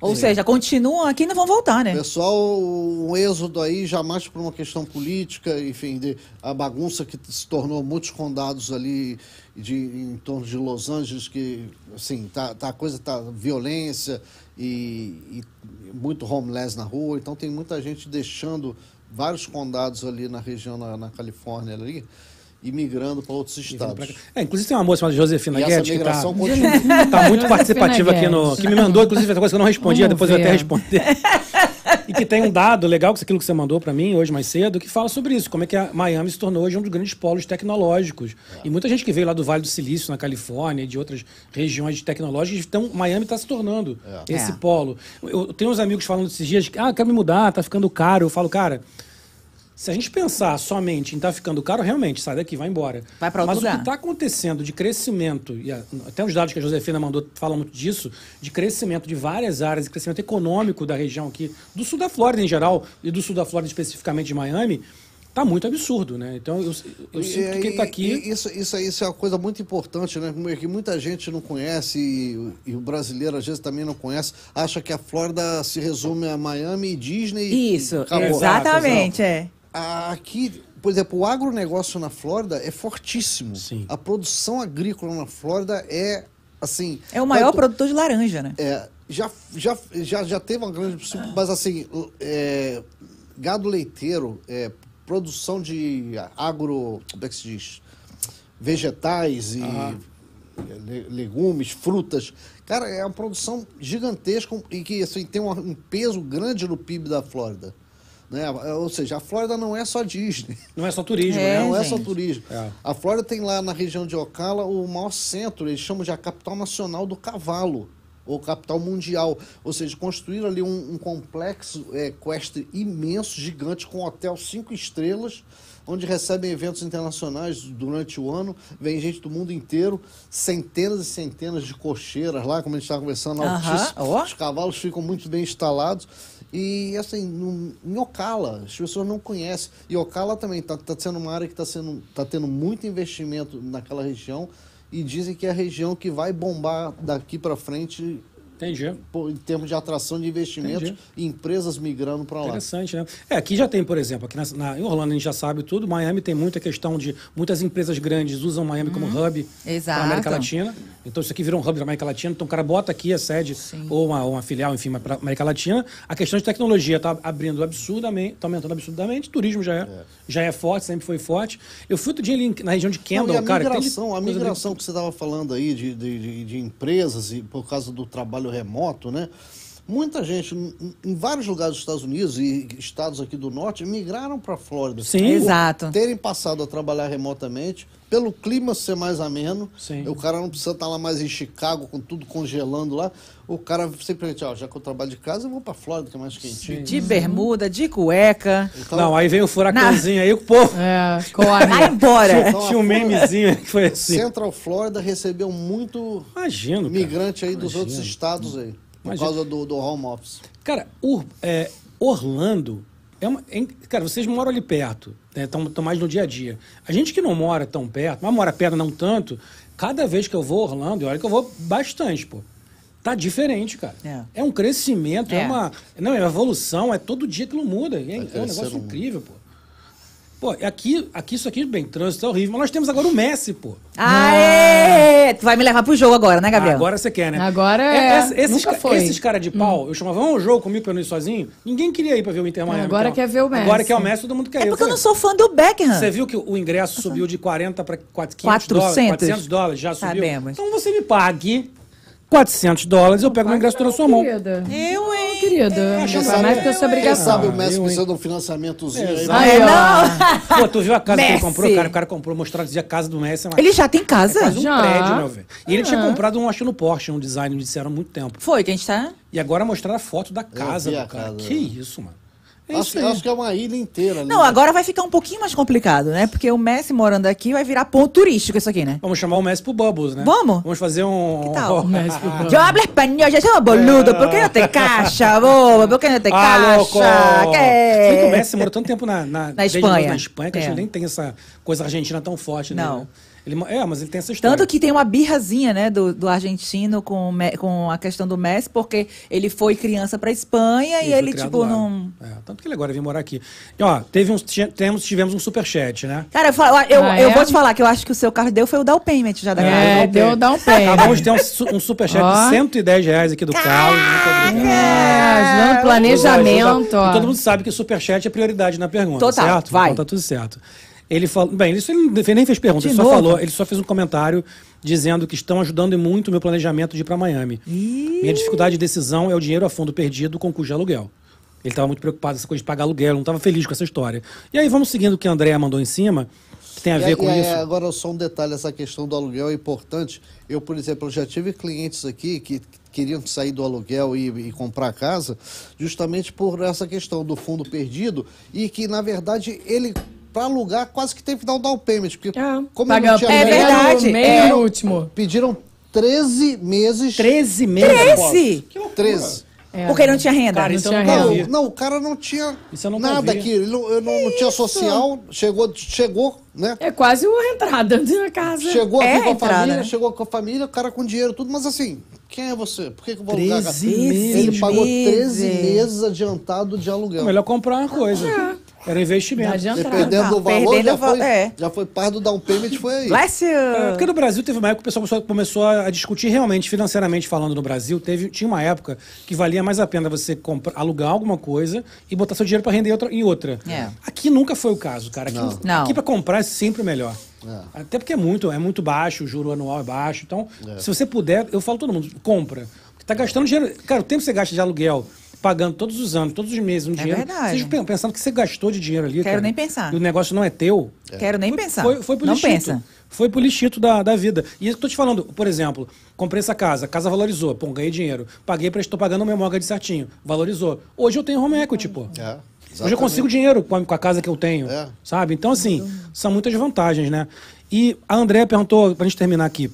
Ou seja, continuam aqui e não vão voltar, né? Pessoal, um êxodo aí, jamais por uma questão política, enfim, de, a bagunça que se tornou muitos condados ali de, em torno de Los Angeles, que, assim, tá, tá, a coisa tá violência e, e muito homeless na rua, então tem muita gente deixando vários condados ali na região, na, na Califórnia ali, e migrando para outros estados. É, inclusive tem uma moça chamada Josefina E essa Guedes que tá, continua. tá muito participativa aqui no. Que me mandou, inclusive, essa coisa que eu não respondia, Vamos depois eu até ver. responder. e que tem um dado legal, que é aquilo que você mandou para mim hoje mais cedo, que fala sobre isso, como é que a Miami se tornou hoje um dos grandes polos tecnológicos. E muita gente que veio lá do Vale do Silício, na Califórnia, e de outras regiões tecnológicas, então Miami está se tornando esse É. polo. Eu, eu tenho uns amigos falando esses dias que, ah, quero me mudar, tá ficando caro. Eu falo, cara. Se a gente pensar somente em estar ficando caro, realmente, sai daqui, vai embora. Vai pra outro Mas o lugar. que está acontecendo de crescimento, e até os dados que a Josefina mandou falam muito disso, de crescimento de várias áreas, de crescimento econômico da região aqui, do sul da Flórida em geral, e do sul da Flórida especificamente de Miami, está muito absurdo, né? Então eu, eu sinto que quem está aqui. Isso, isso, isso é uma coisa muito importante, né? Que muita gente não conhece e, e o brasileiro às vezes também não conhece. Acha que a Flórida se resume a Miami e Disney. Isso, e acabou. exatamente, é. Aqui, por exemplo, o agronegócio na Flórida é fortíssimo. Sim. A produção agrícola na Flórida é assim. É o maior tanto- produtor de laranja, né? é, já, já, já, já teve uma grande. Mas assim, é, gado leiteiro, é, produção de agro. Como é que se diz? Vegetais e le- legumes, frutas. Cara, é uma produção gigantesca e que assim, tem um peso grande no PIB da Flórida. Né? Ou seja, a Flórida não é só Disney. Não é só turismo, É, né? Não é gente. só turismo. É. A Flórida tem lá na região de Ocala o maior centro, eles chamam de a capital nacional do cavalo, ou capital mundial. Ou seja, construíram ali um, um complexo é, equestre imenso, gigante, com hotel cinco estrelas, onde recebem eventos internacionais durante o ano. Vem gente do mundo inteiro, centenas e centenas de cocheiras lá, como a gente estava conversando, altíssimo. ó. Os cavalos ficam muito bem instalados. E assim, no, em Ocala, as pessoas não conhecem. E Ocala também está tá sendo uma área que está tá tendo muito investimento naquela região. E dizem que é a região que vai bombar daqui para frente Entendi. em termos de atração de investimentos Entendi. e empresas migrando para lá. Interessante, né? É, aqui já tem, por exemplo, aqui na, na- em Orlando a gente já sabe tudo. Miami tem muita questão de muitas empresas grandes usam Miami como hub para Exato. América Latina. Então isso aqui virou um hub da América Latina. Então o cara bota aqui a sede ou uma, ou uma filial, enfim, para América Latina. A questão de tecnologia está abrindo absurdamente, está aumentando absurdamente. Turismo já é, já é forte, sempre foi forte. Eu fui outro dia ali na região de Não, Kendall, e a cara. que tem de- migração, a migração que você estava falando aí de, de, de- de empresas e por causa do trabalho remoto, né? Muita gente, em, em vários lugares dos Estados Unidos e estados aqui do norte, migraram para a Flórida. Sim. Por Exato. Terem passado a trabalhar remotamente, pelo clima ser mais ameno, Sim. o cara não precisa estar lá mais em Chicago com tudo congelando lá. O cara simplesmente, ó, já que eu trabalho de casa, eu vou para a Flórida, que é mais quentinho. De bermuda, de cueca. Então, Não, aí veio o furacãozinho aí, o povo. [LAUGHS] É, corre. Vai embora. Então, Tinha um memezinho que foi assim. Central Flórida recebeu muito Imagino. migrante aí dos Imagino. outros estados aí, por Imagina. causa do, do home office. Cara, Ur- é, Orlando é uma. é- cara, vocês moram ali perto, estão mais no dia a dia. A gente que não mora tão perto, mas mora perto não tanto, cada vez que eu vou a Orlando, e olha que eu vou bastante, pô. Tá diferente, cara. É. um crescimento, é. É. uma. Não, é uma evolução, é todo dia aquilo muda. É, é um negócio muito. incrível, pô. Pô, aqui, aqui isso aqui, bem, trânsito é horrível, mas nós temos agora o Messi, pô. Aê! Tu vai me levar pro jogo agora, né, Gabriel? Agora você quer, né? Agora é. ess- esses, Nunca ca- foi. esses caras de pau, eu chamava, vamos ao jogo comigo pra eu não ir sozinho. Ninguém queria ir pra ver o Inter Miami. agora então. quer ver o Messi. Agora quer o Messi, todo mundo quer ir. É porque eu falei, não sou fã do Beckham. Você viu que o ingresso subiu de 40 para 500 400? dólares? 400 dólares, já subiu. Sabemos. Então você me pague 400 dólares, eu pego o ingresso na sua mão. Querida. Eu, hein? Querida. Acho Não vai mais a Quem sabe o Ah, Messi eu, precisa de um financiamentozinho aí. Aí, É, ó. não. [LAUGHS] Pô, tu viu a casa que ele Messi. comprou? Cara, o cara comprou, mostrou, dizia casa do Messi. mas Ele já tem casa? é quase um Já. prédio, meu velho. E ele tinha Ah. comprado um, acho, no Porsche, um design, me disseram há muito tempo. Foi que a gente tá... E agora mostraram a foto da casa do a cara. casa. Que isso, mano. É Acho, isso aí. acho que é uma ilha inteira. ali. Não, agora vai ficar um pouquinho mais complicado, né? Porque o Messi morando aqui vai virar ponto turístico isso aqui, né? Vamos chamar o Messi pro Bubbles, né? Vamos? Vamos fazer um... Que tal? [LAUGHS] Messi pro Bubbles. Yo hablo español, ya chama boludo, por que não tem caixa, [LAUGHS] bobo? Por que não tem Ah, louco! caixa? Bem que o. Messi morou tanto tempo na, na, desde Espanha. na Espanha que a gente É. nem tem essa coisa argentina tão forte, né? Não. Ele, é, mas ele tem essa história. Tanto que tem uma birrazinha, né, do, do argentino com, o com a questão do Messi, porque ele foi criança pra Espanha e foi ele, tipo, lá. não... É, tanto que ele agora vem morar aqui. E, ó, teve uns, tinha- temos, tivemos um superchat, né? Cara, eu, eu, Ah, eu é? vou te falar que eu acho que o seu carro deu foi o down payment já da É, casa. É, Down deu payment. um. Acabamos de ter um, um superchat de 110 reais aqui do Carlos. Muito obrigado. É, ajudando o Planejamento. E todo mundo sabe que o superchat é prioridade na pergunta, Total, certo? vai. Então tá tudo certo. Ele falou, bem, isso ele não- nem fez pergunta, De ele só novo? falou, ele só fez um comentário dizendo que estão ajudando muito o meu planejamento de ir para Miami. Minha dificuldade de decisão é o dinheiro a fundo perdido com custo de aluguel. Ele estava muito preocupado com essa coisa de pagar aluguel, não estava feliz com essa história. E aí vamos seguindo o que a Andrea mandou em cima, que tem a E ver aí- com e aí, isso. Agora, só um detalhe, essa questão do aluguel é importante. Eu, por exemplo, já tive clientes aqui que queriam sair do aluguel e, e comprar casa, justamente por essa questão do fundo perdido, e que, na verdade, ele, para alugar, quase que teve que dar um down payment. Porque, É, como paga não tinha É verdade, meio é. último. pediram 13 meses. 13 meses. Treze? Que loucura. 13. É. Porque não tinha renda. Cara, Não tinha nunca renda. Não, não, o cara não tinha nunca nada aqui. Ele não, eu não, não tinha social, chegou, chegou, né? É quase uma entrada [LAUGHS] na casa. Chegou É aqui com a entrada, família, né? chegou com a família, o cara com dinheiro, tudo, mas assim, quem é você? Por que, que eu vou alugar? 13 meses. Ele pagou 13 meses. adiantado de aluguel. É melhor comprar uma coisa. Era investimento. Não adianta. Dependendo do valor, perdendo já foi, é. já foi parte do down payment, foi aí. You. É, porque no Brasil teve uma época que o pessoal começou- começou a discutir realmente, financeiramente falando no Brasil. Teve, tinha uma época que valia mais a pena você comprar, alugar alguma coisa e botar seu dinheiro para render em outra, em outra. É. Aqui nunca foi o caso, cara. Aqui, Não. Não. aqui para comprar é sempre melhor. É. Até porque é muito, é muito baixo, o juro anual é baixo. Então, se você puder, eu falo todo mundo, compra. Porque tá gastando dinheiro. Cara, o tempo que você gasta de aluguel, pagando todos os anos, todos os meses um É dinheiro. verdade. Seja pensando que você gastou de dinheiro ali. Quero cara, nem pensar. E o negócio não é teu. Quero nem pensar. Foi, foi pro não lixito. pensa. Foi pro lixito da, da vida. E eu tô te falando, por exemplo, comprei essa casa, a casa valorizou, pô, ganhei dinheiro. Paguei pra estou pagando o meu mortgage certinho. Valorizou. Hoje eu tenho home equity, pô. É, Hoje eu exatamente. consigo dinheiro com a, com a casa que eu tenho. É. Sabe? Então, assim, são muitas vantagens, né? E a Andréa perguntou, pra gente terminar aqui.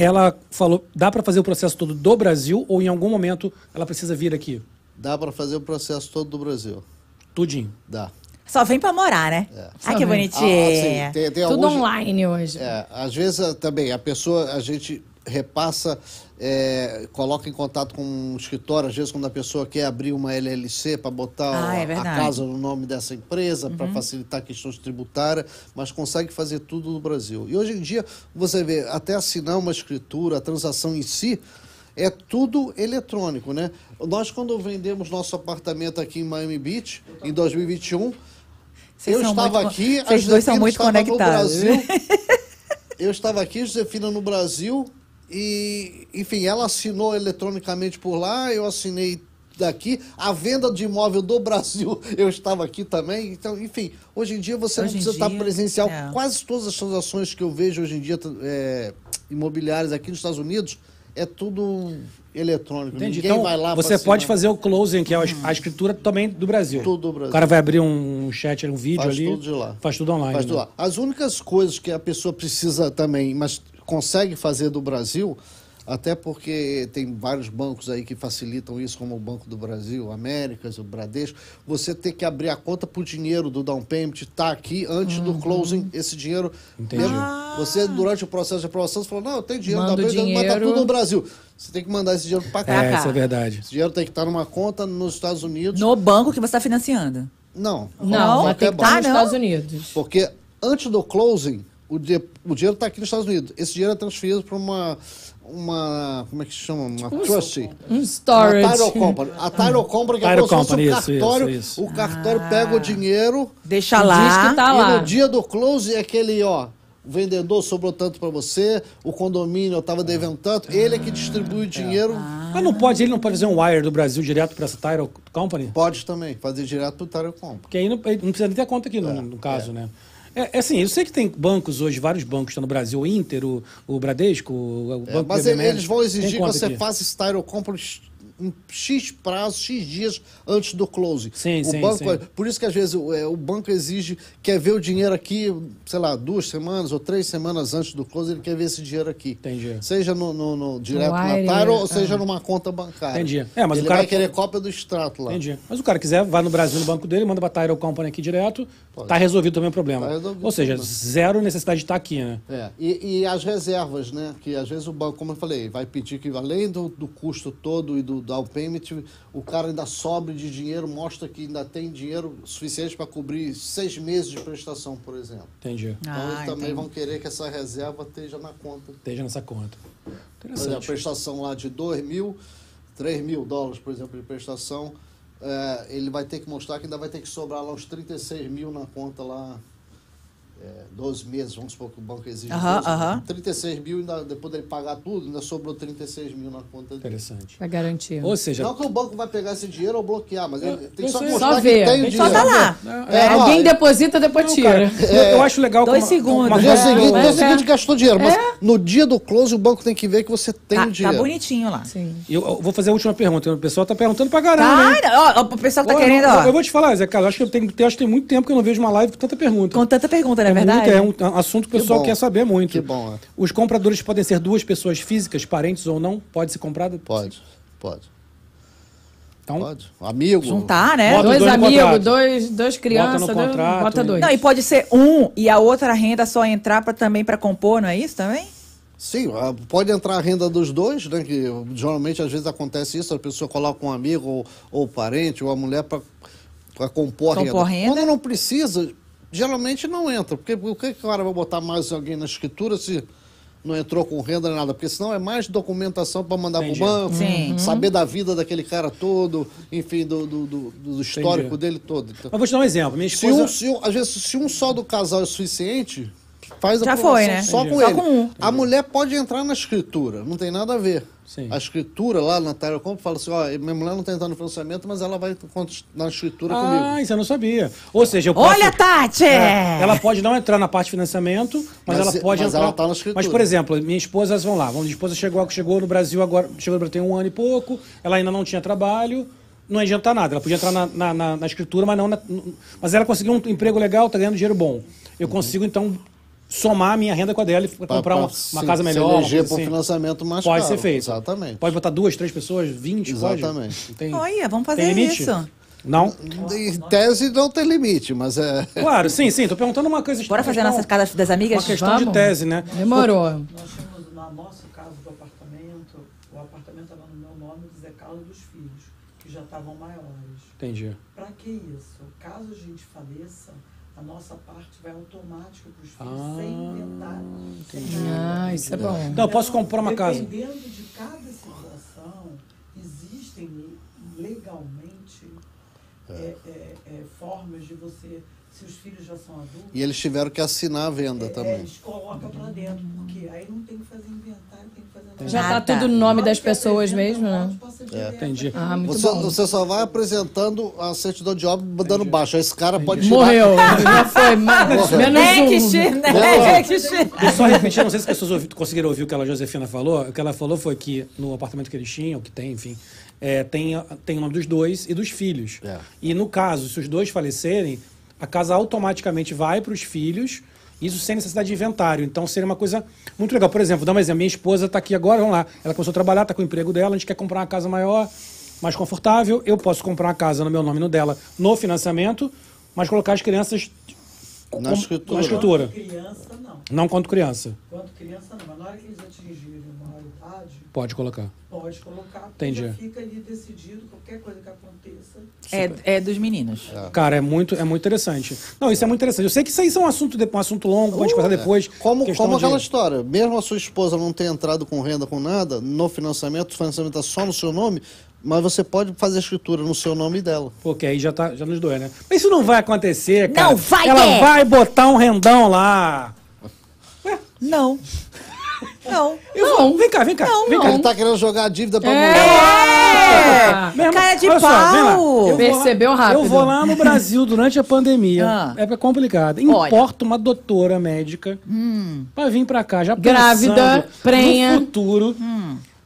Ela falou, dá pra fazer o processo todo do Brasil ou em algum momento ela precisa vir aqui? Dá para fazer o processo todo do Brasil. Tudinho. Dá. Só vem pra morar, né? É. Ai, Só que bonitinho. Ah, assim, tem, tem Tudo alguns- online hoje. É, às vezes ah, também a pessoa, a gente repassa, é, coloca em contato com um escritório, às vezes quando a pessoa quer abrir uma LLC para botar Ah, é a- casa no nome dessa empresa, para facilitar questões tributárias, mas consegue fazer tudo no Brasil. E hoje em dia, você vê, até assinar uma escritura, a transação em si, é tudo eletrônico, né? Nós, quando vendemos nosso apartamento aqui em Miami Beach, em 2021, Vocês eu estava muito- aqui, a vocês dois são muito conectados. Brasil, [LAUGHS] eu estava aqui, Josefina no Brasil, e, enfim, ela assinou eletronicamente por lá, eu assinei daqui. A venda de imóvel do Brasil, [LAUGHS] eu estava aqui também. Então, enfim, hoje em dia você Hoje não precisa estar dia, presencial. é. Quase todas as transações que eu vejo hoje em dia é, imobiliárias aqui nos Estados Unidos é tudo eletrônico. Entendi. Ninguém Então, vai lá você pode fazer o closing, que é a a escritura também do Brasil. Tudo do Brasil. O cara vai abrir um chat, um vídeo Faz ali. tudo de lá. Faz tudo online. Faz tudo né? lá. As únicas coisas que a pessoa precisa também, mas consegue fazer do Brasil, até porque tem vários bancos aí que facilitam isso, como o Banco do Brasil, Américas, o Bradesco, você tem que abrir a conta por dinheiro do down payment, tá aqui antes do closing, esse dinheiro. Entendi. mesmo. Você, durante o processo de aprovação, você falou, não, eu tenho dinheiro Manda down o payment, mas tá dinheiro. tudo no Brasil. Você tem que mandar esse dinheiro para cá. É, isso é verdade. Esse dinheiro tem que estar numa conta nos Estados Unidos. No banco que você está financiando. Não. Não, mas tem que estar Ah, nos não? Estados Unidos. Porque antes do closing, o, o dinheiro está aqui nos Estados Unidos. Esse dinheiro é transferido para uma, uma. Como é que se chama? Uma trustee. Um Uma storage. Title Company. A Title Company que é Title como se fosse Company, um isso, cartório. isso, isso. O cartório pega o dinheiro Deixa Diz lá. que tá e lá. no dia do close é aquele, ó. O vendedor sobrou tanto para você, o condomínio estava devendo tanto, ele é que distribui o dinheiro. Mas não pode, ele não pode fazer um wire do Brasil direto para essa Title Company? Pode também, fazer direto pro Title Company. Porque aí não, não precisa nem ter conta aqui, no, no caso, né? É, é assim, eu sei que tem bancos hoje, vários bancos estão no Brasil, o Inter, o, o Bradesco, o, É, Banco mas eles vão exigir que você aqui. faça esse title company em X prazo, X dias antes do close. Sim, o sim, banco, sim. Por isso que às vezes o, é, o banco exige, quer ver o dinheiro aqui, sei lá, duas semanas ou três semanas antes do close, ele quer ver esse dinheiro aqui. Entendi. Seja no, no- no- direto Tyro ou ah. seja numa conta bancária. Entendi. É, mas ele o cara- vai querer cópia do extrato lá. Entendi. Mas o cara quiser, vai no Brasil, no banco dele, manda pra Title Company aqui direto, tá resolvido também o problema. Tá resolvido Ou seja, problema. zero necessidade de estar aqui, né? É, e, e as reservas, né? Que às vezes o banco, como eu falei, vai pedir que além do, do custo todo e do down payment, o cara ainda sobre de dinheiro, mostra que ainda tem dinheiro suficiente para cobrir seis meses de prestação, por exemplo. Entendi. Então Ah, eles também entendi. vão querer que essa reserva esteja na conta. Esteja nessa conta. Exemplo, a Interessante. prestação lá de 2 mil, 3 mil dólares, por exemplo, de prestação, é, ele vai ter que mostrar que ainda vai ter que sobrar lá uns 36 mil na conta lá, é, 12 meses, vamos supor que o banco exige. Aham, 12, aham. 36 mil, ainda, depois dele pagar tudo, ainda sobrou 36 mil na conta dele. Interessante. Pra garantir. Ou seja, Não que o banco vai pegar esse dinheiro ou bloquear, mas ele tem que só mostrar Só que ver. tem o Só dinheiro. tá lá. É, ó, Alguém é- deposita, depois Não, tira. cara, eu, eu acho legal Dois segundos. uma No dia seguinte, dia é. seguinte gastou dinheiro, mas no dia do close o banco tem que ver que você tem Tá, o tá dinheiro. bonitinho lá. Sim. Eu, eu vou fazer a última pergunta. O pessoal tá perguntando pra caramba, hein? Tá, ó, ó, o pessoal que tá querendo, eu, ó. eu vou te falar, Zé Carlos, acho que eu tenho, eu acho que tem muito tempo que eu não vejo uma live com tanta pergunta. Com tanta pergunta, não é verdade? Muito, é um assunto que o Que pessoal quer saber muito. Que bom, é. Os compradores podem ser duas pessoas físicas, parentes ou não? Pode ser comprado? Pode, pode, Então, pode. Amigo. Juntar, né? Bota Dois dois amigos, dois, dois crianças, no dois- contrato, bota dois. Não, e pode ser um e a outra renda só entrar pra, também para compor, não é isso também? Sim, ah, pode entrar a renda dos dois, né? Que geralmente às vezes acontece isso, a pessoa coloca um amigo ou, ou parente ou a mulher para compor a renda. renda. Quando não precisa, geralmente não entra. Porque o que que o cara vai botar mais alguém na escritura se não entrou com renda nem nada? Porque senão é mais documentação para mandar para o banco, Sim. saber da vida daquele cara todo, enfim, do, do, do- do histórico Entendi. dele todo. Então, mas vou te dar um exemplo. Minha se esposa. um, se um- às vezes, se um só do casal é suficiente, faz a Já foi, né? só Entendi. com Só ele. com um. A mulher pode entrar na escritura, não tem nada a ver. Sim. A escritura lá na Telecom fala assim, ó, minha mulher não está entrando no financiamento, mas ela vai na escritura comigo. Ah, isso eu não sabia. Ou seja, eu posso... Olha, Tati! É, ela pode não entrar na parte de financiamento, mas, Mas ela pode mas entrar. ela tá na escritura. Mas, por exemplo, minha esposa, vamos lá, minha esposa chegou, chegou no Brasil agora, chegou no Brasil tem um ano e pouco, ela ainda não tinha trabalho, não ia adiantar nada. Ela podia entrar na, na, na- na escritura, mas não na, Mas ela conseguiu um emprego legal, tá ganhando dinheiro bom. Eu consigo, então, somar a minha renda com a dela e Pra- comprar uma, pra uma se- casa se melhor. uma eleger para um assim. financiamento mais Pode caro. ser feito. Exatamente. Pode botar duas, três pessoas, 20, pode? Exatamente. Tem, Olha, vamos fazer isso. Não? Em tese não tem limite, mas é... Claro, sim, sim. Tô perguntando uma coisa. Bora fazer nossas casas das amigas? Uma questão de Vamos. tese, né? Demorou. Nós tínhamos, no nosso caso do apartamento, o apartamento estava no meu nome do Zé Carlos dos filhos, que já estavam maiores. Entendi. Para que isso? Caso a gente faleça, a nossa parte vai automática para os filhos, Ah, sem inventário. sem entendi. nada. Ah, isso é bom. Então, eu posso comprar uma casa. Dependendo de cada situação, existem legalmente é, é, é, formas de você, se os filhos já são adultos, E eles tiveram que assinar a venda é, também. eles colocam para dentro, porque aí não tem que fazer inventário, Já tá Nada. tudo no nome das pessoas mesmo, né? direto. Entendi. Ah, muito Você, bom. você só vai apresentando a certidão de obra dando baixo. Aí Esse cara pode tirar... Morreu. [LAUGHS] Já foi. ma- Menos um. next. Eu só repetir, não sei se as pessoas ouvi- conseguiram ouvir o que a Josefina falou. O que ela falou foi que no apartamento que eles tinham, que tem, enfim, é, tem, tem o nome dos dois e dos filhos. É. E no caso, se os dois falecerem, a casa automaticamente vai para os filhos, isso sem necessidade de inventário. Então seria uma coisa muito legal. Por exemplo, dá um exemplo. Minha esposa está aqui agora, vamos lá. Ela começou a trabalhar, está com o emprego dela, a gente quer comprar uma casa maior, mais confortável. Eu posso comprar uma casa no meu nome e no dela no financiamento, mas colocar as crianças Na com- escritura. na escritura. Criança, não. Não quanto criança. Quanto criança, não. Mas na hora que eles atingirem a maioridade, Pode colocar. pode colocar, Entendi. já fica ali decidido, qualquer coisa que aconteça. É, é dos meninos. Cara, é muito, é muito interessante. Não, isso é muito interessante. Eu sei que isso aí é um assunto, de- um assunto longo, pode conversar depois. Como, como de- aquela história, mesmo a sua esposa não ter entrado com renda com nada, no financiamento, o financiamento está só no seu nome, mas você pode fazer a escritura no seu nome e dela. Porque aí já, tá, já nos doeu, né? Mas isso não vai acontecer, cara. Não vai Ela ter. vai botar um rendão lá. Não. Não. Eu vou- Vem cá, vem cá. Não, vem não. cá. Ele tá querendo jogar a dívida pra É. mulher. É! Meu irmão, Cara de olha só, vem lá. pau! Eu vou lá- Percebeu rápido. Eu vou lá no Brasil durante a pandemia. Ah. É complicado. Importa uma doutora médica pra vir pra cá, já Grávida, pensando prenha. no futuro.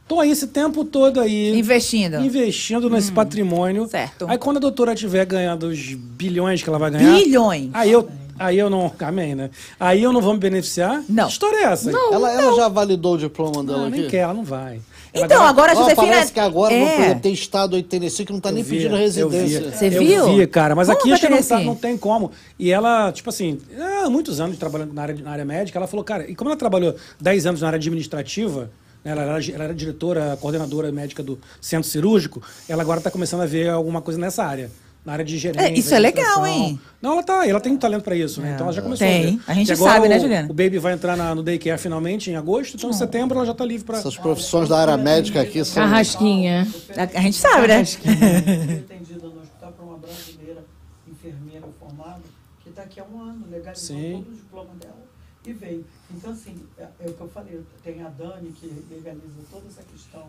Tô aí esse tempo todo aí. Investindo. investindo nesse patrimônio. Certo. Aí quando a doutora estiver ganhando os bilhões que ela vai ganhar. Bilhões. Aí eu, aí eu não. Amém, né? Aí eu não vou me beneficiar? Não. Que história é essa? Ela, ela já validou o diploma Não, dela nem aqui? quer, ela não vai. Ela Então, ganha- agora a Josefina. parece que agora, é. exemplo, tem estado aí, Tennessee, que não tá nem Eu vi, pedindo eu residência. Você eu viu? vi, cara. Mas Vamos aqui acho que não, tá- não tem como. E ela, tipo assim, há muitos anos trabalhando na área, na área médica, ela falou, cara, e como ela trabalhou 10 anos na área administrativa, ela, era, ela era diretora, coordenadora médica do centro cirúrgico, ela agora está começando a ver alguma coisa nessa área. na área de gerência. É, isso é legal, hein? Não, ela tá, ela tem um talento pra isso, né? Então ela já começou Tem. a ver. A gente agora sabe, né, o- Juliana? O Baby vai entrar na- no daycare finalmente em agosto, então em setembro ela já tá livre pra... Essas profissões da área médica aqui são. Carrasquinha. A, a gente sabe, né? Atendida no hospital por uma brasileira enfermeira formada que está aqui há um ano, legalizou todo o diploma dela e veio. Então, assim, é, é o que eu falei, tem a Dani que legaliza toda essa questão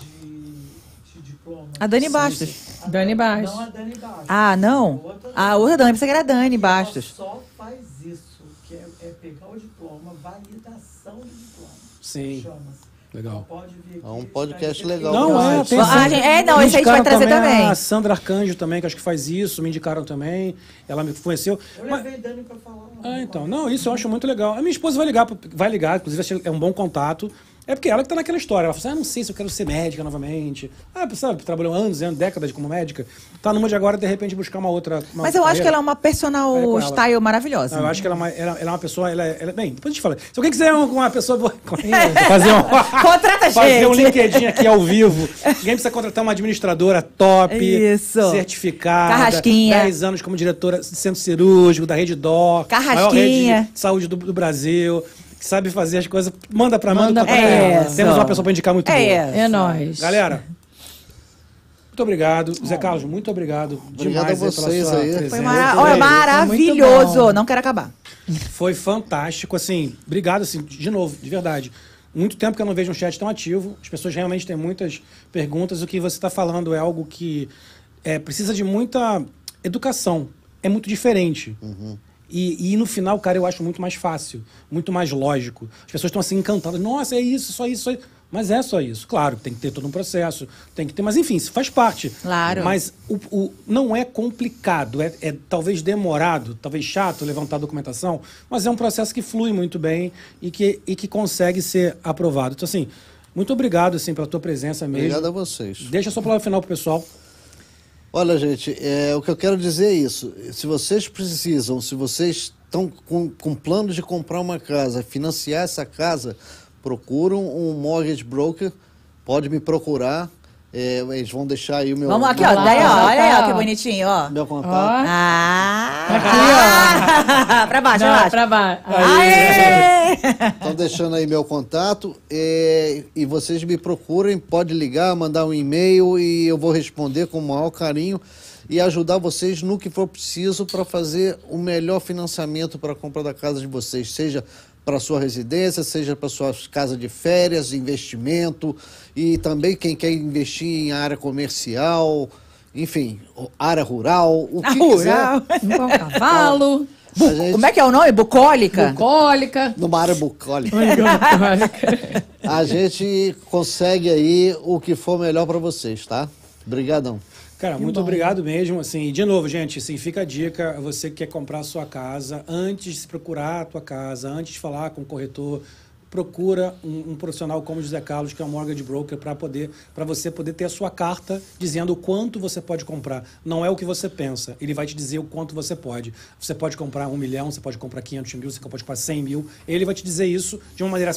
de, de diploma. A Dani Bastos. A Dani Bastos. Não a Dani Bastos. Ah, não? Outra A outra Dani, pensei que era Dani Ela Bastos. só faz isso, que é, é pegar o diploma, validação do diploma. Sim. Chama-se. Legal. É um podcast legal. Não, é, tem Ah, sempre- gente- é, não, esse a gente vai trazer também. A Sandra Arcanjo também, que acho que faz isso, me indicaram também. Ela me conheceu. Eu Mas- levei Dani para falar. Ah, então. Não, isso eu acho muito legal. A minha esposa vai ligar, vai ligar, inclusive é um bom contato. É porque ela que tá naquela história. Ela fala assim: ah, não sei se eu quero ser médica novamente. Ah, sabe, trabalhou anos, anos, décadas como médica. Tá numa de agora, de repente, buscar uma outra. uma Mas eu acho que ela é uma É personal ela. style maravilhosa. Não, eu acho que ela é uma, ela, ela é uma pessoa. Ela, é- ela- bem, depois a gente fala. Se alguém quiser uma, uma pessoa. boa- [LAUGHS] fazer um, Contrata a [LAUGHS] fazer um gente. LinkedIn aqui ao vivo. Alguém precisa contratar uma administradora top. Isso. Certificada. Carrasquinha. 10 anos como diretora de centro cirúrgico, da Rede Dó. Carrasquinha. Maior rede de saúde do, do Brasil. Que sabe fazer as coisas. Manda pra manda, Manda pra ela. ela. Temos uma pessoa pra indicar muito boa. É, É nóis. Galera. Muito obrigado. Zé Carlos, muito obrigado. Obrigado demais a vocês sua aí. presença. Foi mara- olha, maravilhoso. Não quero acabar. Foi fantástico, assim, obrigado, assim, de novo, de verdade. Muito tempo que eu não vejo um chat tão ativo. As pessoas realmente têm muitas perguntas. O que você está falando é algo que é, precisa de muita educação. É muito diferente. E, e no final, cara, eu acho muito mais fácil, muito mais lógico. As pessoas estão assim encantadas. Nossa, é isso, só isso, só isso. Mas é só isso. Claro, tem que ter todo um processo, tem que ter. Mas enfim, isso faz parte. Claro. Mas o, o- não é complicado, é, é talvez demorado, talvez chato levantar a documentação, mas é um processo que flui muito bem e que, e que consegue ser aprovado. Então, assim, muito obrigado assim, pela tua presença mesmo. Obrigado a vocês. Deixa a sua palavra final pro pessoal. Olha, gente, é, o que eu quero dizer é isso. Se vocês precisam, se vocês estão com, com planos de comprar uma casa, financiar essa casa, procuram um mortgage broker, pode me procurar. É, eles vão deixar aí o meu, Vamos aqui, meu, ó. Daí, ó. Olha aí, ó, ó. que bonitinho, ó. meu contato. Ó. Ah! [LAUGHS] pra baixo, pra Não, baixo. pra baixo. Aê! Estão deixando aí meu contato é, e vocês me procurem, pode ligar, mandar um e-mail e eu vou responder com o maior carinho e ajudar vocês no que for preciso para fazer o melhor financiamento para a compra da casa de vocês, seja para sua residência, seja para sua casa de férias, investimento e também quem quer investir em área comercial, enfim, área rural, o que rural. quiser. Um [LAUGHS] cavalo, A gente- Como é que é o nome? Bucólica? bucólica. Numa área bucólica. Bucólica. [LAUGHS] A gente consegue aí o que for melhor para vocês, tá? Obrigadão. Cara, muito obrigado mesmo. Assim, de novo, gente, assim, fica a dica, você que quer comprar a sua casa, antes de se procurar a tua casa, antes de falar com o corretor, procura um, um profissional como o José Carlos, que é um mortgage broker, para poder, para você poder ter a sua carta dizendo o quanto você pode comprar. Não é o que você pensa. Ele vai te dizer o quanto você pode. Você pode comprar um milhão, você pode comprar 500 mil, você pode comprar 100 mil. Ele vai te dizer isso de uma maneira,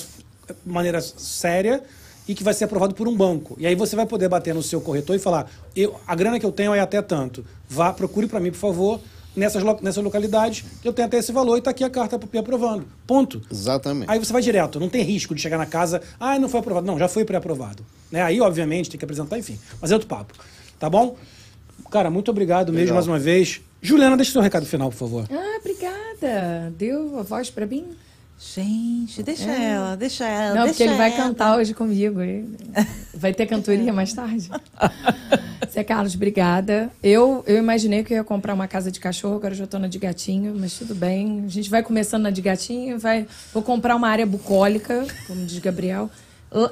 maneira séria e que vai ser aprovado por um banco. E aí você vai poder bater no seu corretor e falar: eu, a grana que eu tenho é até tanto. Vá, procure para mim, por favor, nessas, lo- nessa localidade, que eu tenho até esse valor e está aqui a carta me aprovando. Ponto. Exatamente. Aí você vai direto, não tem risco de chegar na casa, ah, não foi aprovado. Não, já foi pré-aprovado. Né? Aí, obviamente, tem que apresentar, enfim. Mas é outro papo. Tá bom? Cara, muito obrigado mesmo Legal. mais uma vez. Juliana, deixa o seu recado final, por favor. Ah, obrigada. Deu a voz pra mim? Gente, deixa ela, deixa ela. Não, deixa porque ele vai ela. cantar hoje comigo. Vai ter cantoria mais tarde. [LAUGHS] Zé Carlos, obrigada. Eu, eu imaginei que eu ia comprar uma casa de cachorro, agora eu já tô na de gatinho, mas tudo bem. A gente vai começando na de gatinho, vai, vou comprar uma área bucólica, como diz Gabriel.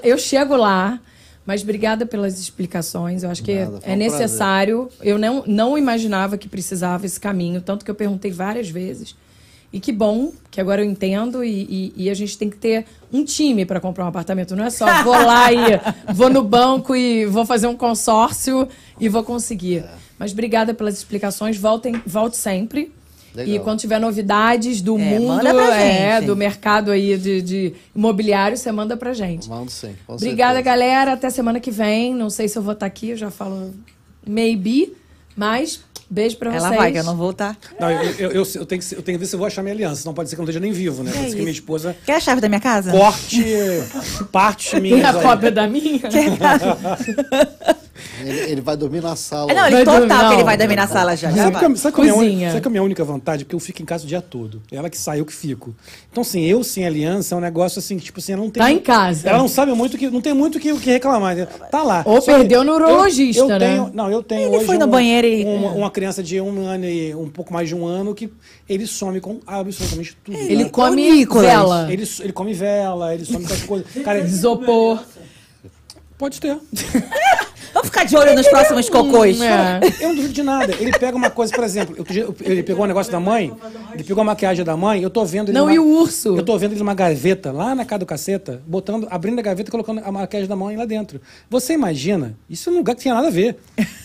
Eu chego lá, mas obrigada pelas explicações. Eu acho que Nada, é um necessário. Eu não, não imaginava que precisava esse caminho, tanto que eu perguntei várias vezes. E que bom que agora eu entendo e, e- e a gente tem que ter um time para comprar um apartamento. Não é só vou lá e [LAUGHS] vou no banco e vou fazer um consórcio e vou conseguir. Mas obrigada pelas explicações. Voltem, volte sempre. Legal. E quando tiver novidades do É, mundo, é, do mercado aí de, de imobiliário, você manda pra gente. Mando sim. com Obrigada, certeza. galera. Até semana que vem. Não sei se eu vou estar aqui, eu já falo maybe. Mas Beijo pra Ela vocês. vai, que eu não vou tá? estar. Não, eu, eu, eu, eu tenho que, eu tenho que ver se eu vou achar minha aliança. Não pode ser que eu não esteja nem vivo, né? Que Pode é ser que minha esposa Quer a chave da minha casa? corte [LAUGHS] partes Tem minhas. a cópia da minha? [LAUGHS] Ele, ele vai dormir na sala. É, Não, ele Vai total dormir, que ele vai dormir na sala já. já Sabe, sabe, minha, sabe que a minha única vantagem? Porque eu fico em casa o dia todo. Ela que sai, eu que fico. Então, assim, eu sem aliança é um negócio assim, que, tipo assim, ela não tem. Tá em casa. Ela não sabe muito que. Não tem muito o que, que reclamar. né? Tá lá. Ou Só que perdeu o neurologista, eu, eu né? tenho, Não, eu tenho Ele hoje. foi no um- banheiro e- Uma, uma criança de um ano e um pouco mais de um ano que ele some com absolutamente tudo. Ele né? come Nicolas. vela. Ele, ele come vela, ele some com as coisas. Cara, [LAUGHS] Isopor. pode ter. [LAUGHS] Vamos ficar de olho nos próximos cocôs. É. Eu não duvido de nada. Ele pega uma coisa, por exemplo, ele pegou um negócio da mãe, ele pegou a maquiagem da mãe, eu tô vendo ele. Não, numa- e o urso? Eu tô vendo ele numa gaveta, lá na casa do caceta, botando, abrindo a gaveta e colocando a maquiagem da mãe lá dentro. Você imagina, isso não tinha nada a ver.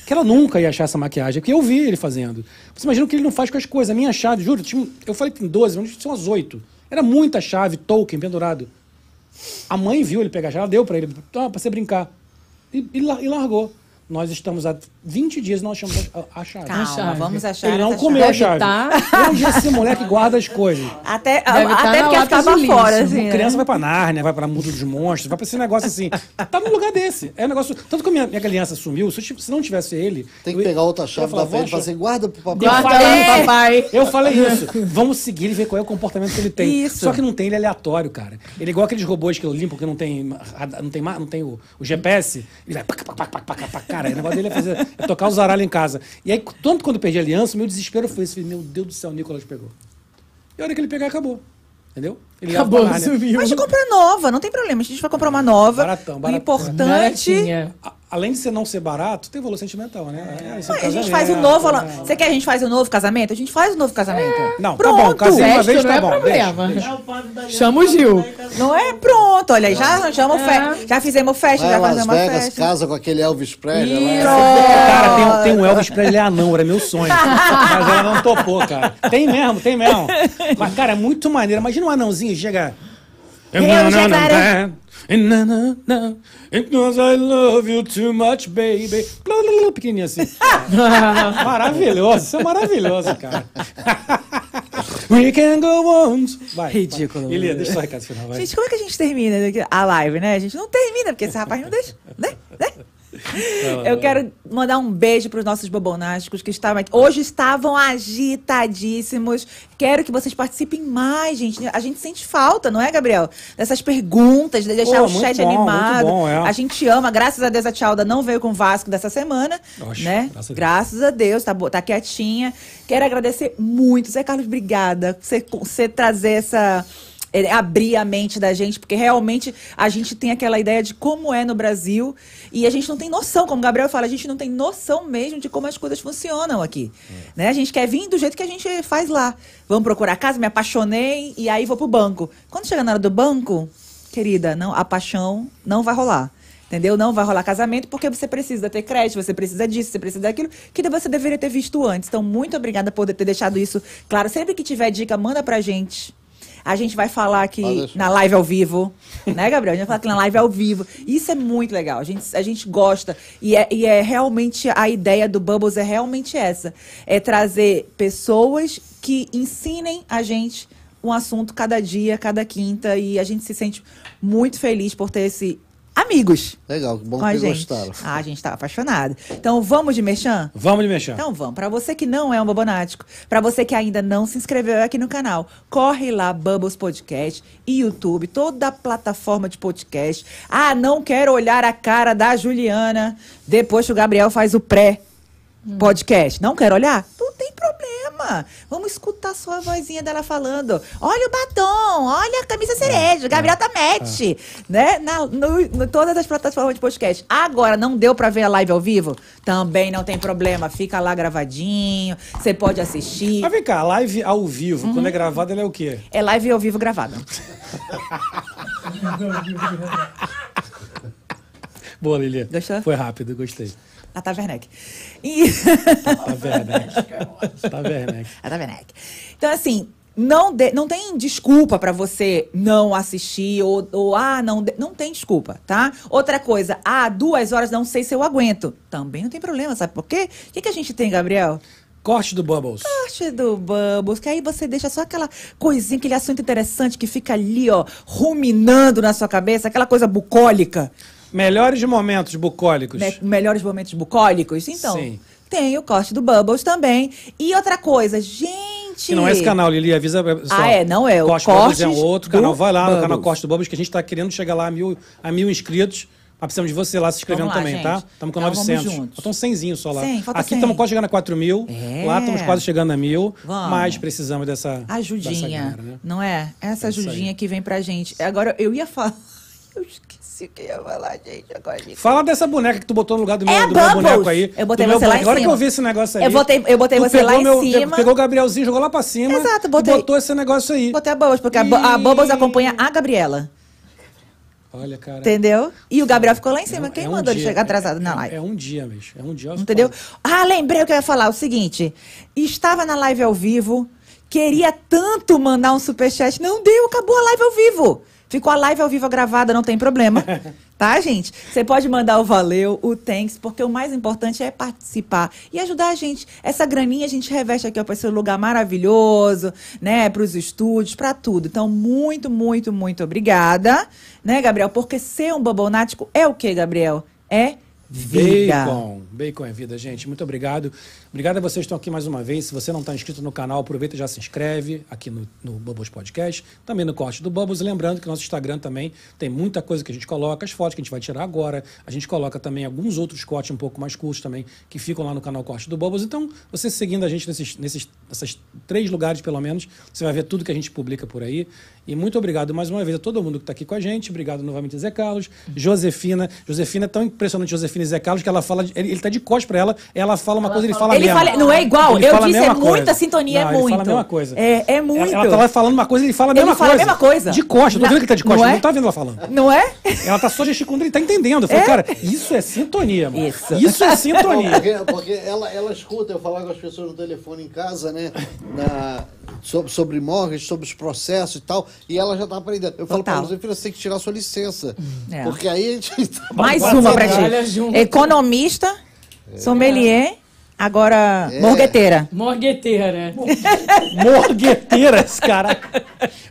Que ela nunca ia achar essa maquiagem, porque eu vi ele fazendo. Você imagina o que ele não faz com as coisas. A minha chave, juro, eu falei que tem 12, mas tinha umas 8. Era muita chave, token, pendurado. A mãe viu ele pegar a chave, ela deu pra ele, ah, pra você brincar. E, e la- largou. Nós estamos 20 dias não achamos a, a chave. Calma, chave. vamos achar. Ele não comeu a chave. tá. Onde é esse moleque guarda as coisas? Até, Deve tá até porque lixo. fora, A assim. né? criança vai pra Nárnia, vai pra Mundo dos Monstros, vai pra esse negócio assim. Tá num lugar desse. É um negócio. Tanto que a minha, minha criança sumiu, se, eu se não tivesse ele. Tem eu- que pegar outra eu chave falar, da frente e "Vó, falar assim, guarda pro papai. Guarda falei papai. Eu falei [LAUGHS] isso. Vamos seguir e ver qual é o comportamento que ele tem. Isso. Só que não tem, ele é aleatório, cara. Ele é igual aqueles robôs que eu limpo, que não tem, não tem, não tem o, o GPS. Ele vai. pac, pac, pac, pac, pac, pac, Cara, o negócio dele é, fazer, [LAUGHS] tocar o zaralho em casa. E aí, tanto quando eu perdi a aliança, meu desespero foi esse. Meu Deus do céu, o Nicolas pegou. E a hora que ele pegar, acabou. Entendeu? Ele Acabou, Nárnia. sumiu. Mas a gente compra nova, não tem problema. A gente vai comprar uma nova. Baratão, O baratão. importante. Baratinha. A- Além de ser não ser barato, tem valor sentimental, né? É, isso é Ué, a gente faz o novo. né? Você quer que a gente faz o novo casamento? A gente faz o novo casamento. Não, tá Pronto. bom, casei uma vez, não tá é bom. problema. deixa. É Chama o Gil. Não é? Pronto. Olha aí, já arranjamos É. festa. Já fizemos festa, Vai já Las fazemos uma Vegas, festa. casa com aquele Elvis Presley. Cara, tem, um- tem um Elvis Presley anão, era meu sonho. [LAUGHS] Mas ela não topou, cara. Tem mesmo, tem mesmo. Mas, cara, é muito maneiro. Imagina um anãozinho chega. Eu já quero- Because I love you too much, baby. Pequenininho assim. [LAUGHS] maravilhoso, isso é maravilhoso, cara. [LAUGHS] We can go on. Vai. Ridículo. Vai. Ilia, deixa só o recado final, vai. Gente, como é que a gente termina a live, né? A gente não termina, porque esse rapaz não deixa, né? né? [LAUGHS] Eu quero mandar um beijo para os nossos bobonásticos que estavam aqui. Hoje estavam agitadíssimos. Quero que vocês participem mais, gente. A gente sente falta, não é, Gabriel? Dessas perguntas, de deixar Pô, o chat bom, animado. bom, é. A gente ama. Graças a Deus a Tchalda não veio com o Vasco dessa semana, Oxe, né? graças a Deus. Graças a Deus, tá, tá quietinha. Quero agradecer muito. Zé Carlos, obrigada. Você, você trazer essa. É, abrir a mente da gente, porque realmente a gente tem aquela ideia de como é no Brasil e a gente não tem noção, como o Gabriel fala, a gente não tem noção mesmo de como as coisas funcionam aqui. Né? A gente quer vir do jeito que a gente faz lá. Vamos procurar casa, me apaixonei e aí vou pro banco. Quando chega na hora do banco, querida, não, a paixão não vai rolar. Entendeu? Não vai rolar casamento porque você precisa ter crédito, você precisa disso, você precisa daquilo, que você deveria ter visto antes. Então, muito obrigada por ter deixado isso claro. Sempre que tiver dica, manda pra gente. A gente vai falar aqui na live ao vivo. [LAUGHS] Né, Gabriel? A gente vai falar aqui na live ao vivo. Isso é muito legal. A gente, a gente gosta. E é, e é realmente a ideia do Bubbles é realmente essa: é trazer pessoas que ensinem a gente um assunto cada dia, cada quinta. E a gente se sente muito feliz por ter esse amigos Legal, que bom com que gente. gostaram. Ah, a gente tá apaixonado. Então vamos de merchan? Vamos de mexer. Então vamos. Para você que não é um bobonático, para você que ainda não se inscreveu aqui no canal, corre lá Bubbles Podcast e YouTube, toda a plataforma de podcast. Ah, não quero olhar a cara da Juliana depois que o Gabriel faz o pré podcast. Não quero olhar? Não tem problema. Vamos escutar só a vozinha dela falando. Olha o batom, olha a camisa cereja, o Gabriel tá match, né? Na, no, no- todas as plataformas de podcast. Agora, não deu pra ver a live ao vivo? Também não tem problema. Fica lá gravadinho, você pode assistir. Mas vem cá, live ao vivo, Uhum. quando é gravada, ela é o quê? É live ao vivo gravada. [LAUGHS] Boa, Lili. Gostou? Foi rápido, gostei. A Taverneck. E... Tá Werneck. A da Werneck. Então, assim, não, de- não tem desculpa pra você não assistir ou, ou, ah, não, de- não tem desculpa, tá? Outra coisa, ah, duas horas não sei se eu aguento. Também não tem problema, sabe por quê? O que, que a gente tem, Gabriel? Corte do Bubbles. Parte do Bubbles, que aí você deixa só aquela coisinha, aquele assunto interessante que fica ali, ó, ruminando na sua cabeça, aquela coisa bucólica. Melhores momentos bucólicos. Me- melhores momentos bucólicos. Então, Sim. tem o corte do Bubbles também. E outra coisa, gente. Que não é esse canal, Lili, avisa. Só. Ah, é, não é. O Corte do Bubbles é um outro canal. Vai lá no Bubbles. canal Corte do Bubbles, que a gente tá querendo chegar lá a mil, a mil inscritos. Mas precisamos de você lá se inscrevendo lá, também, gente. tá? Estamos com Então, vamos 900. juntos. Faltam 100 só lá. 100, falta Aqui 100. estamos quase chegando a 4 mil. É. Lá estamos quase chegando a mil. Vamos. Mas precisamos dessa. dessa Ajudinha, galera, né? não é? Essa É ajudinha que vem pra gente. Agora, eu ia falar. [LAUGHS] Esqueci o que ia falar, gente. Agora, gente. Fala dessa boneca que tu botou no lugar do meu, É do meu boneco aí. Eu botei você lá em Agora que cima. eu vi esse negócio aí. Eu botei- eu botei você lá em meu- cima. Pegou o Gabrielzinho, jogou lá pra cima. Exato, e botei- botou esse negócio aí. Botei a Bubbles, porque a, Bu- a. Bubbles acompanha a Gabriela. Olha, cara. Entendeu? E o Gabriel ficou lá em cima. É- Quem é um mandou ele dia, chegar atrasado é- na é- live? É um dia, bicho. É um dia. Entendeu? Ah, lembrei o que eu ia falar. O seguinte: estava na live ao vivo, queria tanto mandar um superchat, não deu, acabou a live ao vivo. Ficou a live ao vivo gravada, não tem problema. [LAUGHS] Tá, gente? Você pode mandar o valeu, o thanks, porque o mais importante é participar e ajudar a gente. Essa graninha a gente reveste aqui para esse lugar maravilhoso, né? Para os estúdios, para tudo. Então, muito, muito, muito obrigada, né, Gabriel? Porque ser um bobonático é o que, Gabriel? É vida. Bacon. Bacon é vida, gente. Muito obrigado. Obrigado a vocês que estão aqui mais uma vez. Se você não está inscrito no canal, aproveita e já se inscreve aqui no, no Bubbles Podcast, também no Corte do Bubbles. Lembrando que nosso Instagram também tem muita coisa que a gente coloca, as fotos que a gente vai tirar agora. A gente coloca também alguns outros cortes um pouco mais curtos também, que ficam lá no canal Corte do Bubbles. Então, você seguindo a gente nesses, nesses, nessas três lugares, pelo menos, você vai ver tudo que a gente publica por aí. E muito obrigado mais uma vez a todo mundo que está aqui com a gente. Obrigado novamente, Zé Carlos. Josefina. Josefina é tão impressionante, Josefina e Zé Carlos, que ela fala. Ele, ele tá de costas para ela, ela fala uma coisa, ele fala a Ele mesma. fala, não é igual, Ele eu fala a disse, é mesma muita coisa. sintonia, Não, é ele muito. fala a mesma coisa. É, é muito. Ela, ela tá lá falando uma coisa, ele fala a Ele mesma fala a coisa. mesma coisa. De costas, eu tô Não- vendo que tá de não costas, é? não tá vendo ela falando. Não é? Ela tá só gesticulando, ele tá entendendo. Eu falei, É? cara, isso é sintonia, mano. Isso. Isso é Não, sintonia. porque, porque ela, ela escuta eu falar com as pessoas no telefone em casa, né? na- sobre, sobre mortgage, sobre os processos e tal. E ela já tá aprendendo. Eu falo pra Total. ela, filha, você tem que tirar sua licença. É. Porque aí a gente. Mais Vai uma pra ti. junto. Economista, sommelier, agora É. morgueteira. Morgueteira. [LAUGHS] Morgueteira, esse cara.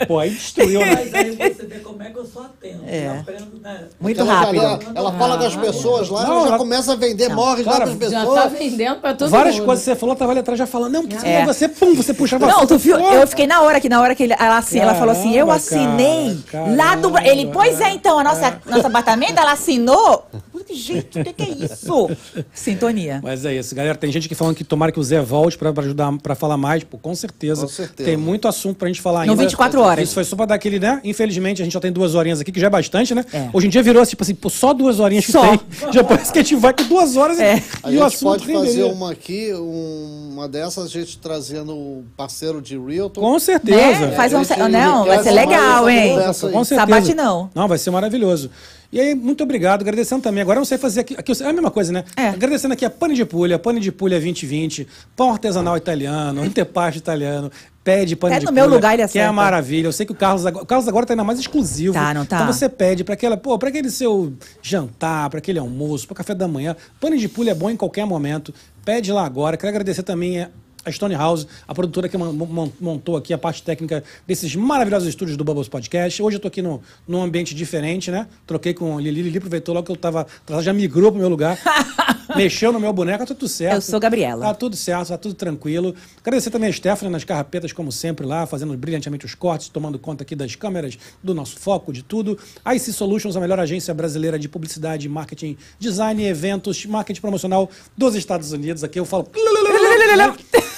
Pô, aí destruiu, né? Mas aí você vê como é que eu sou atento. É. Eu aprendo, né? Muito Ela, rápido. ela, ela fala com as pessoas lá, Não, ela já ela- começa a vender mortgage lá cara, Já pessoas. tá vendendo pra todo Várias mundo. coisas que você falou, tava ali atrás já falando, não, porque É. você, pum, você puxava Não, tu viu? Eu fiquei na hora que na hora que ele, ela, assim, ela falou assim, eu Caramba, assinei cara, lá do caramba, ele, pois é, então a nossa nosso apartamento ela assinou. Gente, o que, que é isso? Sintonia. Mas é isso, galera. Tem gente que falando que tomara que o Zé volte pra, pra ajudar, pra falar mais. Pô, com certeza. Com certeza. Tem muito assunto pra gente falar No ainda. 24 horas. Isso foi só pra dar aquele, né? Infelizmente, a gente só tem duas horinhas aqui, que já é bastante, né? É. Hoje em dia virou tipo assim, pô, só duas horinhas que Só. tem. [LAUGHS] Já parece que a gente vai com duas horas e- É. A e, o gente assunto pode fazer renderia. uma aqui, um- uma dessas, a gente trazendo o parceiro de Realtor. Com certeza. Né? Faz um, não, vai ser legal, hein? Com certeza. Sabate não. Não, vai ser maravilhoso. E aí, muito obrigado, agradecendo também. Agora eu não sei fazer aqui. aqui é a mesma coisa, né? É. Agradecendo aqui a Pane de Pulha, Pane de Pulha 2020, Pão Artesanal Italiano, Antepasto Italiano, Pede Pane É de no meu Pulha, lugar, ele Que é maravilha. Eu sei que o Carlos agora, o Carlos agora tá ainda mais exclusivo. Tá, não tá? Então você pede para aquela, pô, para aquele seu jantar, para aquele almoço, para café da manhã. Pane de Pulha é bom em qualquer momento. Pede lá agora. Quero agradecer também a Stone House, a produtora que mon- mon- montou aqui a parte técnica desses maravilhosos estúdios do Bubbles Podcast. Hoje eu tô aqui no, num ambiente diferente, né? Troquei com Lili. Lili aproveitou logo que eu tava. Ela já migrou pro meu lugar. [LAUGHS] mexeu no meu boneco, tá tudo certo. Eu sou Gabriela. Tá tudo certo, tá tudo tranquilo. Agradecer também a Stephanie nas carrapetas, como sempre, lá, fazendo brilhantemente os cortes, tomando conta aqui das câmeras, do nosso foco, de tudo. A IC Solutions, a melhor agência brasileira de publicidade, marketing, design, eventos, marketing promocional dos Estados Unidos. Aqui eu falo.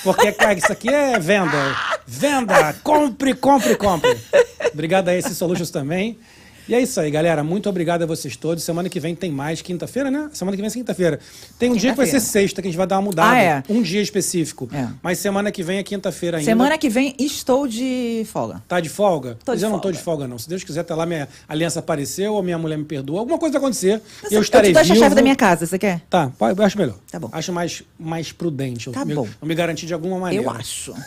Porque, cara, isso aqui é venda. Venda! Compre, compre, compre. Obrigado a IC Solutions também. E é isso aí, galera. Muito obrigado a vocês todos. Semana que vem tem mais, quinta-feira, né? Semana que vem é quinta-feira. Tem um dia que vai ser sexta, que a gente vai dar uma mudada. Ah, é? Um dia específico. É. Mas semana que vem é quinta-feira ainda. Semana que vem estou de folga. Tá de folga? Tô Mas de eu não tô folga. de folga, não. Se Deus quiser, tá lá, minha aliança apareceu, ou minha mulher me perdoa. Alguma coisa vai acontecer. e eu estarei te dou a chave vivo. da minha casa, você quer? Tá, eu acho melhor. Tá bom. Acho mais, mais prudente. Eu Tá me, bom. eu me garantir de alguma maneira. Eu acho. [LAUGHS]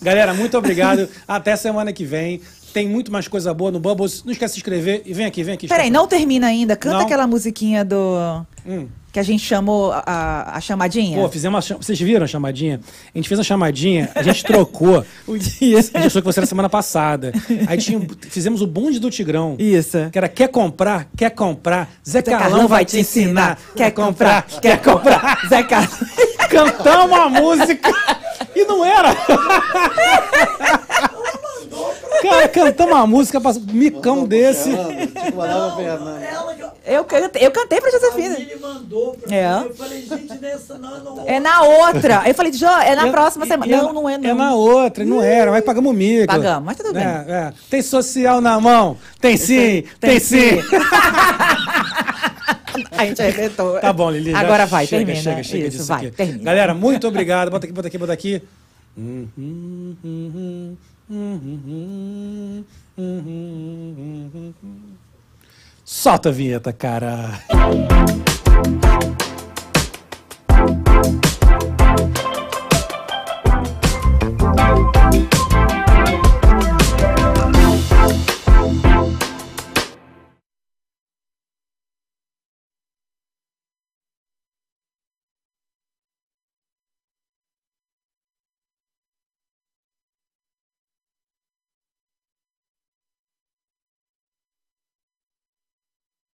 Galera, muito obrigado. Até semana que vem. Tem muito mais coisa boa no Bubbles. Não esquece de se inscrever. E vem aqui, vem aqui. Peraí, não termina ainda. Canta Não. aquela musiquinha do. Hum. Que a gente chamou a, a- chamadinha? Pô, fizemos uma cham- Vocês viram a chamadinha? A gente fez a chamadinha, a gente trocou. [LAUGHS] o dia. A gente achou que você era semana passada. Aí tinha, fizemos o bonde do Tigrão. Isso. Que era quer comprar, quer comprar, Zé Zé Carlão vai te ensinar. Quer comprar, quer comprar. [LAUGHS] Zé Carlos. Cantamos a música e não era. [LAUGHS] Cara, cantamos uma música, um micão desse. Tipo, pra. Ela, Eu, cantei- eu cantei pra a Josefina. Aline mandou pra É. mim. Eu falei, gente, nessa não, não. É na outra. Eu falei, Jo, é na próxima semana. Não, não é não. É na outra, não era, mas pagamos mico. Pagamos, mas tudo bem. É, é. Tem social na mão? Tem sim, tem, sim. [LAUGHS] A gente arrebentou. Tá bom, Lili. Agora vai, chega, termina. Chega, chega Isso, disso vai, aqui. termina. Galera, muito obrigado. Bota aqui, bota aqui, bota aqui. Solta a vinheta, cara.